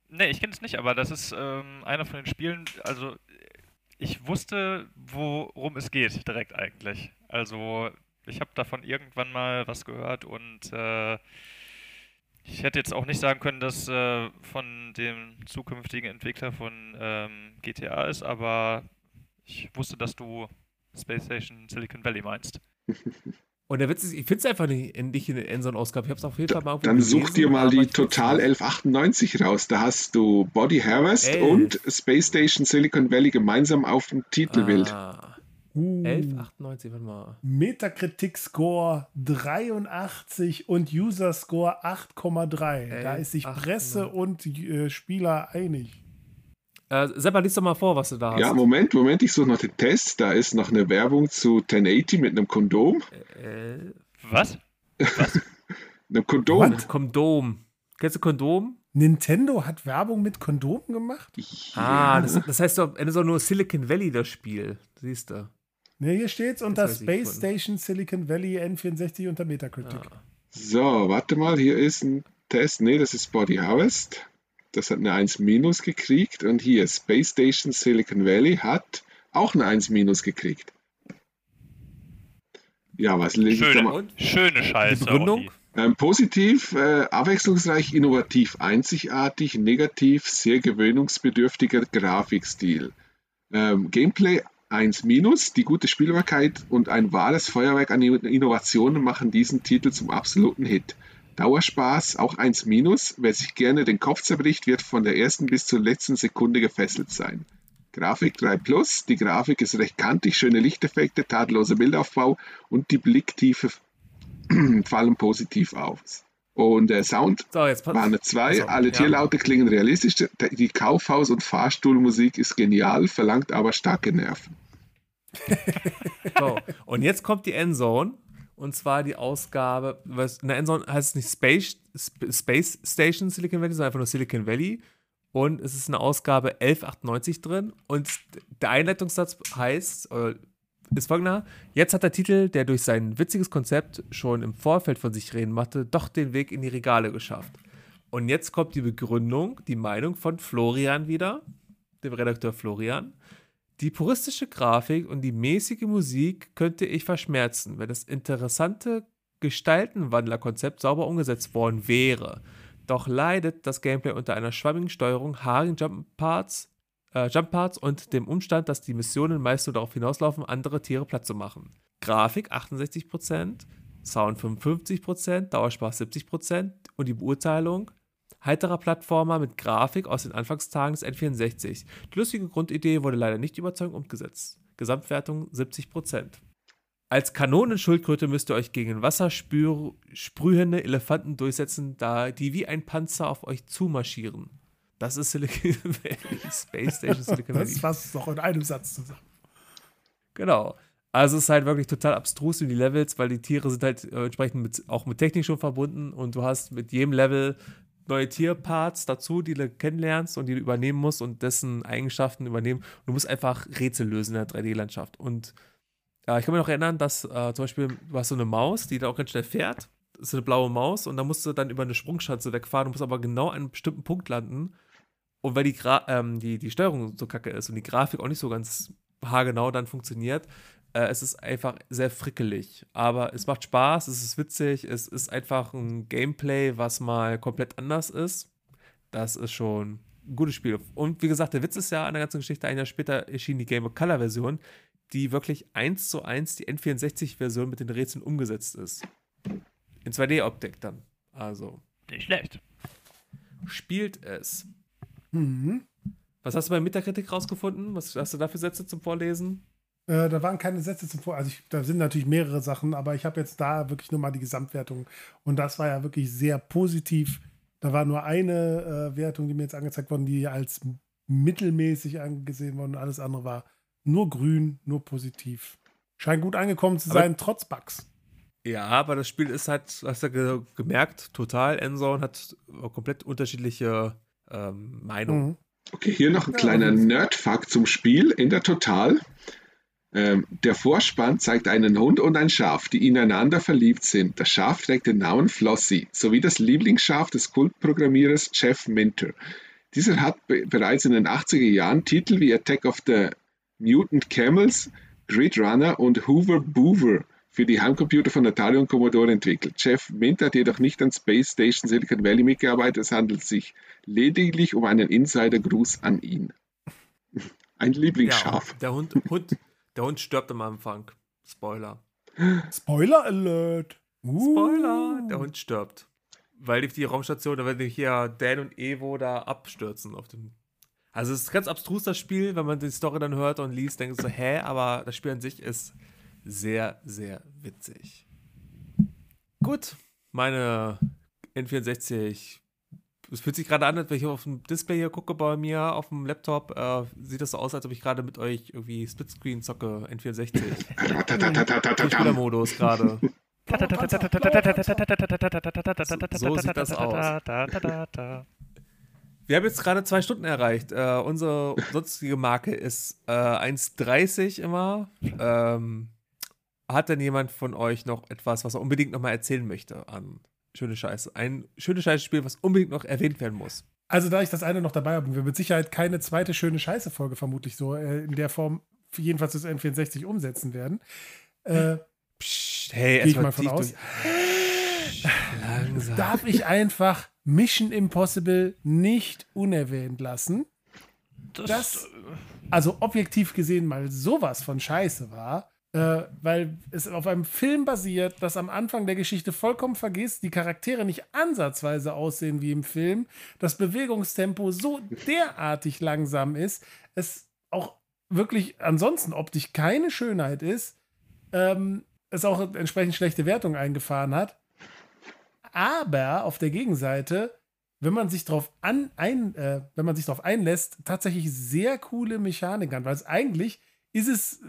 Nee, ich kenne es nicht, aber das ist ähm, einer von den Spielen, also ich wusste, worum es geht, direkt eigentlich. Also, ich habe davon irgendwann mal was gehört und äh, ich hätte jetzt auch nicht sagen können, dass äh, von dem zukünftigen Entwickler von ähm, GTA ist, aber ich wusste, dass du Space Station Silicon Valley meinst. Und der Witz ist, ich finde es einfach nicht, nicht in der Enson-Ausgabe. Ich habe es auf jeden Fall mal Dann gelesen, such dir mal die Total 1198 raus. Da hast du Body Harvest Elf. und Space Station Silicon Valley gemeinsam auf dem Titelbild. Ah. Uh. 1198, warte mal. Metacritic-Score 83 und User-Score 8,3. Da ist sich Presse und äh, Spieler einig. Äh, Seppa, liest doch mal vor, was du da hast. Ja, Moment, Moment, ich suche noch den Test. Da ist noch eine Werbung zu 1080 mit einem Kondom. Äh, was? Was? einem Kondom. What? Kondom. Kennst du Kondom? Nintendo hat Werbung mit Kondomen gemacht? Ja. Ah, das, das heißt doch, es ist doch nur Silicon Valley, das Spiel. Siehst du. Ne, hier steht's unter Space Station Silicon Valley N64 unter Metacritic. Ah. So, warte mal, hier ist ein Test. Ne, das ist Body Harvest. Das hat eine 1 minus gekriegt. Und hier Space Station Silicon Valley hat auch eine 1 minus gekriegt. Ja, was lese ich da mal? Schöne Scheiße. Die Begründung? Ähm, positiv, äh, abwechslungsreich, innovativ, einzigartig, negativ, sehr gewöhnungsbedürftiger Grafikstil. Ähm, Gameplay 1 minus, die gute Spielbarkeit und ein wahres Feuerwerk an Innovationen machen diesen Titel zum absoluten Hit. Dauerspaß auch 1 minus. Wer sich gerne den Kopf zerbricht, wird von der ersten bis zur letzten Sekunde gefesselt sein. Grafik 3 Plus. Die Grafik ist recht kantig, schöne Lichteffekte, tadelloser Bildaufbau und die Blicktiefe fallen positiv auf. Und der Sound so, war eine 2. Also, Alle Tierlaute ja. klingen realistisch. Die Kaufhaus- und Fahrstuhlmusik ist genial, verlangt aber starke Nerven. so, und jetzt kommt die Endzone. Und zwar die Ausgabe, was, in der Endzone heißt es nicht Space, Space Station Silicon Valley, sondern einfach nur Silicon Valley. Und es ist eine Ausgabe 1198 drin. Und der Einleitungssatz heißt, ist folgender. Jetzt hat der Titel, der durch sein witziges Konzept schon im Vorfeld von sich reden machte, doch den Weg in die Regale geschafft. Und jetzt kommt die Begründung, die Meinung von Florian wieder, dem Redakteur Florian. Die puristische Grafik und die mäßige Musik könnte ich verschmerzen, wenn das interessante Gestaltenwandlerkonzept sauber umgesetzt worden wäre. Doch leidet das Gameplay unter einer schwammigen Steuerung, haarigen Jump-Parts, äh, Jump Parts und dem Umstand, dass die Missionen meist nur darauf hinauslaufen, andere Tiere platt zu machen. Grafik 68%, Sound 55%, Dauerspaß 70% und die Beurteilung heiterer Plattformer mit Grafik aus den Anfangstagen des N64. Die lustige Grundidee wurde leider nicht überzeugend umgesetzt. Gesamtwertung 70%. Als Kanonenschildkröte müsst ihr euch gegen wassersprühende Elefanten durchsetzen, da die wie ein Panzer auf euch zumarschieren. Das ist Silicon Valley, Space Station Silicon Valley. Das fasst doch in einem Satz zusammen. Genau. Also es ist halt wirklich total abstrus in die Levels, weil die Tiere sind halt äh, entsprechend mit, auch mit Technik schon verbunden und du hast mit jedem Level neue Tierparts dazu, die du kennenlernst und die du übernehmen musst und dessen Eigenschaften übernehmen. Du musst einfach Rätsel lösen in der 3D-Landschaft. Und äh, ich kann mich noch erinnern, dass äh, zum Beispiel du hast so eine Maus, die da auch ganz schnell fährt. Das ist eine blaue Maus und da musst du dann über eine Sprungschanze wegfahren. Du musst aber genau an einem bestimmten Punkt landen. Und weil die, Gra ähm, die, die Steuerung so kacke ist und die Grafik auch nicht so ganz haargenau dann funktioniert, äh, es ist einfach sehr frickelig. Aber es macht Spaß, es ist witzig, es ist einfach ein Gameplay, was mal komplett anders ist. Das ist schon ein gutes Spiel. Und wie gesagt, der Witz ist ja an der ganzen Geschichte, ein Jahr später erschien die Game of Color Version, die wirklich eins zu eins die N64-Version mit den Rätseln umgesetzt ist. In 2D-Optik dann. Also. Nicht schlecht. Spielt es. Mhm. Was hast du bei Metakritik rausgefunden? Was hast du da für Sätze zum Vorlesen? Äh, da waren keine Sätze zum Vor. Also ich, da sind natürlich mehrere Sachen, aber ich habe jetzt da wirklich nur mal die Gesamtwertung. Und das war ja wirklich sehr positiv. Da war nur eine äh, Wertung, die mir jetzt angezeigt wurde, die als mittelmäßig angesehen wurde. Und alles andere war nur grün, nur positiv. Scheint gut angekommen zu sein, aber, trotz Bugs. Ja, aber das Spiel ist halt, hast du ge gemerkt, total. Endzone hat komplett unterschiedliche ähm, Meinungen. Mhm. Okay, hier noch ein kleiner Nerd-Fakt zum Spiel in der Total. Ähm, der Vorspann zeigt einen Hund und ein Schaf, die ineinander verliebt sind. Das Schaf trägt den Namen Flossie, sowie das Lieblingsschaf des Kultprogrammierers Jeff Minter. Dieser hat be bereits in den 80er Jahren Titel wie Attack of the Mutant Camels, Grid Runner und Hoover Boover für die Heimcomputer von Atari und Commodore entwickelt. Jeff Minter hat jedoch nicht an Space Station Silicon Valley mitgearbeitet. Es handelt sich lediglich um einen Insider-Gruß an ihn. Ein Lieblingsschaf. Ja, der Hund, Hund, der Hund stirbt am Anfang. Spoiler. Spoiler Alert. Uh. Spoiler. Der Hund stirbt. Weil die, die Raumstation, da werden hier Dan und Evo da abstürzen auf dem. Also es ist ganz abstrus das Spiel, wenn man die Story dann hört und liest, denkt so, hä, aber das Spiel an sich ist sehr, sehr witzig. Gut, meine N64 es fühlt sich gerade an, als wenn ich auf dem Display hier gucke bei mir auf dem Laptop, äh, sieht das so aus, als ob ich gerade mit euch irgendwie Splitscreen zocke, N64. Spielermodus gerade. so, so sieht das aus. Wir haben jetzt gerade zwei Stunden erreicht. Äh, unsere sonstige Marke ist äh, 1,30 immer. Ähm, hat denn jemand von euch noch etwas, was er unbedingt nochmal erzählen möchte an schöne Scheiße. Ein schönes Scheiße-Spiel, was unbedingt noch erwähnt werden muss. Also, da ich das eine noch dabei habe, wir mit Sicherheit keine zweite schöne Scheiße-Folge vermutlich so äh, in der Form, jedenfalls das N64 umsetzen werden. Äh, Psst, hey, gehe ich mal von aus. Langsam. Darf ich einfach Mission Impossible nicht unerwähnt lassen? Das, das also objektiv gesehen mal sowas von Scheiße war äh, weil es auf einem Film basiert, das am Anfang der Geschichte vollkommen vergisst, die Charaktere nicht ansatzweise aussehen wie im Film, das Bewegungstempo so derartig langsam ist, es auch wirklich ansonsten optisch keine Schönheit ist, ähm, es auch entsprechend schlechte Wertung eingefahren hat. Aber auf der Gegenseite, wenn man sich darauf ein, äh, einlässt, tatsächlich sehr coole Mechanik hat, weil es eigentlich ist es, äh,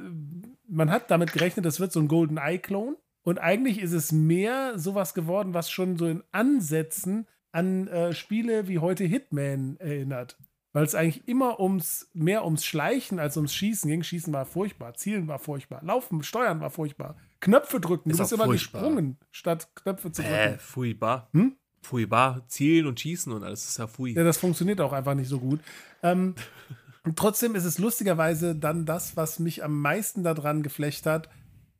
man hat damit gerechnet, das wird so ein Golden Eye-Klon. Und eigentlich ist es mehr sowas geworden, was schon so in Ansätzen an äh, Spiele wie heute Hitman erinnert. Weil es eigentlich immer ums, mehr ums Schleichen als ums Schießen ging. Schießen war furchtbar, Zielen war furchtbar, Laufen, Steuern war furchtbar, Knöpfe drücken, ist du bist immer furchtbar. gesprungen, statt Knöpfe zu drücken. Äh, furchtbar. Hm? Furchtbar. Zielen und Schießen und alles ist ja fui. Ja, das funktioniert auch einfach nicht so gut. Ähm, Und trotzdem ist es lustigerweise dann das, was mich am meisten daran geflecht hat,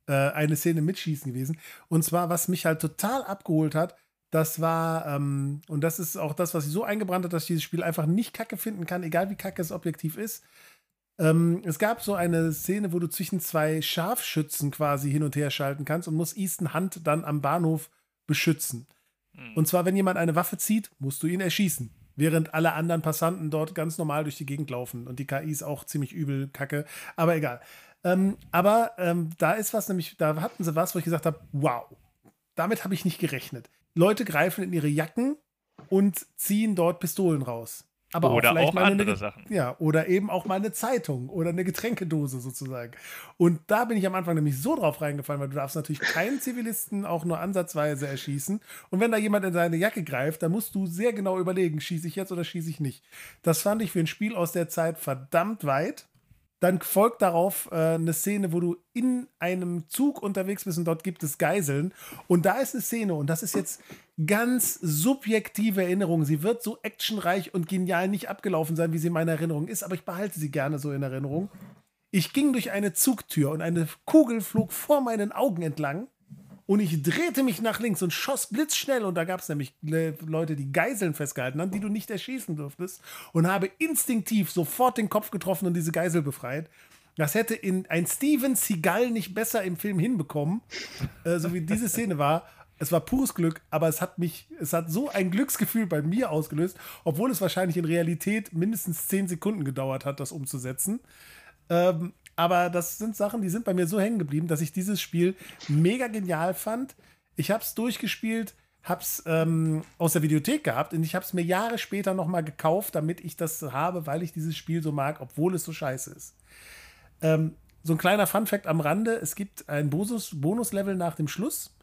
äh, eine Szene mitschießen gewesen. Und zwar, was mich halt total abgeholt hat, Das war, ähm, und das ist auch das, was sich so eingebrannt hat, dass ich dieses Spiel einfach nicht kacke finden kann, egal wie kacke es objektiv ist. Ähm, es gab so eine Szene, wo du zwischen zwei Scharfschützen quasi hin und her schalten kannst und musst Easton Hunt dann am Bahnhof beschützen. Mhm. Und zwar, wenn jemand eine Waffe zieht, musst du ihn erschießen. Während alle anderen Passanten dort ganz normal durch die Gegend laufen. Und die KI ist auch ziemlich übel kacke. Aber egal. Ähm, aber ähm, da ist was, nämlich, da hatten sie was, wo ich gesagt habe: wow, damit habe ich nicht gerechnet. Leute greifen in ihre Jacken und ziehen dort Pistolen raus. Aber oder auch, vielleicht auch mal andere eine, Sachen. Ja, oder eben auch mal eine Zeitung oder eine Getränkedose sozusagen. Und da bin ich am Anfang nämlich so drauf reingefallen, weil du darfst natürlich keinen Zivilisten auch nur ansatzweise erschießen. Und wenn da jemand in seine Jacke greift, dann musst du sehr genau überlegen, schieße ich jetzt oder schieße ich nicht. Das fand ich für ein Spiel aus der Zeit verdammt weit. Dann folgt darauf äh, eine Szene, wo du in einem Zug unterwegs bist und dort gibt es Geiseln. Und da ist eine Szene, und das ist jetzt ganz subjektive Erinnerung. Sie wird so actionreich und genial nicht abgelaufen sein, wie sie in meiner Erinnerung ist, aber ich behalte sie gerne so in Erinnerung. Ich ging durch eine Zugtür und eine Kugel flog vor meinen Augen entlang. Und ich drehte mich nach links und schoss blitzschnell. Und da gab es nämlich Leute, die Geiseln festgehalten haben, die du nicht erschießen durftest. Und habe instinktiv sofort den Kopf getroffen und diese Geisel befreit. Das hätte in ein Steven Seagal nicht besser im Film hinbekommen, äh, so wie diese Szene war. Es war pures Glück, aber es hat mich, es hat so ein Glücksgefühl bei mir ausgelöst, obwohl es wahrscheinlich in Realität mindestens zehn Sekunden gedauert hat, das umzusetzen. Ähm, aber das sind Sachen, die sind bei mir so hängen geblieben, dass ich dieses Spiel mega genial fand. Ich habe es durchgespielt, habe es ähm, aus der Videothek gehabt und ich habe es mir Jahre später nochmal gekauft, damit ich das habe, weil ich dieses Spiel so mag, obwohl es so scheiße ist. Ähm, so ein kleiner Fun-Fact am Rande: Es gibt ein Bonus-Level nach dem Schluss,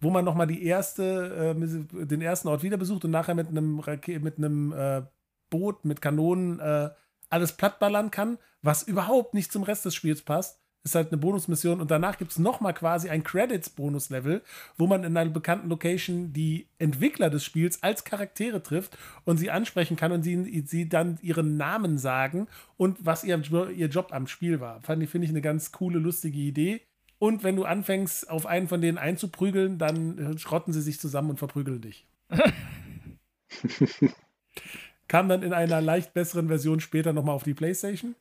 wo man nochmal die erste, äh, den ersten Ort wieder besucht und nachher mit einem, mit einem äh, Boot mit Kanonen äh, alles plattballern kann, was überhaupt nicht zum Rest des Spiels passt. Ist halt eine Bonusmission und danach gibt es nochmal quasi ein Credits-Bonus-Level, wo man in einer bekannten Location die Entwickler des Spiels als Charaktere trifft und sie ansprechen kann und sie, sie dann ihren Namen sagen und was ihr, ihr Job am Spiel war. Fand ich, finde ich, eine ganz coole, lustige Idee. Und wenn du anfängst, auf einen von denen einzuprügeln, dann schrotten sie sich zusammen und verprügeln dich. Kam dann in einer leicht besseren Version später nochmal auf die PlayStation.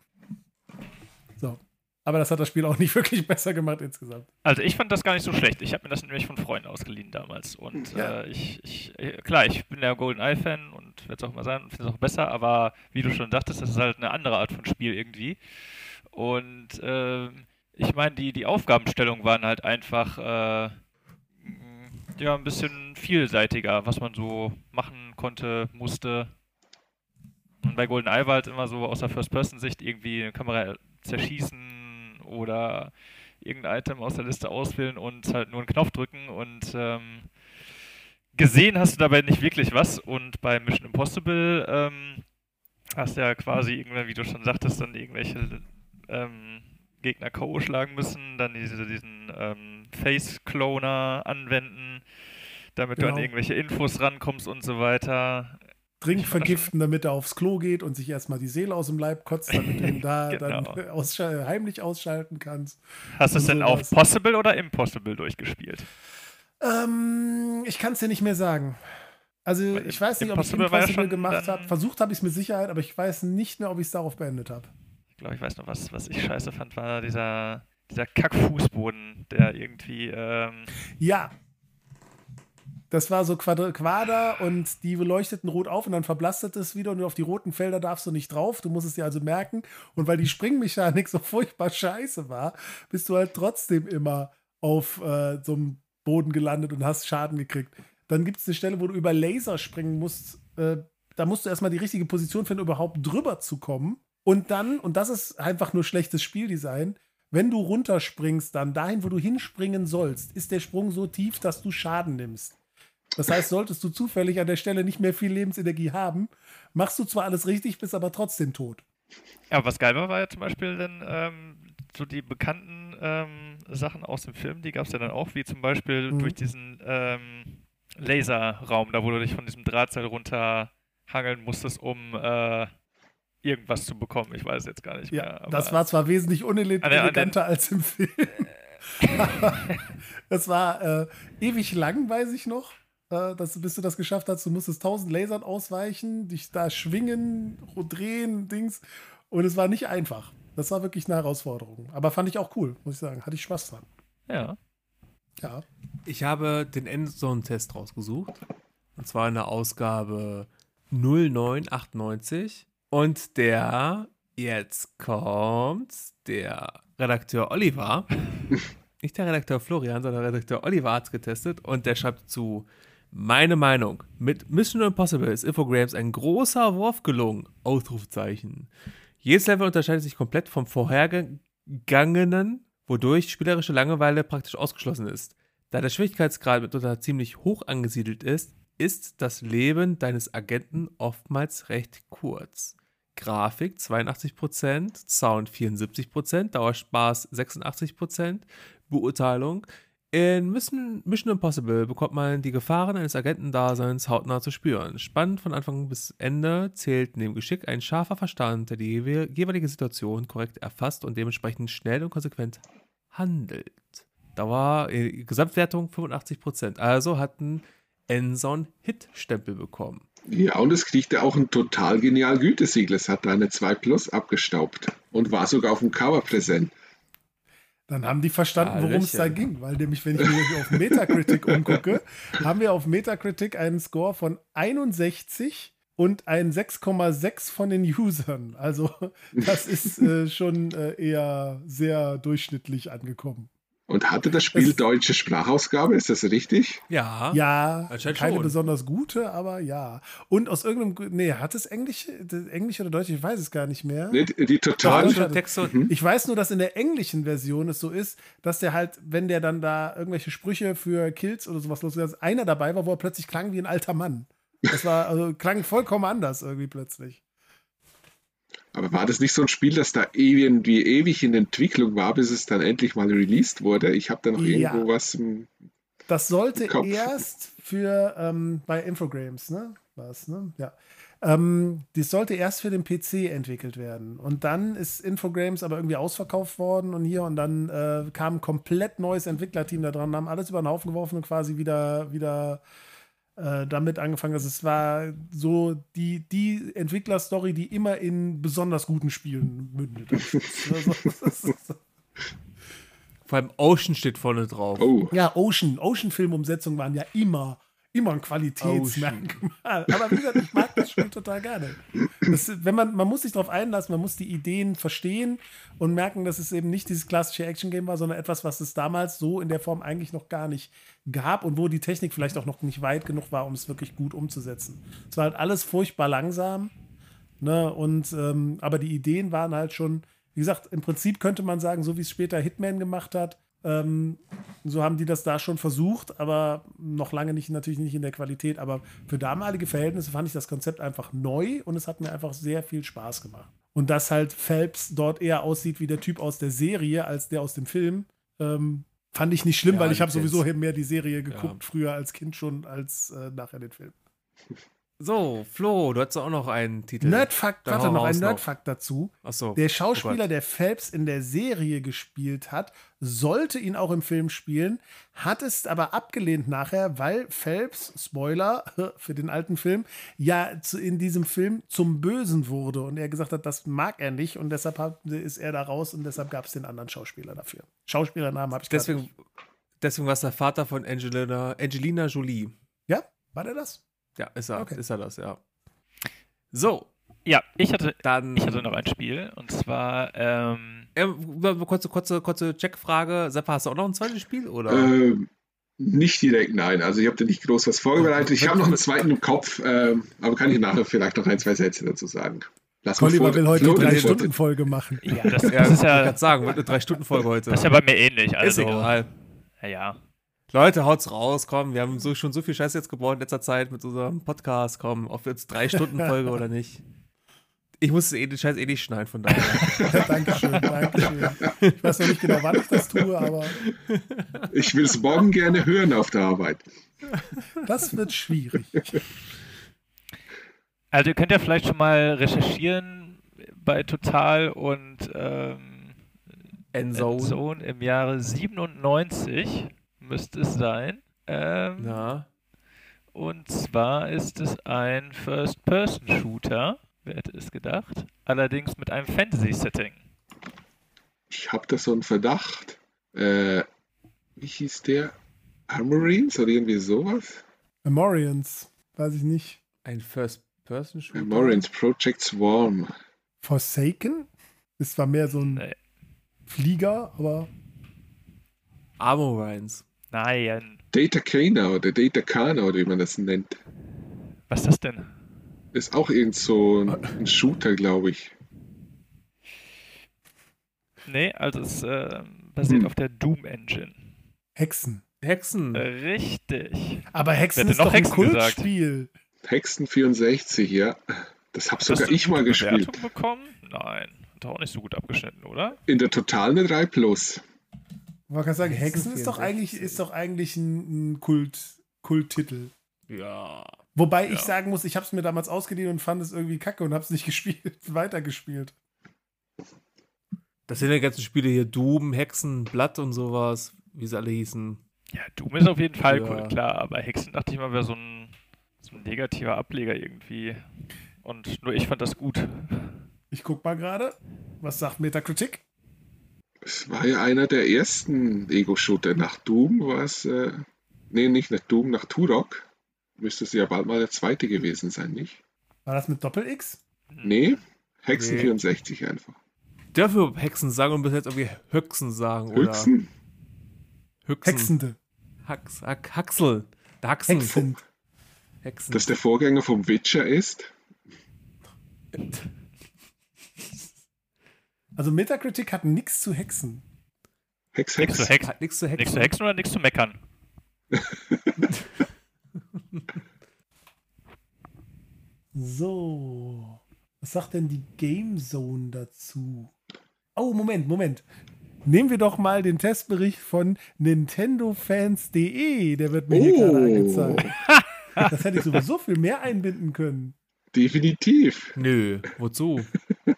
So. Aber das hat das Spiel auch nicht wirklich besser gemacht insgesamt. Also ich fand das gar nicht so schlecht. Ich habe mir das nämlich von Freunden ausgeliehen damals. Und ja. äh, ich, ich, äh, klar, ich bin der Golden Eye-Fan und werde es auch mal sein und finde es auch besser, aber wie du schon dachtest, das ist halt eine andere Art von Spiel irgendwie. Und äh, ich meine, die, die Aufgabenstellungen waren halt einfach äh, ja ein bisschen vielseitiger, was man so machen konnte, musste. Und bei GoldenEye war halt immer so aus der First-Person-Sicht irgendwie eine Kamera zerschießen oder irgendein Item aus der Liste auswählen und halt nur einen Knopf drücken und ähm, gesehen hast du dabei nicht wirklich was. Und bei Mission Impossible ähm, hast du ja quasi irgendwann, wie du schon sagtest, dann irgendwelche ähm, Gegner K.O. schlagen müssen, dann diese, diesen ähm, Face-Cloner anwenden, damit genau. du an genau. irgendwelche Infos rankommst und so weiter. Trink vergiften, damit er aufs Klo geht und sich erstmal die Seele aus dem Leib kotzt, damit du ihn da genau. dann ausschal heimlich ausschalten kannst. Hast du es denn auf Possible oder Impossible durchgespielt? Ähm, ich kann es dir nicht mehr sagen. Also ich weiß nicht, ob ich Impossible ja gemacht habe. Versucht habe ich es mit Sicherheit, aber ich weiß nicht mehr, ob ich es darauf beendet habe. Ich glaube, ich weiß noch, was, was ich scheiße fand, war dieser, dieser Kackfußboden, der irgendwie. Ähm ja, das war so Quader, Quader und die leuchteten rot auf und dann verblastet es wieder und auf die roten Felder darfst du nicht drauf. Du musst es dir also merken. Und weil die Springmechanik so furchtbar scheiße war, bist du halt trotzdem immer auf äh, so einem Boden gelandet und hast Schaden gekriegt. Dann gibt es eine Stelle, wo du über Laser springen musst. Äh, da musst du erstmal die richtige Position finden, überhaupt drüber zu kommen. Und dann, und das ist einfach nur schlechtes Spieldesign, wenn du runterspringst, dann dahin, wo du hinspringen sollst, ist der Sprung so tief, dass du Schaden nimmst. Das heißt, solltest du zufällig an der Stelle nicht mehr viel Lebensenergie haben, machst du zwar alles richtig, bist aber trotzdem tot. Ja, was geil war, war ja zum Beispiel dann ähm, so die bekannten ähm, Sachen aus dem Film, die gab es ja dann auch, wie zum Beispiel mhm. durch diesen ähm, Laserraum, da wo du dich von diesem Drahtseil runterhangeln musstest, um äh, irgendwas zu bekommen. Ich weiß jetzt gar nicht mehr. Ja, das war zwar wesentlich uneleganter als im Film. das war äh, ewig lang, weiß ich noch. äh, dass, bis du das geschafft hast. Du musstest tausend Lasern ausweichen, dich da schwingen, drehen, Dings. Und es war nicht einfach. Das war wirklich eine Herausforderung. Aber fand ich auch cool, muss ich sagen. Hatte ich Spaß dran. Ja. Ja. Ich habe den Endzone-Test rausgesucht. Und zwar in der Ausgabe 0998. Und der, jetzt kommt, der Redakteur Oliver, nicht der Redakteur Florian, sondern der Redakteur Oliver hat es getestet und der schreibt zu, meine Meinung, mit Mission Impossible ist Infogrames ein großer Wurf gelungen, Ausrufzeichen. Jedes Level unterscheidet sich komplett vom vorhergegangenen, wodurch spielerische Langeweile praktisch ausgeschlossen ist. Da der Schwierigkeitsgrad mitunter ziemlich hoch angesiedelt ist, ist das Leben deines Agenten oftmals recht kurz. Grafik 82%, Sound 74%, Dauerspaß 86%, Beurteilung. In Mission, Impossible bekommt man die Gefahren eines Agentendaseins hautnah zu spüren. Spannend von Anfang bis Ende zählt neben Geschick ein scharfer Verstand, der die jeweilige Situation korrekt erfasst und dementsprechend schnell und konsequent handelt. Dauer, äh, Gesamtwertung 85%. Also hat ein Enson Hit-Stempel bekommen. Ja, und es kriegte auch ein total genial Gütesiegel. Es hat da eine 2 Plus abgestaubt und war sogar auf dem Cover präsent. Dann haben die verstanden, worum es da ging. Weil nämlich, wenn ich mich auf Metacritic umgucke, haben wir auf Metacritic einen Score von 61 und ein 6,6 von den Usern. Also das ist äh, schon äh, eher sehr durchschnittlich angekommen. Und hatte das Spiel das, deutsche Sprachausgabe, ist das richtig? Ja. Ja, keine schon. besonders gute, aber ja. Und aus irgendeinem, nee, hat es Englisch, Englisch oder Deutsch, ich weiß es gar nicht mehr. Nee, die total. Texte. Mhm. Ich weiß nur, dass in der englischen Version es so ist, dass der halt, wenn der dann da irgendwelche Sprüche für Kills oder sowas losgeht, einer dabei war, wo er plötzlich klang wie ein alter Mann. Das war, also klang vollkommen anders irgendwie plötzlich. Aber war das nicht so ein Spiel, das da irgendwie ewig in Entwicklung war, bis es dann endlich mal released wurde? Ich habe da noch ja. irgendwo was im Das sollte im erst für ähm, bei Infogrames, ne? Was, ne? Ja. Ähm, das sollte erst für den PC entwickelt werden. Und dann ist Infogrames aber irgendwie ausverkauft worden und hier und dann äh, kam ein komplett neues Entwicklerteam da dran, haben alles über den Haufen geworfen und quasi wieder, wieder äh, damit angefangen, dass es war so die, die Entwicklerstory, die immer in besonders guten Spielen mündet. Also, Vor allem Ocean steht vorne drauf. Oh. Ja, Ocean. Ocean-Filmumsetzungen waren ja immer immer ein Qualitätsmerkmal. Aber wie gesagt, ich mag das Spiel total gerne. Das, wenn man, man muss sich darauf einlassen, man muss die Ideen verstehen und merken, dass es eben nicht dieses klassische Action-Game war, sondern etwas, was es damals so in der Form eigentlich noch gar nicht gab und wo die Technik vielleicht auch noch nicht weit genug war, um es wirklich gut umzusetzen. Es war halt alles furchtbar langsam. Ne? Und, ähm, aber die Ideen waren halt schon, wie gesagt, im Prinzip könnte man sagen, so wie es später Hitman gemacht hat, ähm, so haben die das da schon versucht, aber noch lange nicht, natürlich nicht in der Qualität. Aber für damalige Verhältnisse fand ich das Konzept einfach neu und es hat mir einfach sehr viel Spaß gemacht. Und dass halt Phelps dort eher aussieht wie der Typ aus der Serie als der aus dem Film, ähm, fand ich nicht schlimm, ja, weil ich habe sowieso mehr die Serie geguckt, ja. früher als Kind schon, als äh, nachher den Film. So, Flo, du hast auch noch einen Titel. Nerdfakt, warte, noch ein Nerdfakt dazu. Ach so. Der Schauspieler, oh der Phelps in der Serie gespielt hat, sollte ihn auch im Film spielen, hat es aber abgelehnt nachher, weil Phelps, Spoiler für den alten Film, ja in diesem Film zum Bösen wurde und er gesagt hat, das mag er nicht und deshalb ist er da raus und deshalb gab es den anderen Schauspieler dafür. Schauspielernamen habe ich deswegen, deswegen war es der Vater von Angelina, Angelina Jolie. Ja, war der das? Ja, ist er, okay. ist er das, ja. So. Ja, ich hatte, Dann, ich hatte noch ein Spiel und zwar. Ähm, äh, kurze, kurze, kurze Checkfrage. Seppa, hast du auch noch ein zweites Spiel? Oder? Ähm, nicht direkt, nein. Also, ich habe da nicht groß was vorbereitet. Ich habe noch einen zweiten im Kopf, äh, aber kann ich nachher vielleicht noch ein, zwei Sätze dazu sagen. Lass Oliver will heute eine Drei-Stunden-Folge machen. Ja, das, das ist ja. Ich sagen, eine Drei-Stunden-Folge heute. Das ist ja bei mir ähnlich. Also, ist egal. Ja, ja. Leute, haut's raus, komm. Wir haben so, schon so viel Scheiß jetzt gebaut in letzter Zeit mit unserem Podcast. Komm, ob jetzt drei Stunden Folge oder nicht. Ich muss eh, den Scheiß eh nicht schneiden, von daher. Dankeschön, Dankeschön. Ich weiß noch nicht genau, wann ich das tue, aber. Ich will es morgen gerne hören auf der Arbeit. Das wird schwierig. Also, ihr könnt ja vielleicht schon mal recherchieren bei Total und ähm, Endzone. Endzone im Jahre 97 müsste es sein. Ähm, Na. Und zwar ist es ein First-Person-Shooter, wer hätte es gedacht, allerdings mit einem Fantasy-Setting. Ich habe da so einen Verdacht. Äh, wie hieß der? Armorines oder irgendwie sowas? Amorians, weiß ich nicht. Ein First-Person-Shooter. Armorines, Project Swarm. Forsaken? Ist zwar mehr so ein Nee. Flieger, aber Armorines. Nein. Data Kana oder Data Kana oder wie man das nennt. Was ist das denn? Ist auch irgend so ein, ein Shooter, glaube ich. Nee, also es äh, basiert Hm. auf der Doom Engine. Hexen. Hexen. Richtig. Aber Hexen ist hätte doch noch ein Hexen gesagt? Kultspiel. Hexen 64, ja. Das habe sogar du ich mal eine gespielt. Bewertung bekommen? Nein. Hat auch nicht so gut abgeschnitten, oder? In der Total eine 3 Plus. Man kann sagen, Hexen Hexen ist doch 64. eigentlich, ist doch eigentlich ein, ein Kult, Kulttitel. Ja. Wobei ich Ja. sagen muss, ich habe es mir damals ausgeliehen und fand es irgendwie kacke und habe es nicht gespielt, weitergespielt. Das sind die ganzen Spiele hier: Doom, Hexen, Blatt und sowas, wie sie alle hießen. Ja, Doom ist auf jeden Fall Ja. cool, klar. Aber Hexen dachte ich mal, wäre so ein, so ein negativer Ableger irgendwie. Und nur ich fand das gut. Ich guck mal gerade. Was sagt Metacritic? Es war ja einer der ersten Ego-Shooter. Nach Doom war es, äh, nee, nicht nach Doom, nach Turok. Müsste es ja bald mal der zweite gewesen sein, nicht? War das mit Doppel-X? Nee, Hexen Nee. 64 einfach. Dürfen wir Hexen sagen und bis jetzt irgendwie Höchsen sagen? Höchsten? Oder Höchsen. Hexende. Hax, Hack, Haxel. Der Haxen. Hexend. Hexen. Dass der Vorgänger vom Witcher ist? Also Metacritic hat nichts zu Hexen. Hex, Nichts zu Hex. Hexen. Hat nichts zu Hexen. Nichts zu Hexen oder nichts zu meckern? So. Was sagt denn die Game Zone dazu? Oh, Moment, Moment. Nehmen wir doch mal den Testbericht von NintendoFans.de. Der wird mir hier gerade Oh, angezeigt. Das hätte ich sowieso viel mehr einbinden können. definitiv. Nö, wozu?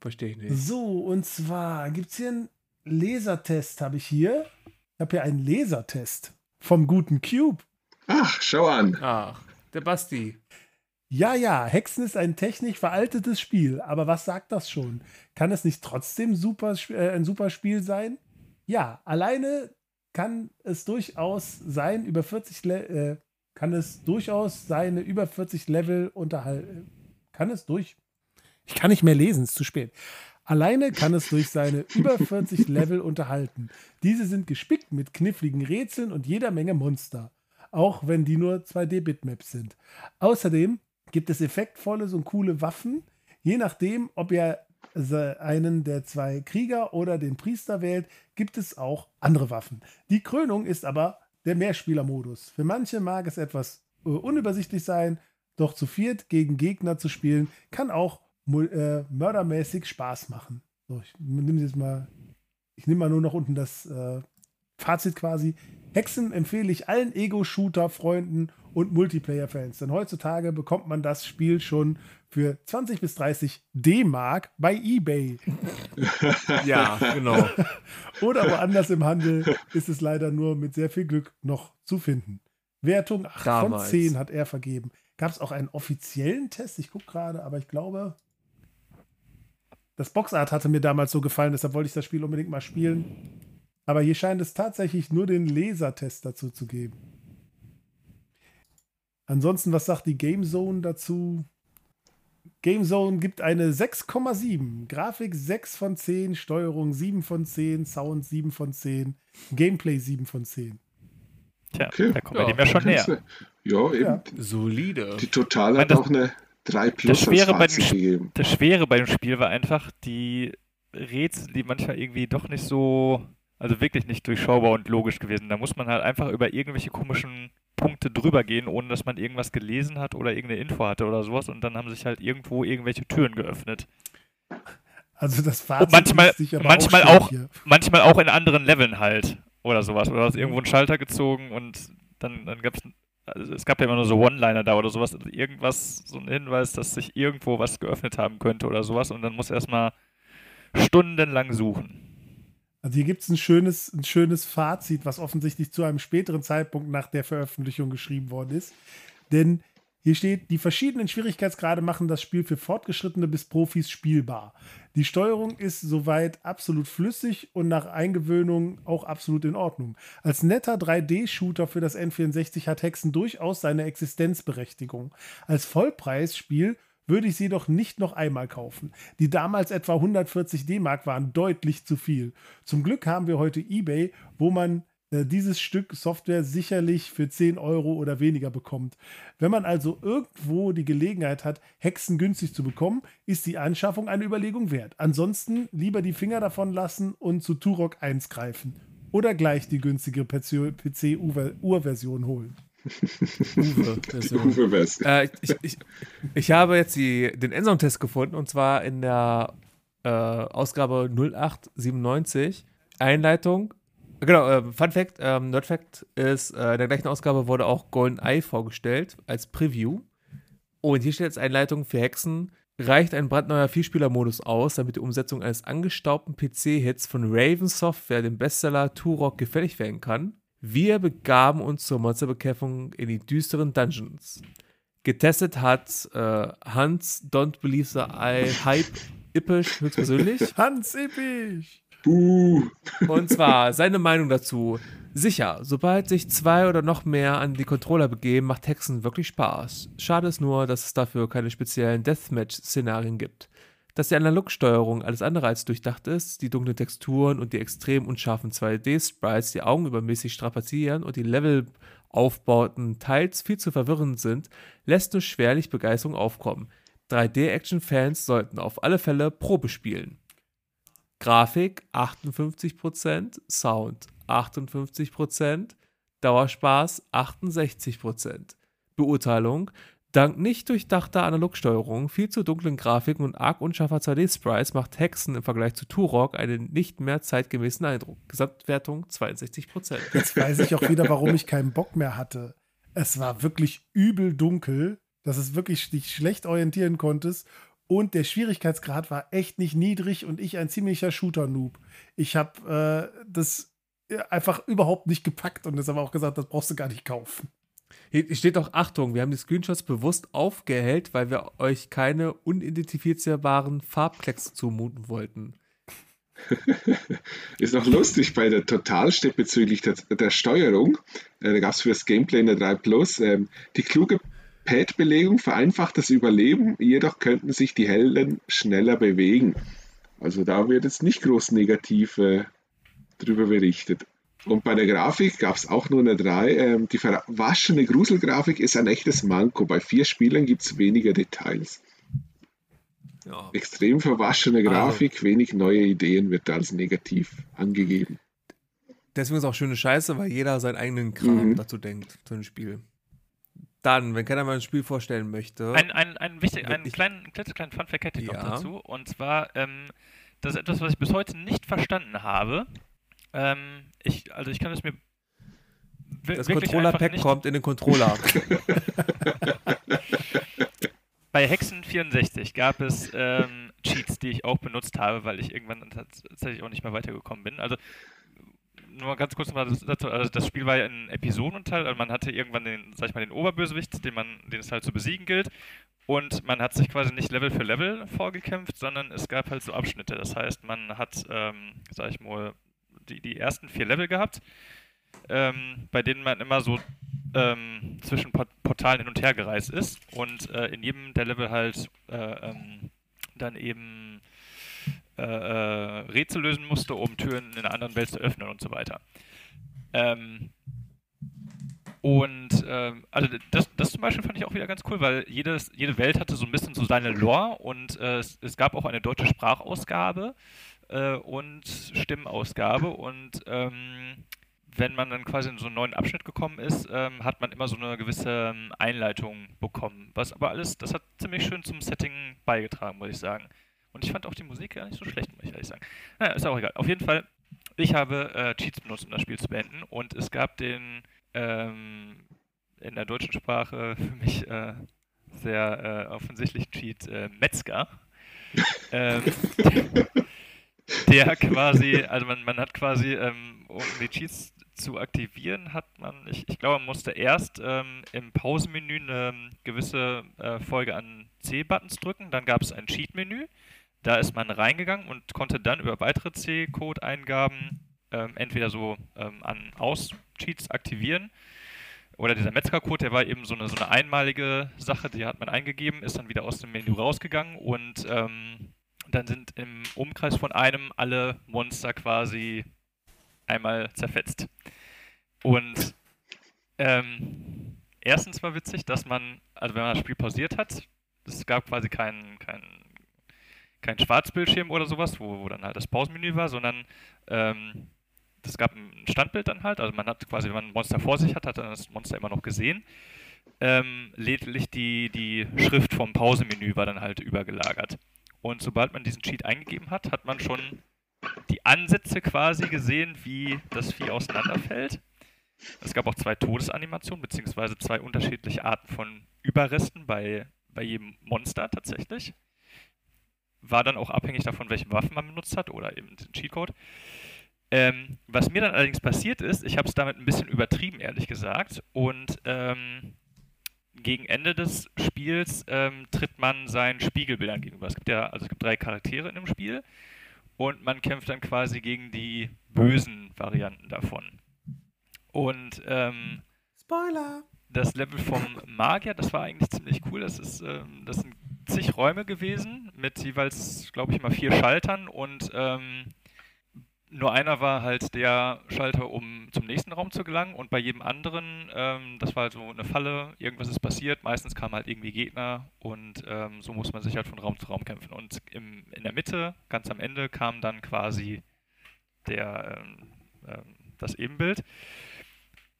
Verstehe ich nicht. So, und zwar gibt es hier einen Lasertest, habe ich hier. Ich habe hier einen Lasertest vom guten Cube. Ach, schau an. Ach, der Basti. Ja, ja, Hexen ist ein technisch veraltetes Spiel, aber was sagt das schon? Kann es nicht trotzdem super, äh, ein super Spiel sein? Ja, alleine kann es durchaus sein, über 40 Le äh, kann es durchaus seine über 40 Level unterhalten. Kann es durch. Ich kann nicht mehr lesen, ist zu spät. Alleine kann es durch seine über 40 Level unterhalten. Diese sind gespickt mit kniffligen Rätseln und jeder Menge Monster. Auch wenn die nur 2D-Bitmaps sind. Außerdem gibt es effektvolle und coole Waffen, je nachdem, ob ihr einen der zwei Krieger oder den Priester wählt, gibt es auch andere Waffen. Die Krönung ist aber der Mehrspielermodus. Für manche mag es etwas äh, unübersichtlich sein, doch zu viert gegen Gegner zu spielen, kann auch äh, mördermäßig Spaß machen. So, ich nehme jetzt mal, ich nehme mal nur noch unten das äh, Fazit quasi. Hexen empfehle ich allen Ego-Shooter-Freunden und Multiplayer-Fans, denn heutzutage bekommt man das Spiel schon für 20 bis 30 D-Mark bei eBay. Ja, genau. Oder woanders im Handel ist es leider nur mit sehr viel Glück noch zu finden. Wertung 8 Damals. von 10 hat er vergeben. Gab es auch einen offiziellen Test? Ich gucke gerade, aber ich glaube, das Boxart hatte mir damals so gefallen, deshalb wollte ich das Spiel unbedingt mal spielen. Aber hier scheint es tatsächlich nur den Lasertest dazu zu geben. Ansonsten, was sagt die Game Zone dazu? Game Zone gibt eine 6,7. Grafik 6 von 10, Steuerung 7 von 10, Sound 7 von 10, Gameplay 7 von 10. Tja, Okay. da kommen wir Ja, dem ja schon näher. Ja, eben. Ja. Solide. Die Total hat auch eine 3 Plus als Schwere bei dem gegeben. Das Schwere bei dem Spiel war einfach die Rätsel, die manchmal irgendwie doch nicht so, also wirklich nicht durchschaubar und logisch gewesen. Da muss man halt einfach über irgendwelche komischen Punkte drüber gehen, ohne dass man irgendwas gelesen hat oder irgendeine Info hatte oder sowas. Und dann haben sich halt irgendwo irgendwelche Türen geöffnet. Also das Fazit manchmal- aber manchmal schlecht auch- hier. Manchmal auch in anderen Leveln halt oder sowas. Oder hast irgendwo einen Schalter gezogen und dann, dann gab es, also es gab ja immer nur so One-Liner da oder sowas. Also irgendwas, so ein Hinweis, dass sich irgendwo was geöffnet haben könnte oder sowas. Und dann muss erstmal stundenlang suchen. Also hier gibt es ein schönes, ein schönes Fazit, was offensichtlich zu einem späteren Zeitpunkt nach der Veröffentlichung geschrieben worden ist. Denn hier steht, die verschiedenen Schwierigkeitsgrade machen das Spiel für Fortgeschrittene bis Profis spielbar. Die Steuerung ist soweit absolut flüssig und nach Eingewöhnung auch absolut in Ordnung. Als netter 3D-Shooter für das N64 hat Hexen durchaus seine Existenzberechtigung. Als Vollpreisspiel würde ich sie jedoch nicht noch einmal kaufen. Die damals etwa 140 D-Mark waren deutlich zu viel. Zum Glück haben wir heute eBay, wo man dieses Stück Software sicherlich für 10 Euro oder weniger bekommt. Wenn man also irgendwo die Gelegenheit hat, Hexen günstig zu bekommen, ist die Anschaffung eine Überlegung wert. Ansonsten lieber die Finger davon lassen und zu Turok 1 greifen. Oder gleich die günstige PC-Urversion holen. Uwe äh, ich, ich, ich, habe jetzt die, den Endzone-Test gefunden und zwar in der äh, Ausgabe 0897. Einleitung. Genau, äh, Fun Fact: ähm, Nerd Fact ist, äh, in der gleichen Ausgabe wurde auch Golden Eye vorgestellt als Preview. Und hier steht als Einleitung für Hexen. Reicht ein brandneuer Vielspieler-Modus aus, damit die Umsetzung eines angestaubten PC-Hits von Raven Software, dem Bestseller Turok, gefällig werden kann? Wir begaben uns zur Monsterbekämpfung in die düsteren Dungeons. Getestet hat äh, Hans Don't Believe the I Hype Ippisch höchstpersönlich. Hans Ippisch! Buh. Und zwar seine Meinung dazu. Sicher, sobald sich zwei oder noch mehr an die Controller begeben, macht Hexen wirklich Spaß. Schade ist nur, dass es dafür keine speziellen Deathmatch-Szenarien gibt dass die Analogsteuerung alles andere als durchdacht ist, die dunklen Texturen und die extrem unscharfen 2D-Sprites die Augen übermäßig strapazieren und die Levelaufbauten teils viel zu verwirrend sind, lässt nur schwerlich Begeisterung aufkommen. 3D-Action-Fans sollten auf alle Fälle Probe spielen. Grafik 58%, Sound 58%, Dauerspaß 68%. Beurteilung Dank nicht durchdachter Analogsteuerung, viel zu dunklen Grafiken und arg unscharfer 2D-Sprites macht Hexen im Vergleich zu Turok einen nicht mehr zeitgemäßen Eindruck. Gesamtwertung 62%. Jetzt weiß ich auch wieder, warum ich keinen Bock mehr hatte. Es war wirklich übel dunkel, dass es wirklich dich schlecht orientieren konntest. Und der Schwierigkeitsgrad war echt nicht niedrig und ich ein ziemlicher Shooter-Noob. Ich habe äh, das einfach überhaupt nicht gepackt und deshalb auch gesagt, das brauchst du gar nicht kaufen. Hier steht auch Achtung, wir haben die Screenshots bewusst aufgehellt, weil wir euch keine unidentifizierbaren Farbklecks zumuten wollten. Ist noch lustig bei der Total steht bezüglich der, der Steuerung. Äh, da gab es für das Gameplay in der 3 Plus ähm, die kluge Pad-Belegung vereinfacht das Überleben, jedoch könnten sich die Helden schneller bewegen. Also da wird jetzt nicht groß negativ äh, drüber berichtet. Und bei der Grafik gab es auch nur eine 3. Ähm, die verwaschene Gruselgrafik ist ein echtes Manko. Bei vier Spielern gibt es weniger Details. Ja. Extrem verwaschene Grafik, also. wenig neue Ideen wird da als negativ angegeben. Deswegen ist auch schöne Scheiße, weil jeder seinen eigenen Kram mhm. dazu denkt, zu einem Spiel. Dann, wenn keiner mal ein Spiel vorstellen möchte. Ein, ein, ein wichtig, einen kleinen, kleinen Fun-Fact hätte ich ja. noch dazu. Und zwar, ähm, das ist etwas, was ich bis heute nicht verstanden habe. Ähm, ich, also ich kann es mir. Das Controller-Pack kommt in den Controller. Bei Hexen 64 gab es ähm, Cheats, die ich auch benutzt habe, weil ich irgendwann tatsächlich auch nicht mehr weitergekommen bin. Also nur ganz kurz mal dazu, also das Spiel war ja in Episodenteil, also man hatte irgendwann den, sag ich mal, den Oberbösewicht, den man, den es halt zu besiegen gilt. Und man hat sich quasi nicht Level für Level vorgekämpft, sondern es gab halt so Abschnitte. Das heißt, man hat, ähm, sag ich mal, die, die ersten vier Level gehabt, ähm, bei denen man immer so ähm, zwischen Portalen hin und her gereist ist und äh, in jedem der Level halt äh, ähm, dann eben äh, äh, Rätsel lösen musste, um Türen in einer anderen Welt zu öffnen und so weiter. Ähm, und ähm, also das, das zum Beispiel fand ich auch wieder ganz cool, weil jedes, jede Welt hatte so ein bisschen so seine Lore und äh, es, es, gab auch eine deutsche Sprachausgabe äh, und Stimmausgabe. Und ähm, wenn man dann quasi in so einen neuen Abschnitt gekommen ist, ähm, hat man immer so eine gewisse ähm, Einleitung bekommen. Was aber alles, das hat ziemlich schön zum Setting beigetragen, muss ich sagen. Und ich fand auch die Musik gar nicht so schlecht, muss ich ehrlich sagen. Naja, ist auch egal. Auf jeden Fall, ich habe äh, Cheats benutzt, um das Spiel zu beenden. Und es gab den ähm, in der deutschen Sprache für mich äh, sehr äh, offensichtlichen Cheat äh, Metzger. ähm, der quasi, also man, man hat quasi, ähm, um die Cheats zu aktivieren, hat man, ich, ich glaube, man musste erst ähm, im Pausenmenü eine gewisse äh, Folge an C-Buttons drücken, dann gab es ein Cheat-Menü, da ist man reingegangen und konnte dann über weitere C-Code-Eingaben ähm, entweder so ähm, an Aus-Cheats aktivieren oder dieser Metzger-Code, der war eben so eine, so eine einmalige Sache, die hat man eingegeben, ist dann wieder aus dem Menü rausgegangen und ähm, dann sind im Umkreis von einem alle Monster quasi einmal zerfetzt. Und ähm, erstens war witzig, dass man, also wenn man das Spiel pausiert hat, es gab quasi keinen kein, kein Schwarzbildschirm oder sowas, wo, wo dann halt das Pausenmenü war, sondern ähm, es gab ein Standbild dann halt, also man hat quasi, wenn man ein Monster vor sich hat, hat man das Monster immer noch gesehen. Ähm, lediglich die, die Schrift vom Pausenmenü war dann halt übergelagert. Und sobald man diesen Cheat eingegeben hat, hat man schon die Ansätze quasi gesehen, wie das Vieh auseinanderfällt. Es gab auch zwei Todesanimationen, beziehungsweise zwei unterschiedliche Arten von Überresten bei, bei jedem Monster tatsächlich. War dann auch abhängig davon, welche Waffen man benutzt hat oder eben den Cheatcode. Ähm, was mir dann allerdings passiert ist, ich habe es damit ein bisschen übertrieben, ehrlich gesagt. Und ähm, gegen Ende des Spiels ähm, tritt man seinen Spiegelbildern gegenüber. Es gibt ja, also es gibt drei Charaktere in dem Spiel und man kämpft dann quasi gegen die bösen Varianten davon. Und ähm, Spoiler! Das Level vom Magier, das war eigentlich ziemlich cool. Das ist, ähm, das sind zig Räume gewesen mit jeweils, glaube ich, mal vier Schaltern und ähm, nur einer war halt der Schalter, um zum nächsten Raum zu gelangen und bei jedem anderen, ähm, das war halt so eine Falle, irgendwas ist passiert, meistens kamen halt irgendwie Gegner und ähm, so muss man sich halt von Raum zu Raum kämpfen. Und im, in der Mitte, ganz am Ende, kam dann quasi der, ähm, ähm das Ebenbild.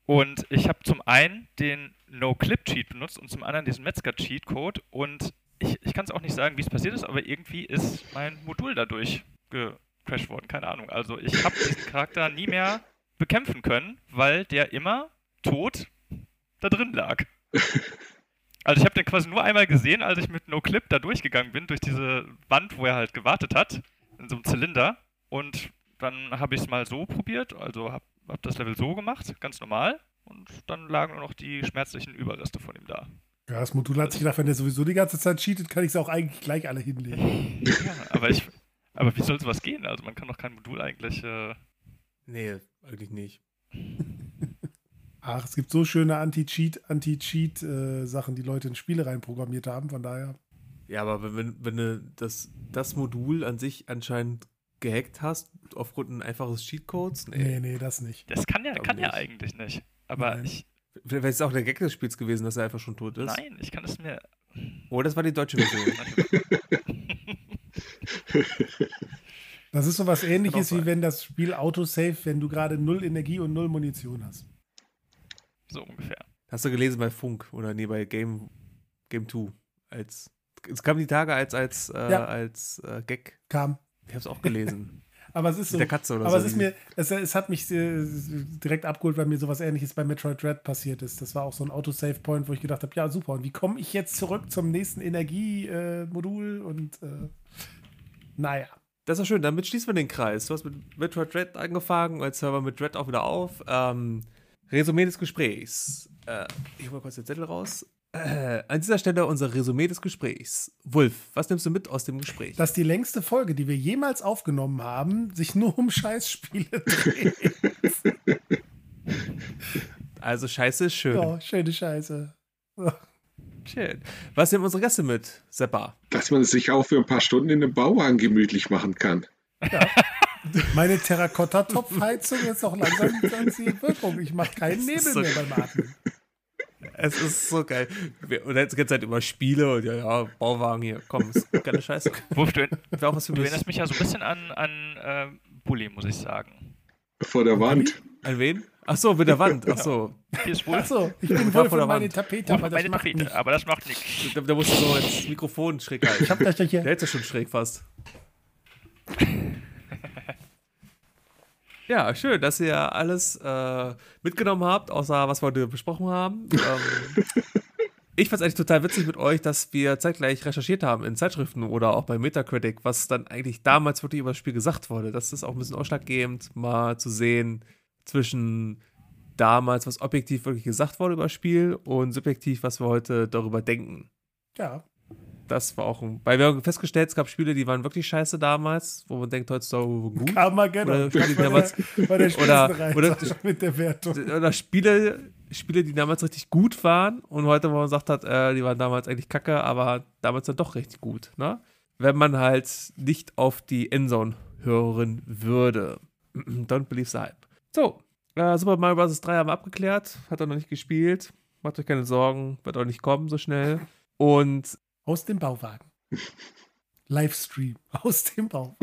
Und ich habe zum einen den No-Clip-Cheat benutzt und zum anderen diesen Metzger-Cheat-Code und ich, ich kann es auch nicht sagen, wie es passiert ist, aber irgendwie ist mein Modul dadurch ge gecrashed worden, keine Ahnung. Also ich habe diesen Charakter nie mehr bekämpfen können, weil der immer tot da drin lag. Also ich habe den quasi nur einmal gesehen, als ich mit No Clip da durchgegangen bin, durch diese Wand, wo er halt gewartet hat, in so einem Zylinder. Und dann habe ich es mal so probiert, also habe hab das Level so gemacht, ganz normal. Und dann lagen nur noch die schmerzlichen Überreste von ihm da. Ja, das Modul hat sich gedacht, wenn der sowieso die ganze Zeit cheatet, kann ich es auch eigentlich gleich alle hinlegen. ja, aber ich, aber wie soll sowas gehen? Also man kann doch kein Modul eigentlich. Äh nee, eigentlich nicht. Ach, es gibt so schöne Anti-Cheat, Anti-Cheat-Sachen, äh, die Leute in Spiele reinprogrammiert haben, von daher. Ja, aber wenn, wenn du das, das Modul an sich anscheinend gehackt hast, aufgrund eines einfaches Cheatcodes? Nee. nee, nee, das nicht. Das kann ja, kann ja eigentlich nicht. Aber Nein. ich. Vielleicht ist es auch der Gag des Spiels gewesen, dass er einfach schon tot ist. Nein, ich kann es mir. Oh, das war die deutsche Version. Das ist so was ähnliches, wie wenn das Spiel Autosave, wenn du gerade null Energie und null Munition hast. So ungefähr. Hast du gelesen bei Funk oder nee, bei Game, Game 2? Als, es kam die Tage als, als, äh, ja. als äh, Gag. Kam. Ich habe es auch gelesen. Aber es ist so. Mit der Katze oder aber so. es ist mir, es, es hat mich äh, direkt abgeholt, weil mir sowas ähnliches bei Metroid Dread passiert ist. Das war auch so ein Autosave-Point, wo ich gedacht habe, ja super, und wie komme ich jetzt zurück zum nächsten Energiemodul? und äh, naja. Das ist schön. Damit schließen wir den Kreis. Du hast mit Metroid Dread angefangen, jetzt hören wir mit Dread auch wieder auf. Ähm, Resümee des Gesprächs. Äh, ich hole mal kurz den Zettel raus. Äh, an dieser Stelle unser Resümee des Gesprächs. Wolf, was nimmst du mit aus dem Gespräch? Dass die längste Folge, die wir jemals aufgenommen haben, sich nur um Scheißspiele dreht. also Scheiße ist schön. Ja, schöne Scheiße. Schön. Was nehmen unsere Gäste mit, Seppa? Dass man sich auch für ein paar Stunden in einem Bauwagen gemütlich machen kann. Ja. Meine Terrakotta-Topfheizung ist auch langsam an die Wirkung. Ich mache keinen Nebel so mehr beim Atmen. Es ist so geil. Und jetzt geht es halt über Spiele und ja, ja, Bauwagen hier. Komm, ist keine Scheiße. Wurf, du, auch was du erinnerst mich ja so ein bisschen an, an äh, Bully, muss ich sagen. Vor der Wand. An wen? Ach so, mit der Wand. Ach so. Hier ist Ach so, ich bin wohl von meine Tapete, aber das, macht Tapete, aber das macht nichts. Da, da musst du so ins Mikrofon schräg halten. Ich hab das hier. Der hält ja schon schräg fast. Ja, schön, dass ihr alles äh, mitgenommen habt, außer was wir heute besprochen haben. Ähm, ich fand es eigentlich total witzig mit euch, dass wir zeitgleich recherchiert haben in Zeitschriften oder auch bei Metacritic, was dann eigentlich damals wirklich über das Spiel gesagt wurde. Das ist auch ein bisschen ausschlaggebend, mal zu sehen zwischen damals, was objektiv wirklich gesagt wurde über das Spiel und subjektiv, was wir heute darüber denken. Ja. Das war auch ein. Weil wir haben festgestellt, es gab Spiele, die waren wirklich scheiße damals, wo man denkt, heutzutage gut. Armageddon. Oder Spiele, die damals, Bei der oder, oder, mit der Wertung. oder Spiele, Spiele, die damals richtig gut waren und heute, wo man sagt hat, äh, die waren damals eigentlich kacke, aber damals dann doch richtig gut, ne? Wenn man halt nicht auf die Endzone hören würde. Don't believe the hype. So, äh, Super Mario Bros. 3 haben wir abgeklärt, hat er noch nicht gespielt. Macht euch keine Sorgen, wird auch nicht kommen so schnell. Und Aus dem Bauwagen. Livestream. Aus dem Bauwagen.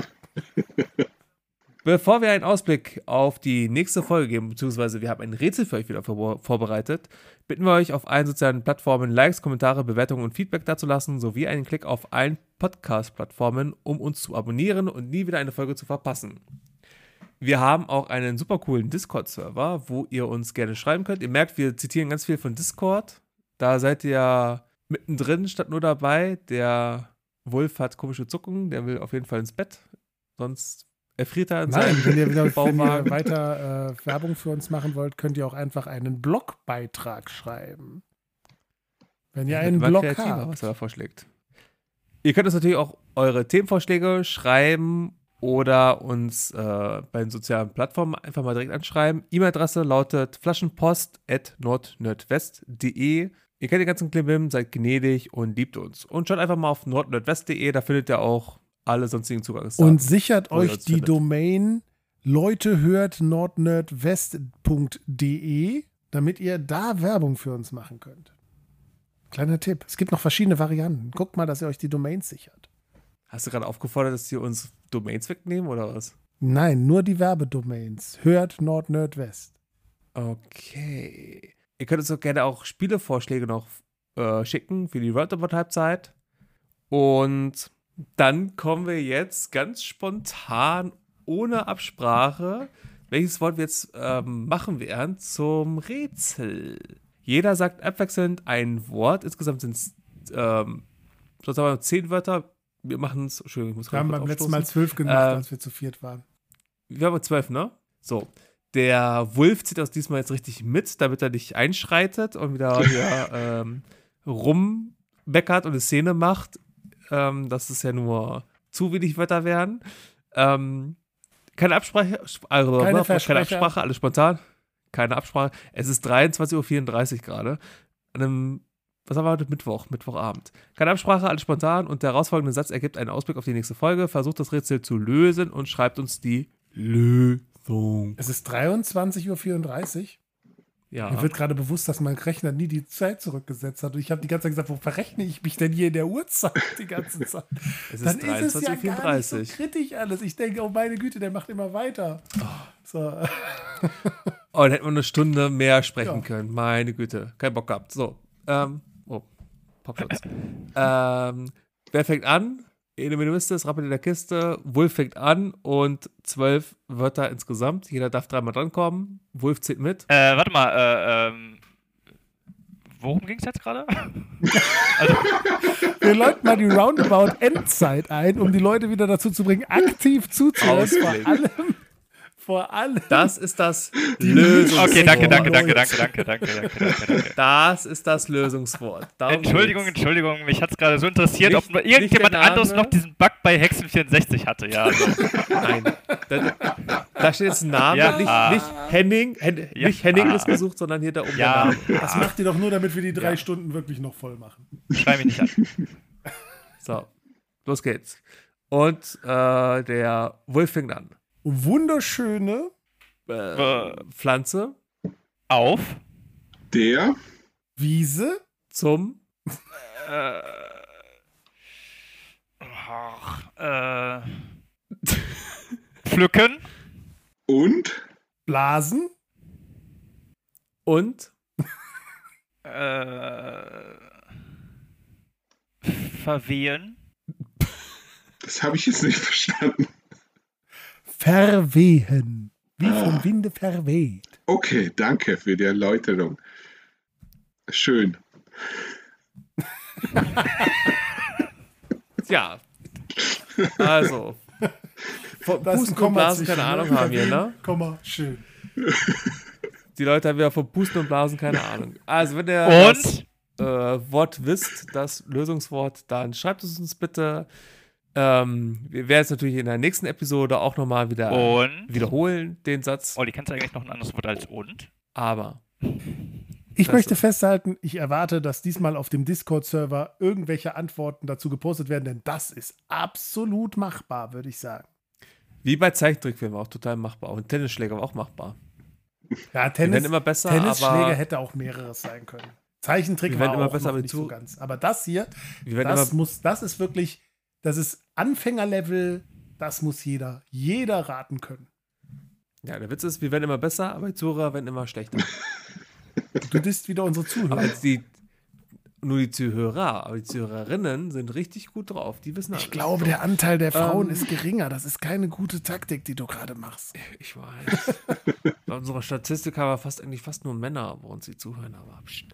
Bevor wir einen Ausblick auf die nächste Folge geben, beziehungsweise wir haben ein Rätsel für euch wieder vor vorbereitet, bitten wir euch auf allen sozialen Plattformen Likes, Kommentare, Bewertungen und Feedback dazulassen, sowie einen Klick auf allen Podcast-Plattformen, um uns zu abonnieren und nie wieder eine Folge zu verpassen. Wir haben auch einen super coolen Discord-Server, wo ihr uns gerne schreiben könnt. Ihr merkt, wir zitieren ganz viel von Discord. Da seid ihr mittendrin statt nur dabei. Der Wolf hat komische Zuckungen, der will auf jeden Fall ins Bett. Sonst erfriert er in Nein, seinem wenn ihr, wieder, wenn ihr weiter äh, Werbung für uns machen wollt, könnt ihr auch einfach einen Blogbeitrag schreiben. Wenn ihr einen Blog kreativer, habt. was er da vorschlägt. Ihr könnt uns natürlich auch eure Themenvorschläge schreiben oder uns äh, bei den sozialen Plattformen einfach mal direkt anschreiben. E-Mail-Adresse lautet flaschenpost.nordnordwest.de. Ihr kennt den ganzen Klimbim, seid gnädig und liebt uns. Und schaut einfach mal auf nordnordwest.de, da findet ihr auch alle sonstigen Zugangsdaten. Und sichert euch die findet. Domain Leute hört nordnerdwest.de, damit ihr da Werbung für uns machen könnt. Kleiner Tipp. Es gibt noch verschiedene Varianten. Guckt mal, dass ihr euch die Domains sichert. Hast du gerade aufgefordert, dass die uns Domains wegnehmen oder was? Nein, nur die Werbedomains. Hört Nord Nerdwest. Okay. Ihr könnt uns auch gerne auch Spielevorschläge noch äh, schicken für die Roundabout-Halbzeit. Und dann kommen wir jetzt ganz spontan, ohne Absprache, welches Wort wir jetzt ähm, machen werden, zum Rätsel. Jeder sagt abwechselnd ein Wort. Insgesamt sind es ähm, sozusagen zehn Wörter. Wir machen es. Entschuldigung, ich muss Wir haben gerade beim letzten Mal zwölf gemacht, Ähm, als wir zu viert waren. Wir haben zwölf, ne? So. Der Wolf zieht das diesmal jetzt richtig mit, damit er nicht einschreitet und wieder hier ähm, rummeckert und eine Szene macht. Ähm, dass es ja nur zu wenig Wörter werden. Ähm, keine Absprache, also, Keine keine Versprecher. Absprache, alles spontan. Keine Absprache. Es ist 23.34 Uhr gerade. An einem, was haben wir heute? Mittwoch, Mittwochabend. Keine Absprache, alles spontan und der herausfolgende Satz ergibt einen Ausblick auf die nächste Folge. Versucht das Rätsel zu lösen und schreibt uns die Lösung. Es ist 23.34 Uhr. Ja. Mir wird gerade bewusst, dass mein Rechner nie die Zeit zurückgesetzt hat. Und ich habe die ganze Zeit gesagt, wo verrechne ich mich denn hier in der Uhrzeit die ganze Zeit? es Dann ist ist es ja gar nicht so 23.34 kritisch alles. Ich denke, oh meine Güte, der macht immer weiter. So. Oh, dann hätten wir eine Stunde mehr sprechen Ja. können. Meine Güte. Kein Bock gehabt. So. Ähm, oh, Popschutz. ähm, wer fängt an? Ene Minimistis, Rappel in der Kiste. Wolf fängt an und zwölf Wörter insgesamt. Jeder darf dreimal drankommen. Wolf zählt mit. Äh, warte mal, äh, ähm. Worum ging es jetzt gerade? Wir läuten mal die Roundabout Endzeit ein, um die Leute wieder dazu zu bringen, aktiv zuzuhören. Vor Ausblick. allem, vor allem. Das ist das Lösungswort. Okay, danke, danke, danke, danke, danke, danke, danke, danke, danke. Das ist das Lösungswort. Darum Entschuldigung, geht's. Entschuldigung, mich hat es gerade so interessiert, Nicht- ob noch irgendjemand anderes noch diesen Bug bei Hexen 64 hatte. Ja, also, Nein. Da, da steht jetzt ein Name, Ja. nicht, nicht Henning, Hen, Ja. nicht Henning ist gesucht, sondern hier da oben Ja. der Name. Das macht ihr doch nur, damit wir die drei Ja. Stunden wirklich noch voll machen. schrei mich nicht an. So, los geht's. Und äh, der Wolf fängt an. Wunderschöne Äh, Äh. Pflanze Auf. Der Wiese zum Äh, ach, äh, pflücken. und Blasen und Äh, verwehen. das habe ich jetzt nicht verstanden. Verwehen. Wie Ah. vom Winde verweht. Okay, danke für die Erläuterung. Schön. Tja. Also. Von Pusten und Komma Blasen keine ne? Ahnung haben wir, ne? Komma, schön. Die Leute haben ja von Pusten und Blasen keine Ahnung. Also, wenn ihr Und? das äh, Wort wisst, das Lösungswort, dann schreibt es uns bitte. Ähm, wir werden es natürlich in der nächsten Episode auch nochmal wieder Und? wiederholen, den Satz. Olli, kennst du eigentlich noch ein anderes Wort als und? Aber Ich Das- möchte festhalten, ich erwarte, dass diesmal auf dem Discord-Server irgendwelche Antworten dazu gepostet werden, denn das ist absolut machbar, würde ich sagen. wie bei Zeichentrickfilmen auch total machbar. Und Tennisschläger war auch machbar. Ja, Tennis, immer besser, Tennisschläger aber hätte auch mehreres sein können. Zeichentrick Wir war werden immer auch besser, noch aber nicht zu- so ganz. Aber das hier, das immer muss, das ist wirklich, das ist Anfängerlevel, das muss jeder, jeder raten können. Ja, der Witz ist, wir werden immer besser, aber die Zuhörer werden immer schlechter. Du disst wieder unsere aber Zuhörer. jetzt die, nur die Zuhörer, aber die Zuhörerinnen sind richtig gut drauf. Die wissen Ich glaube, der Anteil der Frauen Ähm. ist geringer. Das ist keine gute Taktik, die du gerade machst. Ich weiß. Bei unserer Statistik haben wir fast eigentlich fast nur Männer bei uns, die zuhören, aber pst.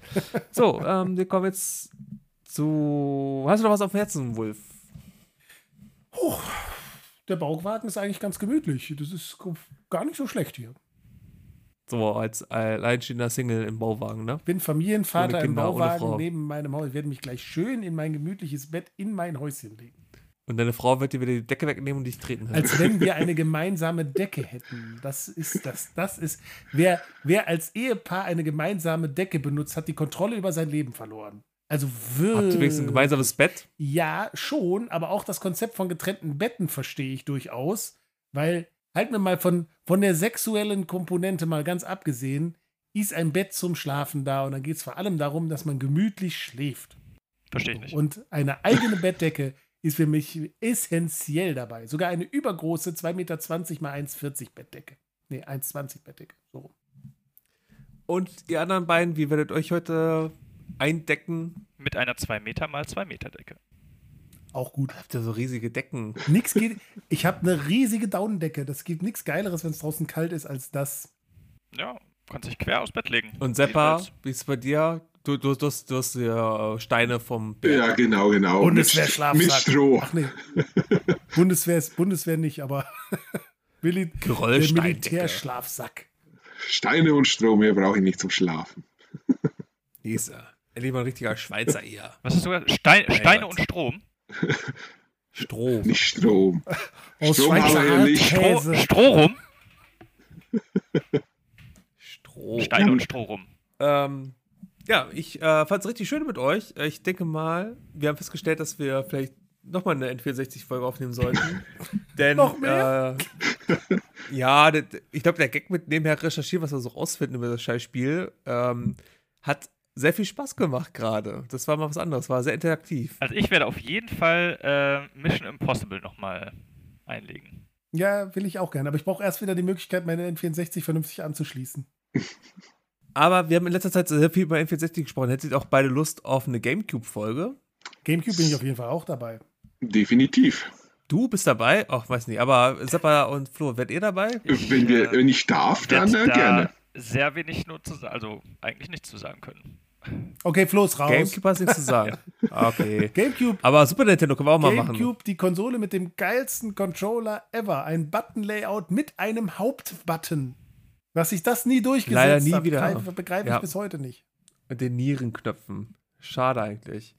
So, ähm, wir kommen jetzt zu. Hast du noch was auf dem Herzen, Wolf? Der Bauwagen ist eigentlich ganz gemütlich. Das ist gar nicht so schlecht hier. So, als alleinstehender Single im Bauwagen, ne? bin Familienvater im Bauwagen neben meinem Haus. Ich werde mich gleich schön in mein gemütliches Bett in mein Häuschen legen. Und deine Frau wird dir wieder die Decke wegnehmen und dich treten. hören. Als wenn wir eine gemeinsame Decke hätten. Das ist das. Das ist. Wer, wer als Ehepaar eine gemeinsame Decke benutzt, hat die Kontrolle über sein Leben verloren. Also wirklich. Habt ihr wenigstens ein gemeinsames Bett? Ja, schon, aber auch das Konzept von getrennten Betten verstehe ich durchaus, weil, halten wir mal von, von der sexuellen Komponente mal ganz abgesehen, ist ein Bett zum Schlafen da und dann geht es vor allem darum, dass man gemütlich schläft. Verstehe ich nicht. Und eine eigene Bettdecke ist für mich essentiell dabei. Sogar eine übergroße 2,20 Meter mal 1,40 Bettdecke. Nee, 1,20 Bettdecke. So. rum. Und ihr anderen beiden, wie werdet euch heute eindecken? Mit einer 2 Meter mal 2 Meter Decke. Auch gut. Habt ihr so riesige Decken? Nix geht. Ich habe eine riesige Daunendecke. Das gibt nichts Geileres, wenn es draußen kalt ist, als das. Ja, kannst dich quer aufs Bett legen. Und Seppa, wie ist es bei dir? Du, du, du, hast, du hast ja Steine vom Berg. Ja, genau, genau. Bundeswehr-Schlafsack. Mit Stroh. Ach nee. Bundeswehr ist Bundeswehr nicht, aber Geröllsteindecke. Militärschlafsack. Steine und Stroh, mehr brauche ich nicht zum Schlafen. Dieser. Lieber ein richtiger Schweizer hier. Was hast du gesagt? Stein, Steine und Strom? Strom. Nicht Strom. Aus Strom haben Schweizer wir ja nicht. Stroh. Strohrum? Strom. Steine und Strohrum. Ähm, ja, ich äh, fand es richtig schön mit euch. Ich denke mal, wir haben festgestellt, dass wir vielleicht nochmal eine N64-Folge aufnehmen sollten. Denn, Noch mehr? Äh, ja, ich glaube, der Gag mit nebenher recherchieren, was wir so rausfinden über das Scheißspiel, ähm, hat sehr viel Spaß gemacht gerade. Das war mal was anderes, war sehr interaktiv. Also ich werde auf jeden Fall äh, Mission Impossible nochmal einlegen. Ja, will ich auch gerne. Aber ich brauche erst wieder die Möglichkeit, meine N64 vernünftig anzuschließen. Aber wir haben in letzter Zeit sehr viel über N64 gesprochen. Hättet ihr auch beide Lust auf eine Gamecube-Folge? Gamecube bin ich auf jeden Fall auch dabei. Definitiv. Du bist dabei? Ach, weiß nicht. Aber Seppa und Flo, werdet ihr dabei? Wenn, wir, äh, wenn ich darf, dann äh, gerne. sehr wenig nur zu sagen, also eigentlich nichts zu sagen können. Okay, Flo ist raus. Gamecube hast nichts zu sagen. Okay. Gamecube, Aber Super Nintendo können wir auch mal machen. Gamecube, die Konsole mit dem geilsten Controller ever. Ein Button-Layout mit einem Hauptbutton. Dass ich das nie durchgesetzt Leider nie hab, wieder. begreife, begreife Ja. ich bis heute nicht. Mit den Nierenknöpfen. Schade eigentlich.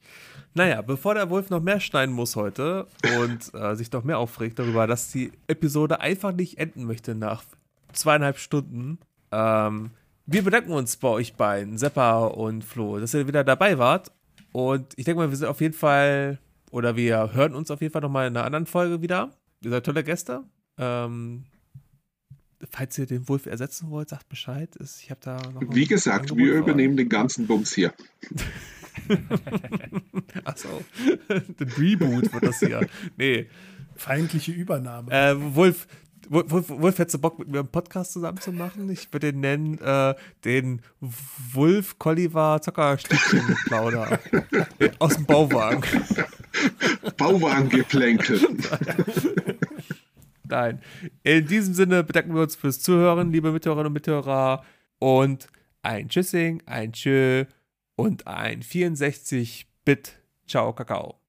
Naja, bevor der Wolf noch mehr schneiden muss heute und äh, sich noch mehr aufregt darüber, dass die Episode einfach nicht enden möchte nach zweieinhalb Stunden, ähm, wir bedanken uns bei euch beiden, Seppa und Flo, dass ihr wieder dabei wart. Und ich denke mal, wir sind auf jeden Fall, oder wir hören uns auf jeden Fall nochmal in einer anderen Folge wieder. Ihr seid tolle Gäste. Ähm, falls ihr den Wolf ersetzen wollt, sagt Bescheid. Ich habe da noch Wie gesagt, Angebot wir übernehmen den ganzen Bums hier. Achso. The Reboot wird das hier. Nee. Feindliche Übernahme. Äh, Wolf, Wolf, Wolf, hättest du Bock, mit mir einen Podcast zusammen zu machen? Ich würde den nennen, äh, den Wolf Colliver Zockerstückchen Plauder. Aus dem Bauwagen. Bauwagengeplänkel. Nein. In diesem Sinne bedanken wir uns fürs Zuhören, liebe Mithörerinnen und Mithörer. Und ein Tschüssing, ein Tschö und ein 64-Bit Ciao, Kakao.